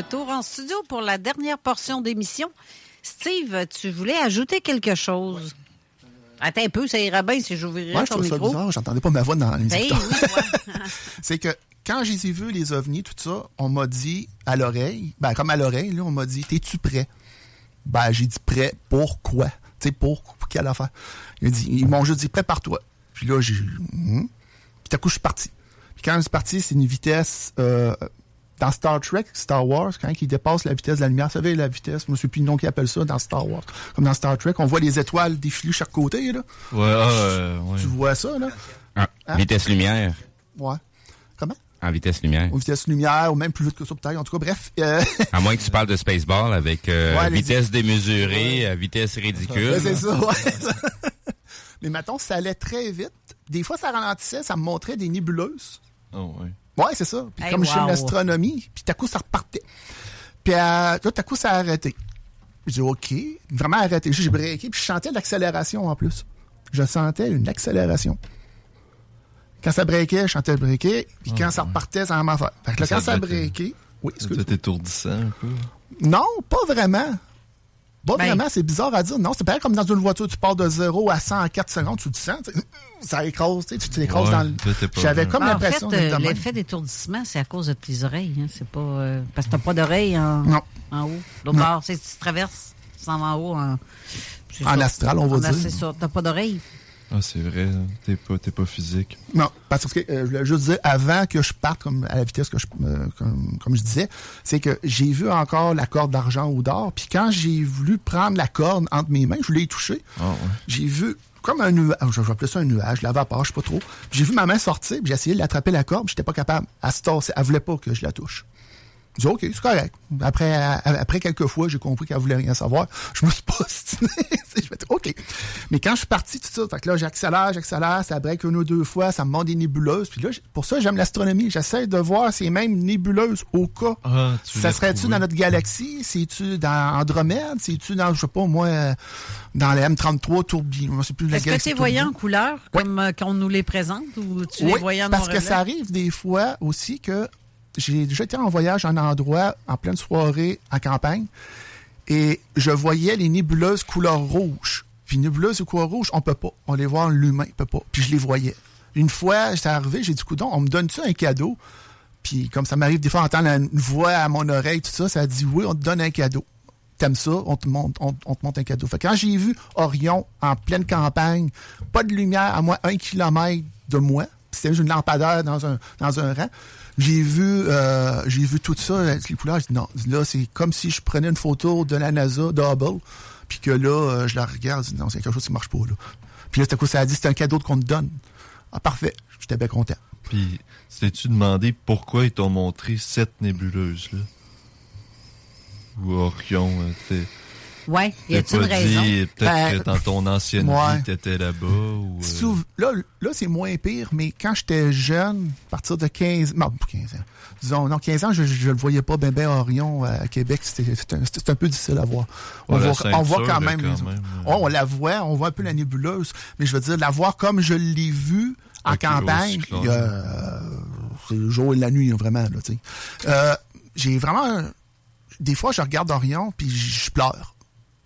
Retour en studio pour la dernière portion d'émission. Steve, tu voulais ajouter quelque chose? Attends un peu, ça ira bien si j'ouvrirais Moi, je ton ça micro. bizarre. J'entendais pas ma voix dans les Ben. [LAUGHS] C'est que quand je les ai vus, les ovnis, tout ça, on m'a dit à l'oreille, ben comme à l'oreille, là, on m'a dit T'es-tu prêt? Ben, j'ai dit prêt pour quoi? Tu sais, pour, pour quelle affaire? Ils, dit, ils m'ont juste dit prépare-toi. Puis là, j'ai. Hum. Puis à coup, je suis parti. Puis quand je suis parti, c'est une vitesse. euh, dans Star Trek, Star Wars, quand il dépasse la vitesse de la lumière, vous savez, la vitesse, je ne sais plus le nom qui appelle ça dans Star Wars. Comme dans Star Trek, on voit les étoiles défiler chaque côté, là. Ouais, ah, euh, ouais. Tu vois ça, là? Ah, Hein? Vitesse lumière. Ouais. Comment? En vitesse lumière. Aux vitesses lumière, ou même plus vite que ça, peut-être. En tout cas, bref. euh, À moins que tu parles de Spaceball avec euh, Ouais, les- vitesse démesurée, euh, vitesse ridicule. Ouais, c'est ça, ouais. [LAUGHS] Mais mettons, ça allait très vite. Des fois, ça ralentissait, ça me montrait des nébuleuses. Oh, ouais. Ouais, c'est ça. Puis Hey, comme je suis wow. en astronomie, puis tout à coup, ça repartait. Puis euh, là, tout à coup, ça a arrêté. J'ai dit, OK, vraiment arrêté. J'ai breaké, puis je sentais l'accélération en plus. Je sentais une accélération. Quand ça breakait, je sentais le breaker, puis quand ça repartait, ça m'a fait. Fait que là, quand ça oui, Ça doit être étourdissant un peu? Non, pas vraiment. Pas Ben- vraiment, c'est bizarre à dire. Non, c'est pareil comme dans une voiture, tu pars de 0 à 100 en 4 secondes, tu le sens, tu sais, ça écrase, tu sais, tu t'écrases Ouais, dans le... J'avais comme Ben, l'impression En fait, d'être euh, l'effet d'étourdissement, c'est à cause de tes oreilles. Hein. C'est pas. euh, parce que t'as pas d'oreilles en, en haut. L'autre bord, c'est tu traverses, tu s'en vas en haut. En, En astral, on va En- dire. C'est ça. T'as pas d'oreilles. Ah, c'est vrai, hein. t'es pas, t'es pas physique. Non, parce que euh, je voulais juste dire, avant que je parte comme à la vitesse que je, euh, comme, comme je disais, c'est que j'ai vu encore la corde d'argent ou d'or, puis quand j'ai voulu prendre la corde entre mes mains, je l'ai touché, Ah, ouais. j'ai vu comme un nuage, je vais appeler ça un nuage, la vapeur, je sais pas trop. J'ai vu ma main sortir, j'ai essayé de l'attraper la corde, j'étais pas capable. Elle se tassait, elle voulait pas que je la touche. J'ai dit, OK, c'est correct. Après, à- après quelques fois, j'ai compris qu'elle voulait rien savoir. [LAUGHS] Je me suis pas [LAUGHS] je me dis, OK. Mais quand je suis parti, tout ça, fait que là, j'accélère, j'accélère, ça break une ou deux fois, ça me montre des nébuleuses. Puis là, pour ça, j'aime l'astronomie. J'essaie de voir ces mêmes nébuleuses au cas. Ah, tu ça serait-tu dans notre galaxie? C'est-tu dans Andromède? C'est-tu dans, je sais pas, moi, euh, dans la M33 tourbillon? Plus la Est-ce que tu les voyais en couleur, comme euh, qu'on nous les présente, ou tu Oui, les voyais en parce que ça arrive des fois aussi que j'ai déjà été en voyage en endroit, en pleine soirée, en campagne, et je voyais les nébuleuses couleur rouge. Puis nébuleuses couleur rouge, on peut pas. On les voit, l'humain peut pas. Puis je les voyais. Une fois, j'étais arrivé, j'ai dit, coudon, on me donne-tu un cadeau? Puis comme ça m'arrive des fois d'entendre une voix à mon oreille, tout ça, ça dit, oui, on te donne un cadeau. T'aimes ça, on te monte, on, te monte un cadeau. Fait quand j'ai vu Orion en pleine campagne, pas de lumière à moi, un kilomètre de moi, c'était juste une lampadaire dans un, dans un rang, j'ai vu, euh, j'ai vu tout ça, euh, les couleurs, dit non, là, c'est comme si je prenais une photo de la NASA, Double, puis que là, euh, je la regarde, dis non, c'est quelque chose qui marche pas, là. Puis là, quoi, ça a dit, c'est un cadeau qu'on te donne. Ah, parfait. J'étais bien content. Puis, t'es-tu demandé pourquoi ils t'ont montré cette nébuleuse-là? Ou Orion, t'es... Ouais, y a-t-il une raison? peut-être Ben, que dans ton ancienne ouais. vie, t'étais là-bas, ou... euh, Là, là c'est moins pire, mais quand j'étais jeune, à partir de 15... Non, pas 15 ans. Disons, non, 15 ans, je, je le voyais pas ben ben Orion à Québec. C'était un, peu difficile à voir. On, Ouais, voit, on voit ceinture, quand même... quand les- même, euh. Oh, on la voit, on voit un peu la nébuleuse, mais je veux dire, la voir comme je l'ai vue en campagne, aussi clair. il y a, euh, c'est le jour et la nuit, vraiment. Là, tu sais. euh, J'ai vraiment... Des fois, je regarde Orion, puis je pleure.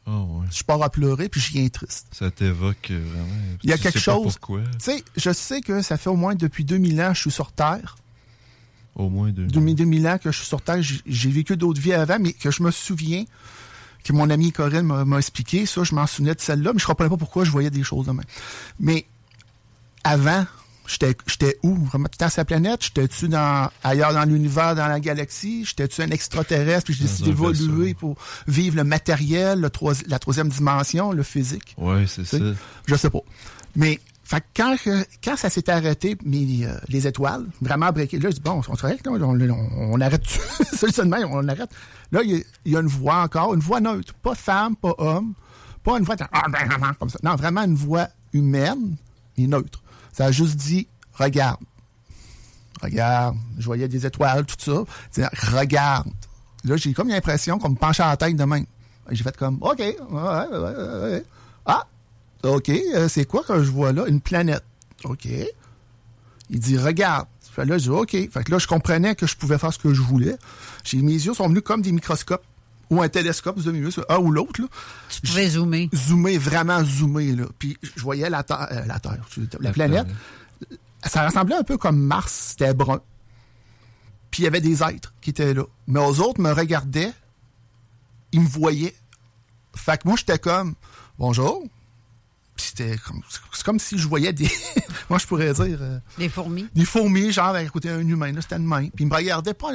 Ouais. Je pars à pleurer, puis je viens triste. Ça t'évoque euh, vraiment... Il y a tu quelque sais chose. Tu sais, je sais que ça fait au moins depuis 2000 ans que je suis sur Terre. Au moins deux. 2000, 2000 ans que je suis sur Terre. J'ai- vécu d'autres vies avant, mais que je me souviens que mon ami Corinne m'a expliqué. Ça, je m'en souvenais de celle-là, mais je comprenais pas pourquoi je voyais des choses de même. Mais avant, j'étais j'étais où? À sa planète? J'étais-tu dans, ailleurs dans l'univers, dans la galaxie? J'étais-tu un extraterrestre? Puis j'ai décidé d'évoluer pour vivre le matériel, le troi- la troisième dimension, le physique. Ouais, c'est ça. Je sais pas. Mais fait que quand, quand ça s'est arrêté, mais, euh, les étoiles, vraiment breaké, là, je dis, bon, on se on, on- on arrête tout. [LAUGHS] C'est le seul même, on arrête. Là, il y, a- il y a une voix encore, une voix neutre. Pas femme, pas homme. Pas une voix de- comme ça. Non, vraiment une voix humaine et neutre. Ça a juste dit, regarde. Regarde. Je voyais des étoiles, tout ça. Regarde. Là, j'ai comme l'impression qu'on me penchait la tête de même. J'ai fait comme, OK. Ah, OK, euh, c'est quoi que je vois là? Une planète. OK. Il dit, regarde. Là, je dis, OK. Fait que là, je comprenais que je pouvais faire ce que je voulais. Mes yeux sont venus comme des microscopes ou un télescope, vous avez vu, un ou l'autre. Là. Tu pouvais zoomer. Zoomer, vraiment zoomer. Là. Puis je voyais la Terre, euh, la, terre la, La planète. Ça ressemblait un peu comme Mars, c'était brun. Puis il y avait des êtres qui étaient là. Mais aux autres me regardaient, ils me voyaient. Fait que moi, j'étais comme, bonjour. Puis c'était comme, c'est comme si je voyais des, [LAUGHS] moi je pourrais dire, euh, Des fourmis. des fourmis, genre, côté d'un humain, là, c'était une main. Puis ils me regardaient pas,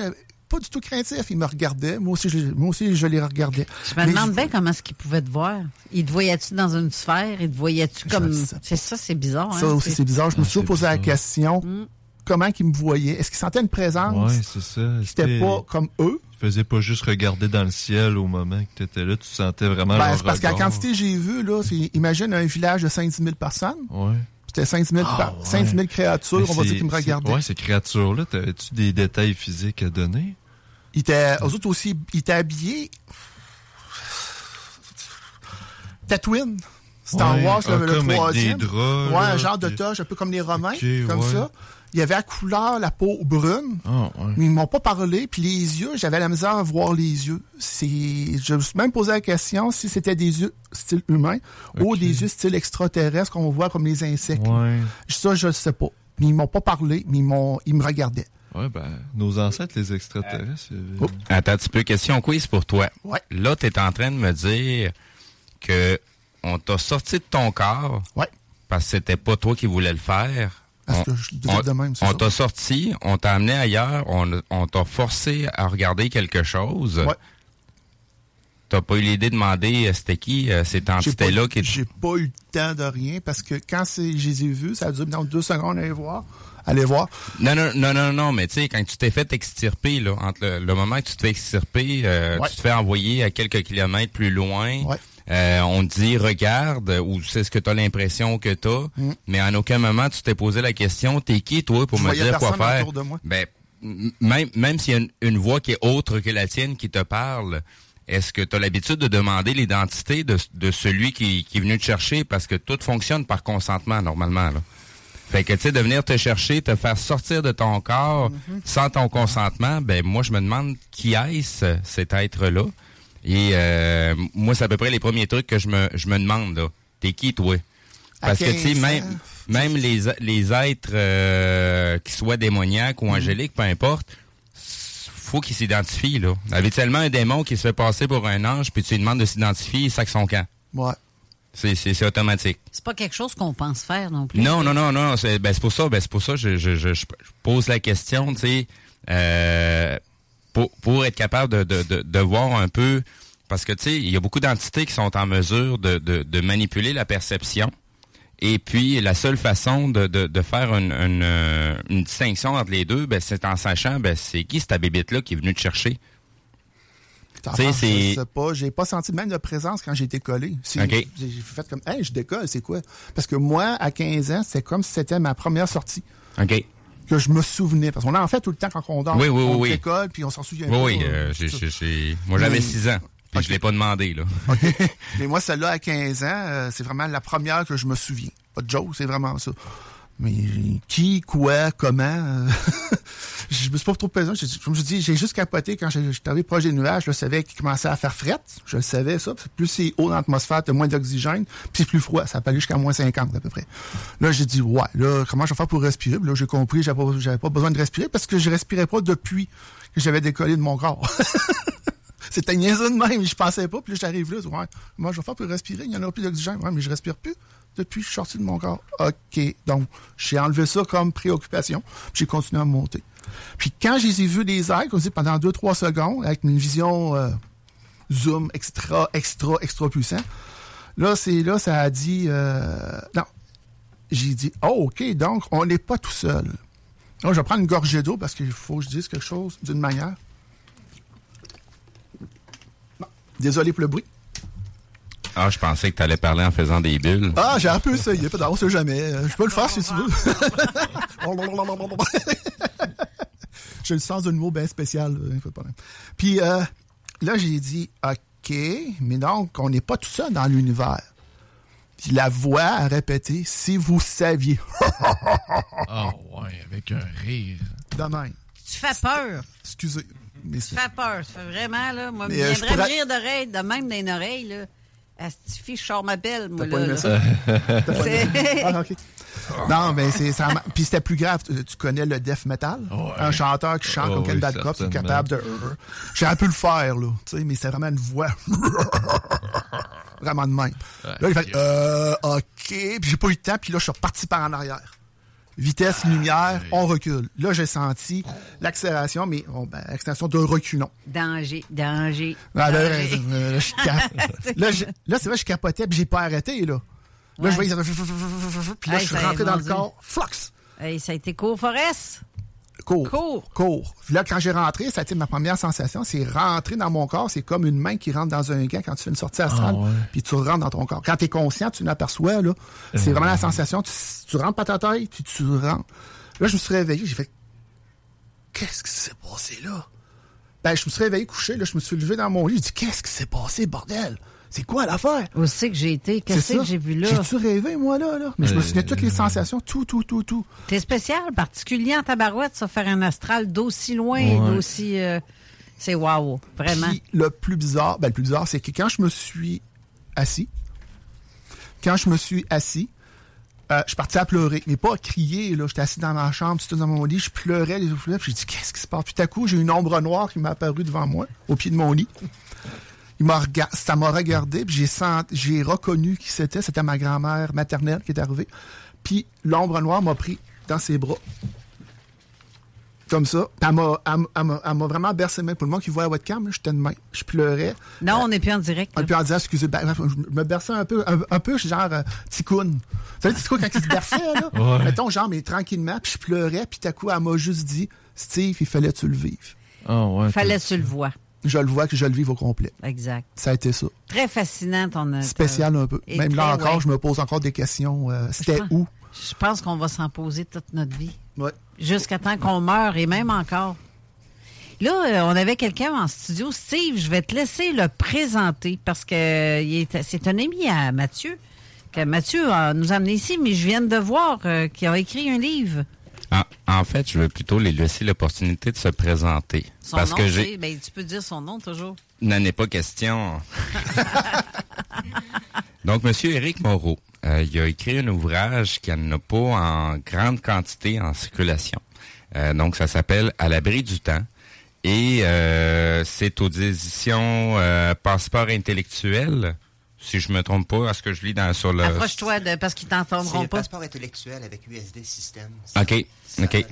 pas du tout craintif, ils me regardaient. Moi aussi, je, moi aussi, je les regardais. Je me Mais demande bien comment est-ce qu'ils pouvaient te voir. Ils te voyaient-tu dans une sphère? Ils te voyaient-tu comme... C'est ça, c'est bizarre. Ça hein? aussi, c'est bizarre. Je me suis toujours posé la question, Mm. comment ils me voyaient? Est-ce qu'ils sentaient une présence? Ouais, c'est ça. C'était pas comme eux? Tu faisais pas juste regarder dans le ciel au moment que t'étais là, tu sentais vraiment Ben, leur c'est parce qu'à la quantité que j'ai vu, là, c'est, imagine un village de 5 000 personnes. Ouais. C'était 5 000, Ah, ouais. 5 000 créatures, Mais on va dire, c'est- qui me regardaient. Ouais, ces créatures-là, t'avais-tu des détails physiques à donner? Ils étaient, eux autres aussi, ils étaient habillés. Tatooine. Star Ouais, Wars, le, ah, le troisième. draps, Ouais, là, un genre de toge, un peu comme les Romains, comme ouais. ça. Il y avait à couleur la peau brune. Ah, ouais. Mais ils m'ont pas parlé. Puis les yeux, j'avais la misère à voir les yeux. C'est, je me suis même posé la question si c'était des yeux style humain ou des yeux style extraterrestre qu'on voit comme les insectes. Ça, je sais pas. Mais ils m'ont pas parlé, mais ils m'ont, ils me regardaient. Ouais, ben, nos ancêtres, les extraterrestres. euh, Attends un petit peu, question quiz pour toi. Ouais. Là, tu es en train de me dire que on t'a sorti de ton corps Ouais. parce que c'était pas toi qui voulais le faire. Parce On- que je on- de même, c'est On t'a sorti, on t'a amené ailleurs, on, on t'a forcé à regarder quelque chose. Ouais. T'as pas eu l'idée de demander euh, c'était qui euh, cette entité-là qui j'ai pas eu le temps de rien parce que quand c'est, je les ai vus, ça a duré dans deux secondes à aller voir. Allez voir. Non, non, non, non, non, mais tu sais, quand tu t'es fait extirper, là, entre le, le moment que tu te fais extirper, euh, Ouais. tu te fais envoyer à quelques kilomètres plus loin. Ouais. euh, on te dit regarde ou c'est ce que tu as l'impression que tu as, Mm. mais en aucun moment tu t'es posé la question t'es qui toi pour Je me dire quoi faire? de moi. Ben même même s'il y a une, une voix qui est autre que la tienne qui te parle, est-ce que tu as l'habitude de demander l'identité de, de celui qui, qui est venu te chercher? Parce que tout fonctionne par consentement normalement là. Fait que, tu sais, de venir te chercher, te faire sortir de ton corps Mm-hmm. sans ton consentement, ben moi, je me demande qui est-ce, cet être-là. Et euh, moi, c'est à peu près les premiers trucs que je me, je me demande, là. T'es qui, toi? Parce que, tu sais, 15 même, même les, les êtres euh, qui soient démoniaques ou angéliques, peu importe, faut qu'ils s'identifient, là. Habituellement, un démon qui se fait passer pour un ange, puis tu lui demandes de s'identifier, il sac son camp. Ouais. C'est, automatique. C'est pas quelque chose qu'on pense faire non plus. Non, non, non, non. C'est ben, c'est pour ça, ben, c'est pour ça que je, je, je, je pose la question, tu sais, euh, pour, pour être capable de, de, de, de voir un peu, parce que tu sais, il y a beaucoup d'entités qui sont en mesure de, de, de manipuler la perception. Et puis, la seule façon de, de, de faire une, une, une distinction entre les deux, ben, c'est en sachant, ben, c'est qui cette bébite-là qui est venue te chercher? Tu sais, c'est- pas, j'ai pas senti même de présence quand j'ai été collé. J'ai fait comme, hey, je décolle, c'est quoi? Parce que moi, à 15 ans, c'est comme si c'était ma première sortie. OK. Que je me souvenais. Parce qu'on en fait tout le temps quand on dort. Oui, oui, oui, on oui. décolle, puis on s'en souvient Oui, oui. euh, moi, j'avais Mais- 6 ans. Puis je l'ai pas demandé, là. [LAUGHS] Mais moi, celle-là, à 15 ans, euh, c'est vraiment la première que je me souviens. Pas de joke, c'est vraiment ça. Mais qui, quoi, comment, euh, [LAUGHS] je me suis pas trop. J'ai- Je me suis dit, j'ai juste capoté quand j'étais arrivé proche des nuages. Je savais qu'il commençait à faire fret. Je le savais, ça. Plus c'est haut dans l'atmosphère, t'as moins d'oxygène. Puis c'est plus froid. Ça peut aller jusqu'à moins 50 à peu près. Là, j'ai dit, ouais, là, comment je vais faire pour respirer? Puis là, j'ai compris, j'avais pas, j'avais pas besoin de respirer parce que je respirais pas depuis que j'avais décollé de mon corps. [LAUGHS] C'était niaiseux de même, je pensais pas. Puis là, j'arrive là, ouais, moi, je vais faire pour respirer, il n'y en aura plus d'oxygène. Ouais, mais je respire plus depuis que je suis sorti de mon corps. OK. Donc, j'ai enlevé ça comme préoccupation. Puis j'ai continué à monter. Puis quand je les ai vus des airs, comme dis, pendant 2-3 secondes, avec une vision euh, zoom extra, extra, extra puissant, là, c'est là, ça a dit, euh, non. J'ai dit, oh, OK, donc, on n'est pas tout seul. Je vais prendre une gorgée d'eau parce qu'il faut que je dise quelque chose d'une manière. Non. Désolé pour le bruit. Ah, je pensais que tu allais parler en faisant des bulles. Ah, j'ai un peu essayé, peut-être, on sait jamais. Euh, Je peux le faire si tu veux. [LAUGHS] j'ai le sens d'un mot bien spécial, euh, de. Puis euh, là, j'ai dit, OK, mais donc, on n'est pas tout seul dans l'univers. Puis la voix a répété, si vous saviez. [LAUGHS] Ah ouais, avec un rire. De même. Tu fais peur. Excusez. Mais Tu fais peur. Tu fais vraiment, là. Moi, je euh, je viendrais me rire d'oreille, de même dans une oreille, là. Astifi, je sors ma belle, moi, là. là. ça? [LAUGHS] Ah. Non, mais c'est ça. Puis c'était plus grave. Tu, tu connais le death metal? Un chanteur qui chante Oh, comme Ken oui, Bad Cop, qui est capable de. J'ai un peu le faire, là. Tu sais, mais c'est vraiment une voix. vraiment de même. Là, il fait euh, OK. Puis j'ai pas eu le temps. Puis là, je suis reparti par en arrière. Vitesse, lumière, on recule. Là, j'ai senti l'accélération, mais bon, ben, l'accélération d'un reculon. Danger, danger. Ah, là, danger. là, [LAUGHS] là, là, c'est vrai, je capotais, puis j'ai pas arrêté, là. Là, Ouais. je voyais ça. Puis là, Hey, je suis rentré dans le corps. Flux! Hey, ça a été court, Forest. Cours. Cours. Cours. Puis là, quand j'ai rentré, ça a été ma première sensation. C'est rentrer dans mon corps. C'est comme une main qui rentre dans un gant quand tu fais une sortie astrale. Ah ouais. Puis tu rentres dans ton corps. Quand tu es conscient, tu l'aperçois, là. C'est Euh. vraiment la sensation. Tu, tu rentres par ta tête, puis tu rentres. Là, je me suis réveillé. J'ai fait, qu'est-ce qui s'est passé là? Ben, je me suis réveillé couché, là, je me suis levé dans mon lit, j'ai dit, qu'est-ce qui s'est passé, bordel? C'est quoi l'affaire? Où c'est que j'ai été? Qu'est-ce que j'ai vu là? J'ai-tu rêvé, moi, là? là? Mais je me Euh, souviens de toutes les sensations, tout, tout, tout, tout. T'es spécial, particulier en tabarouette, ça, faire un astral d'aussi loin, Ouais. d'aussi... euh, c'est wow, vraiment. Puis le plus bizarre, ben, le plus bizarre, c'est que quand je me suis assis, quand je me suis assis, euh, je suis parti à pleurer, mais pas à crier, là. J'étais assis dans ma chambre, tout dans mon lit, je pleurais, les yeux puis j'ai dit, qu'est-ce qui se passe? Puis tout à coup, j'ai une ombre noire qui m'est apparue devant moi, au pied de mon lit. Il m'a ça m'a regardé, puis j'ai senti, j'ai reconnu qui c'était. C'était ma grand-mère maternelle qui est arrivée. Puis l'ombre noire m'a pris dans ses bras. Comme ça. Puis Elle m'a, elle, m'a- elle m'a- elle m'a vraiment bercé main. Pour le monde qui voit la webcam, j'étais de main. Je pleurais. Non, on n'est plus en direct. On est plus en direct, excusez. Ben, je me berçais un peu, un, un peu genre euh, ticoun. Vous savez, ticoun, quand il se berçait, là? Ouais. Mettons, genre, mais tranquillement, puis je pleurais, puis tout à coup, elle m'a juste dit, Steve, il fallait que tu le vives. Ah ouais. Fallait que tu le vois. Je le vois que je le vive au complet. Exact. Ça a été ça. Très fascinant, ton... Spécial un peu. Et Même là encore, ouais. je me pose encore des questions. euh, C'était où? Je pense qu'on va s'en poser toute notre vie. Ouais. Jusqu'à temps qu'on meure et même encore. Là, euh, on avait quelqu'un en studio. Steve, je vais te laisser le présenter parce que euh, c'est un ami à Mathieu. Que Mathieu euh, nous a amené ici, mais je viens de voir euh, qu'il a écrit un livre. En, en fait, je veux plutôt les laisser l'opportunité de se présenter. Son parce nom, que j'ai. ben, tu peux dire son nom toujours. N'en est pas question. [LAUGHS] Donc, Monsieur Éric Moreau, euh, il a écrit un ouvrage qui n'en a pas en grande quantité en circulation. Euh, donc, ça s'appelle À l'abri du temps. Et euh, c'est aux éditions euh, Passeport intellectuel, si je me trompe pas, à ce que je lis dans sur le... Approche-toi de parce qu'ils C'est t'entendront le pas. passeport intellectuel avec USD System. OK, OK.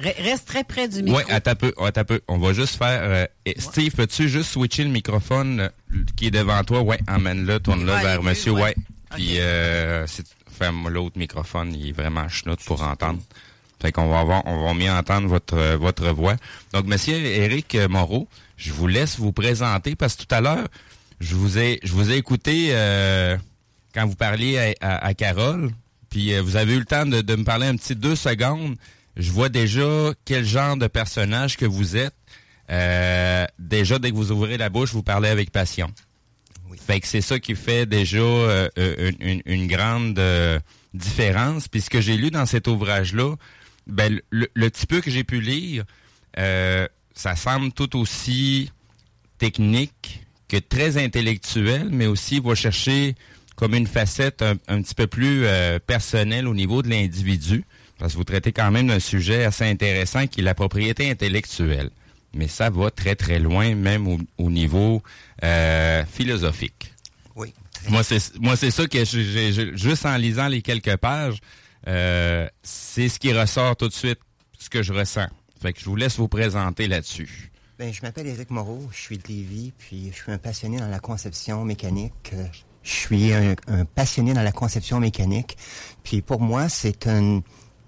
Re- Reste très près du micro. Ouais, attends un peu, attends un peu. On va juste faire. euh, Steve, peux-tu juste switcher le microphone euh, qui est devant toi? Ouais, emmène-le, tourne-le Ouais, vers monsieur, ouais. ouais. Puis, euh, c'est- ferme l'autre microphone, il est vraiment chenoute pour entendre. Fait qu'on va avoir, on va mieux entendre votre, euh, votre voix. Donc, monsieur Éric euh, Moreau, je vous laisse vous présenter parce que tout à l'heure, je vous ai, je vous ai écouté, euh, quand vous parliez à, à- à Carole, puis euh, vous avez eu le temps de, de me parler un petit deux secondes. Je vois déjà quel genre de personnage que vous êtes. Euh, déjà, dès que vous ouvrez la bouche, vous parlez avec passion. Fait que c'est ça qui fait déjà euh, euh, une, une- une grande euh, différence. Puis ce que j'ai lu dans cet ouvrage-là, ben, le, le petit peu que j'ai pu lire, euh, ça semble tout aussi technique que très intellectuel, mais aussi va chercher comme une facette un, un petit peu plus euh, personnelle au niveau de l'individu, parce que vous traitez quand même d'un sujet assez intéressant qui est la propriété intellectuelle. Mais ça va très très loin, même au, au niveau euh, philosophique. Oui. Moi, c'est moi c'est ça que j'ai- juste en lisant les quelques pages, euh, c'est ce qui ressort tout de suite, ce que je ressens. Fait que je vous laisse vous présenter là-dessus. Ben, je m'appelle Éric Moreau, je suis de Lévis, puis je suis un passionné dans la conception mécanique. Euh, Je suis un, un passionné dans la conception mécanique. Puis pour moi, c'est un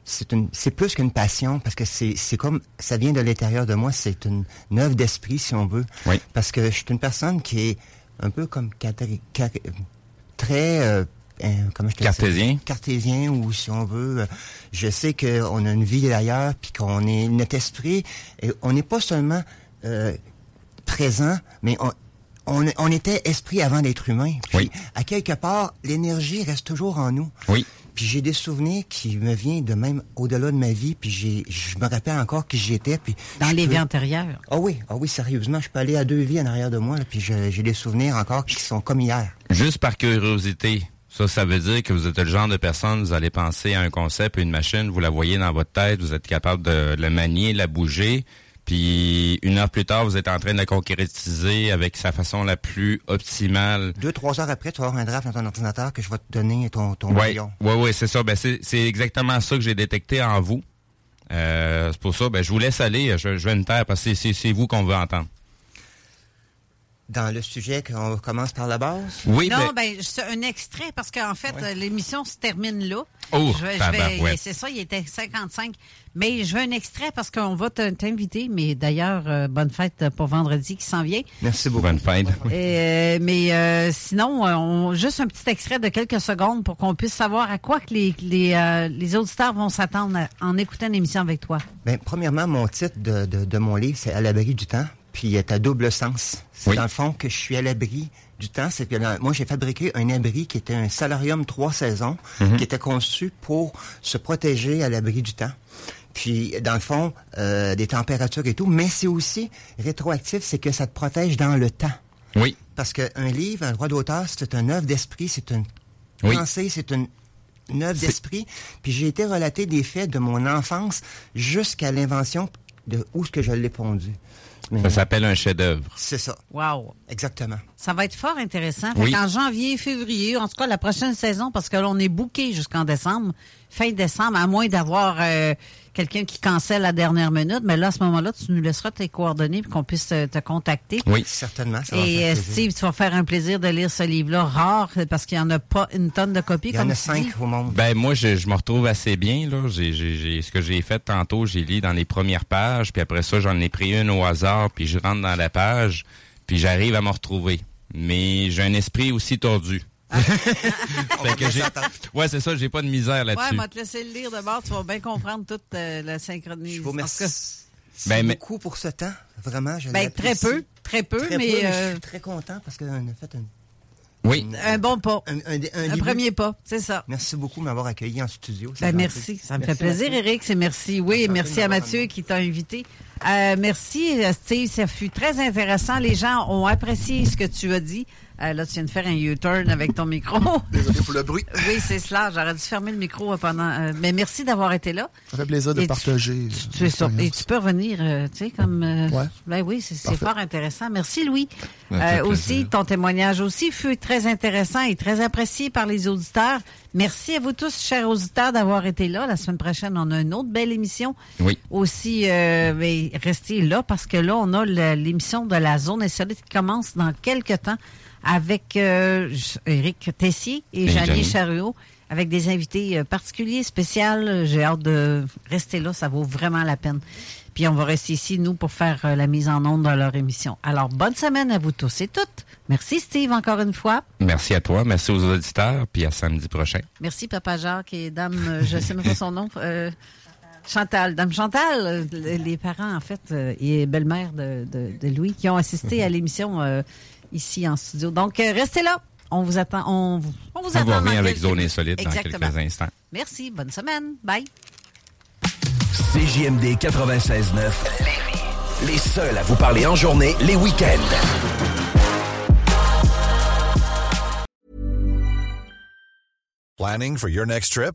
c'est une c'est plus qu'une passion parce que c'est c'est comme ça vient de l'intérieur de moi, c'est une, une œuvre d'esprit si on veut. Oui. Parce que je suis une personne qui est un peu comme très euh, euh, comment je te Cartésien. cartésien ou si on veut euh, je sais qu'on a une vie ailleurs puis qu'on est notre esprit et on n'est pas seulement euh, présent mais on on, on était esprit avant d'être humain. Puis, à quelque part, l'énergie reste toujours en nous. Oui. Puis j'ai des souvenirs qui me viennent de même au-delà de ma vie. Puis j'ai, je me rappelle encore qui j'étais. Puis Dans les peux- vies antérieures. Ah oui, ah oui, sérieusement, je peux aller à deux vies en arrière de moi. là, puis j'ai des souvenirs encore qui sont comme hier. Juste par curiosité, ça, ça veut dire que vous êtes le genre de personne, vous allez penser à un concept, une machine, vous la voyez dans votre tête, vous êtes capable de le manier, la bouger, puis une heure plus tard, vous êtes en train de la concrétiser avec sa façon la plus optimale. Deux, trois heures après, tu vas avoir un draft dans ton ordinateur que je vais te donner ton, ton ouais, ouais, c'est ça. Ben, c'est, exactement ça que j'ai détecté en vous. Euh, c'est pour ça, ben, je vous laisse aller. Je, je vais me taire parce que c'est vous qu'on veut entendre. Dans le sujet qu'on commence par la base? Oui, non, ben, c'est un extrait parce qu'en fait, l'émission se termine là. Oh, je je c'est ça, il était 55. Mais je veux un extrait parce qu'on va te- t'inviter. Mais d'ailleurs, euh, bonne fête pour vendredi qui s'en vient. Merci beaucoup. Bonne fête. Euh, mais euh, sinon, on, juste un petit extrait de quelques secondes pour qu'on puisse savoir à quoi que les, les, euh, les auditeurs vont s'attendre en écoutant l'émission avec toi. Ben, premièrement, mon titre de, de, de mon livre, c'est À l'abri du temps. Puis il est à double sens. C'est dans le fond que je suis à l'abri du temps. C'est que moi, j'ai fabriqué un abri qui était un salarium trois saisons, Mhm. qui était conçu pour se protéger à l'abri du temps. Puis, dans le fond, euh, des températures et tout, mais c'est aussi rétroactif, c'est que ça te protège dans le temps. Oui. Parce qu'un livre, un droit d'auteur, c'est un œuvre d'esprit, c'est une Oui. pensée, c'est une, une œuvre d'esprit. Puis j'ai été relater des faits de mon enfance jusqu'à l'invention de où est-ce que je l'ai pondu. Mais- Ça s'appelle un chef-d'œuvre. C'est ça. Wow. Exactement. Ça va être fort intéressant. Fait Oui. qu'en janvier, février, en tout cas la prochaine saison, parce que là, on est booké jusqu'en décembre, fin décembre, à moins d'avoir euh, quelqu'un qui cancelle à la dernière minute. Mais là, à ce moment-là, tu nous laisseras tes coordonnées pour qu'on puisse euh, te contacter. Oui. Certainement. Ça va Et faire euh. Steve, tu vas faire un plaisir de lire ce livre-là rare parce qu'il n'y en a pas une tonne de copies. Il y en a cinq dis. au monde. Ben moi, je, je me retrouve assez bien là. J'ai, j'ai, j'ai- ce que j'ai fait tantôt, j'ai lu dans les premières pages, puis après ça, j'en ai pris une au hasard, puis je rentre dans la page, puis j'arrive à me retrouver. Mais j'ai un esprit aussi tordu. [LAUGHS] Fait que j'ai, ouais, c'est ça, j'ai pas de misère Ouais, là-dessus. moi, te laisser le lire d'abord, tu vas bien comprendre toute euh, la synchronie. Je vous remercie Ben, mais- beaucoup pour ce temps. Vraiment, je Ben, très peu, très peu, Très mais, peu, je euh, suis très content parce qu'on a fait un, Oui. Un bon pas. un, un- un Un début. premier pas, c'est ça. Merci beaucoup de m'avoir accueilli en studio. C'est Ben, merci, ça me Merci, fait plaisir. Eric. C'est merci. Oui, merci de à Mathieu qui t'a invité. Euh, merci, Steve. Ça fut très intéressant. Les gens ont apprécié ce que tu as dit. Euh, là, tu viens de faire un U-turn avec ton micro. [LAUGHS] Désolé pour le bruit. oui, c'est cela. J'aurais dû fermer le micro pendant. euh, mais merci d'avoir été là. Ça fait plaisir de Et tu- partager. Tu es sûr. Et tu peux revenir, euh, tu sais, comme. euh, Ouais. Ben oui, c'est fort intéressant. Merci, Louis. Euh, aussi, ton témoignage aussi fut très intéressant et très apprécié par les auditeurs. Merci à vous tous, chers auditeurs, d'avoir été là. La semaine prochaine, on a une autre belle émission. Oui. Aussi, euh, ben, restez là parce que là, on a l'émission de la zone insolite qui commence dans quelques temps avec euh, Éric Tessier et Janie. Chariot avec des invités euh, particuliers, spéciaux. J'ai hâte de rester là, ça vaut vraiment la peine. Puis on va rester ici, nous, pour faire euh, la mise en onde de leur émission. Alors, bonne semaine à vous tous et toutes. Merci, Steve, encore une fois. Merci à toi, merci aux auditeurs, puis à samedi prochain. Merci, Papa Jacques et Dame, euh, je sais même pas son nom, euh, Chantal. Dame Chantal, les parents, en fait, et belle-mère de, de- de Louis, qui ont assisté à l'émission euh, ici en studio. Donc, euh, restez là. On vous attend. On, vous- on vous On attend. va dans revenir avec quelques Zone. Insolite dans quelques instants. Merci. Bonne semaine. Bye. CJMD 96.9. Les seuls à vous parler en journée, les week-ends. Planning for your next trip?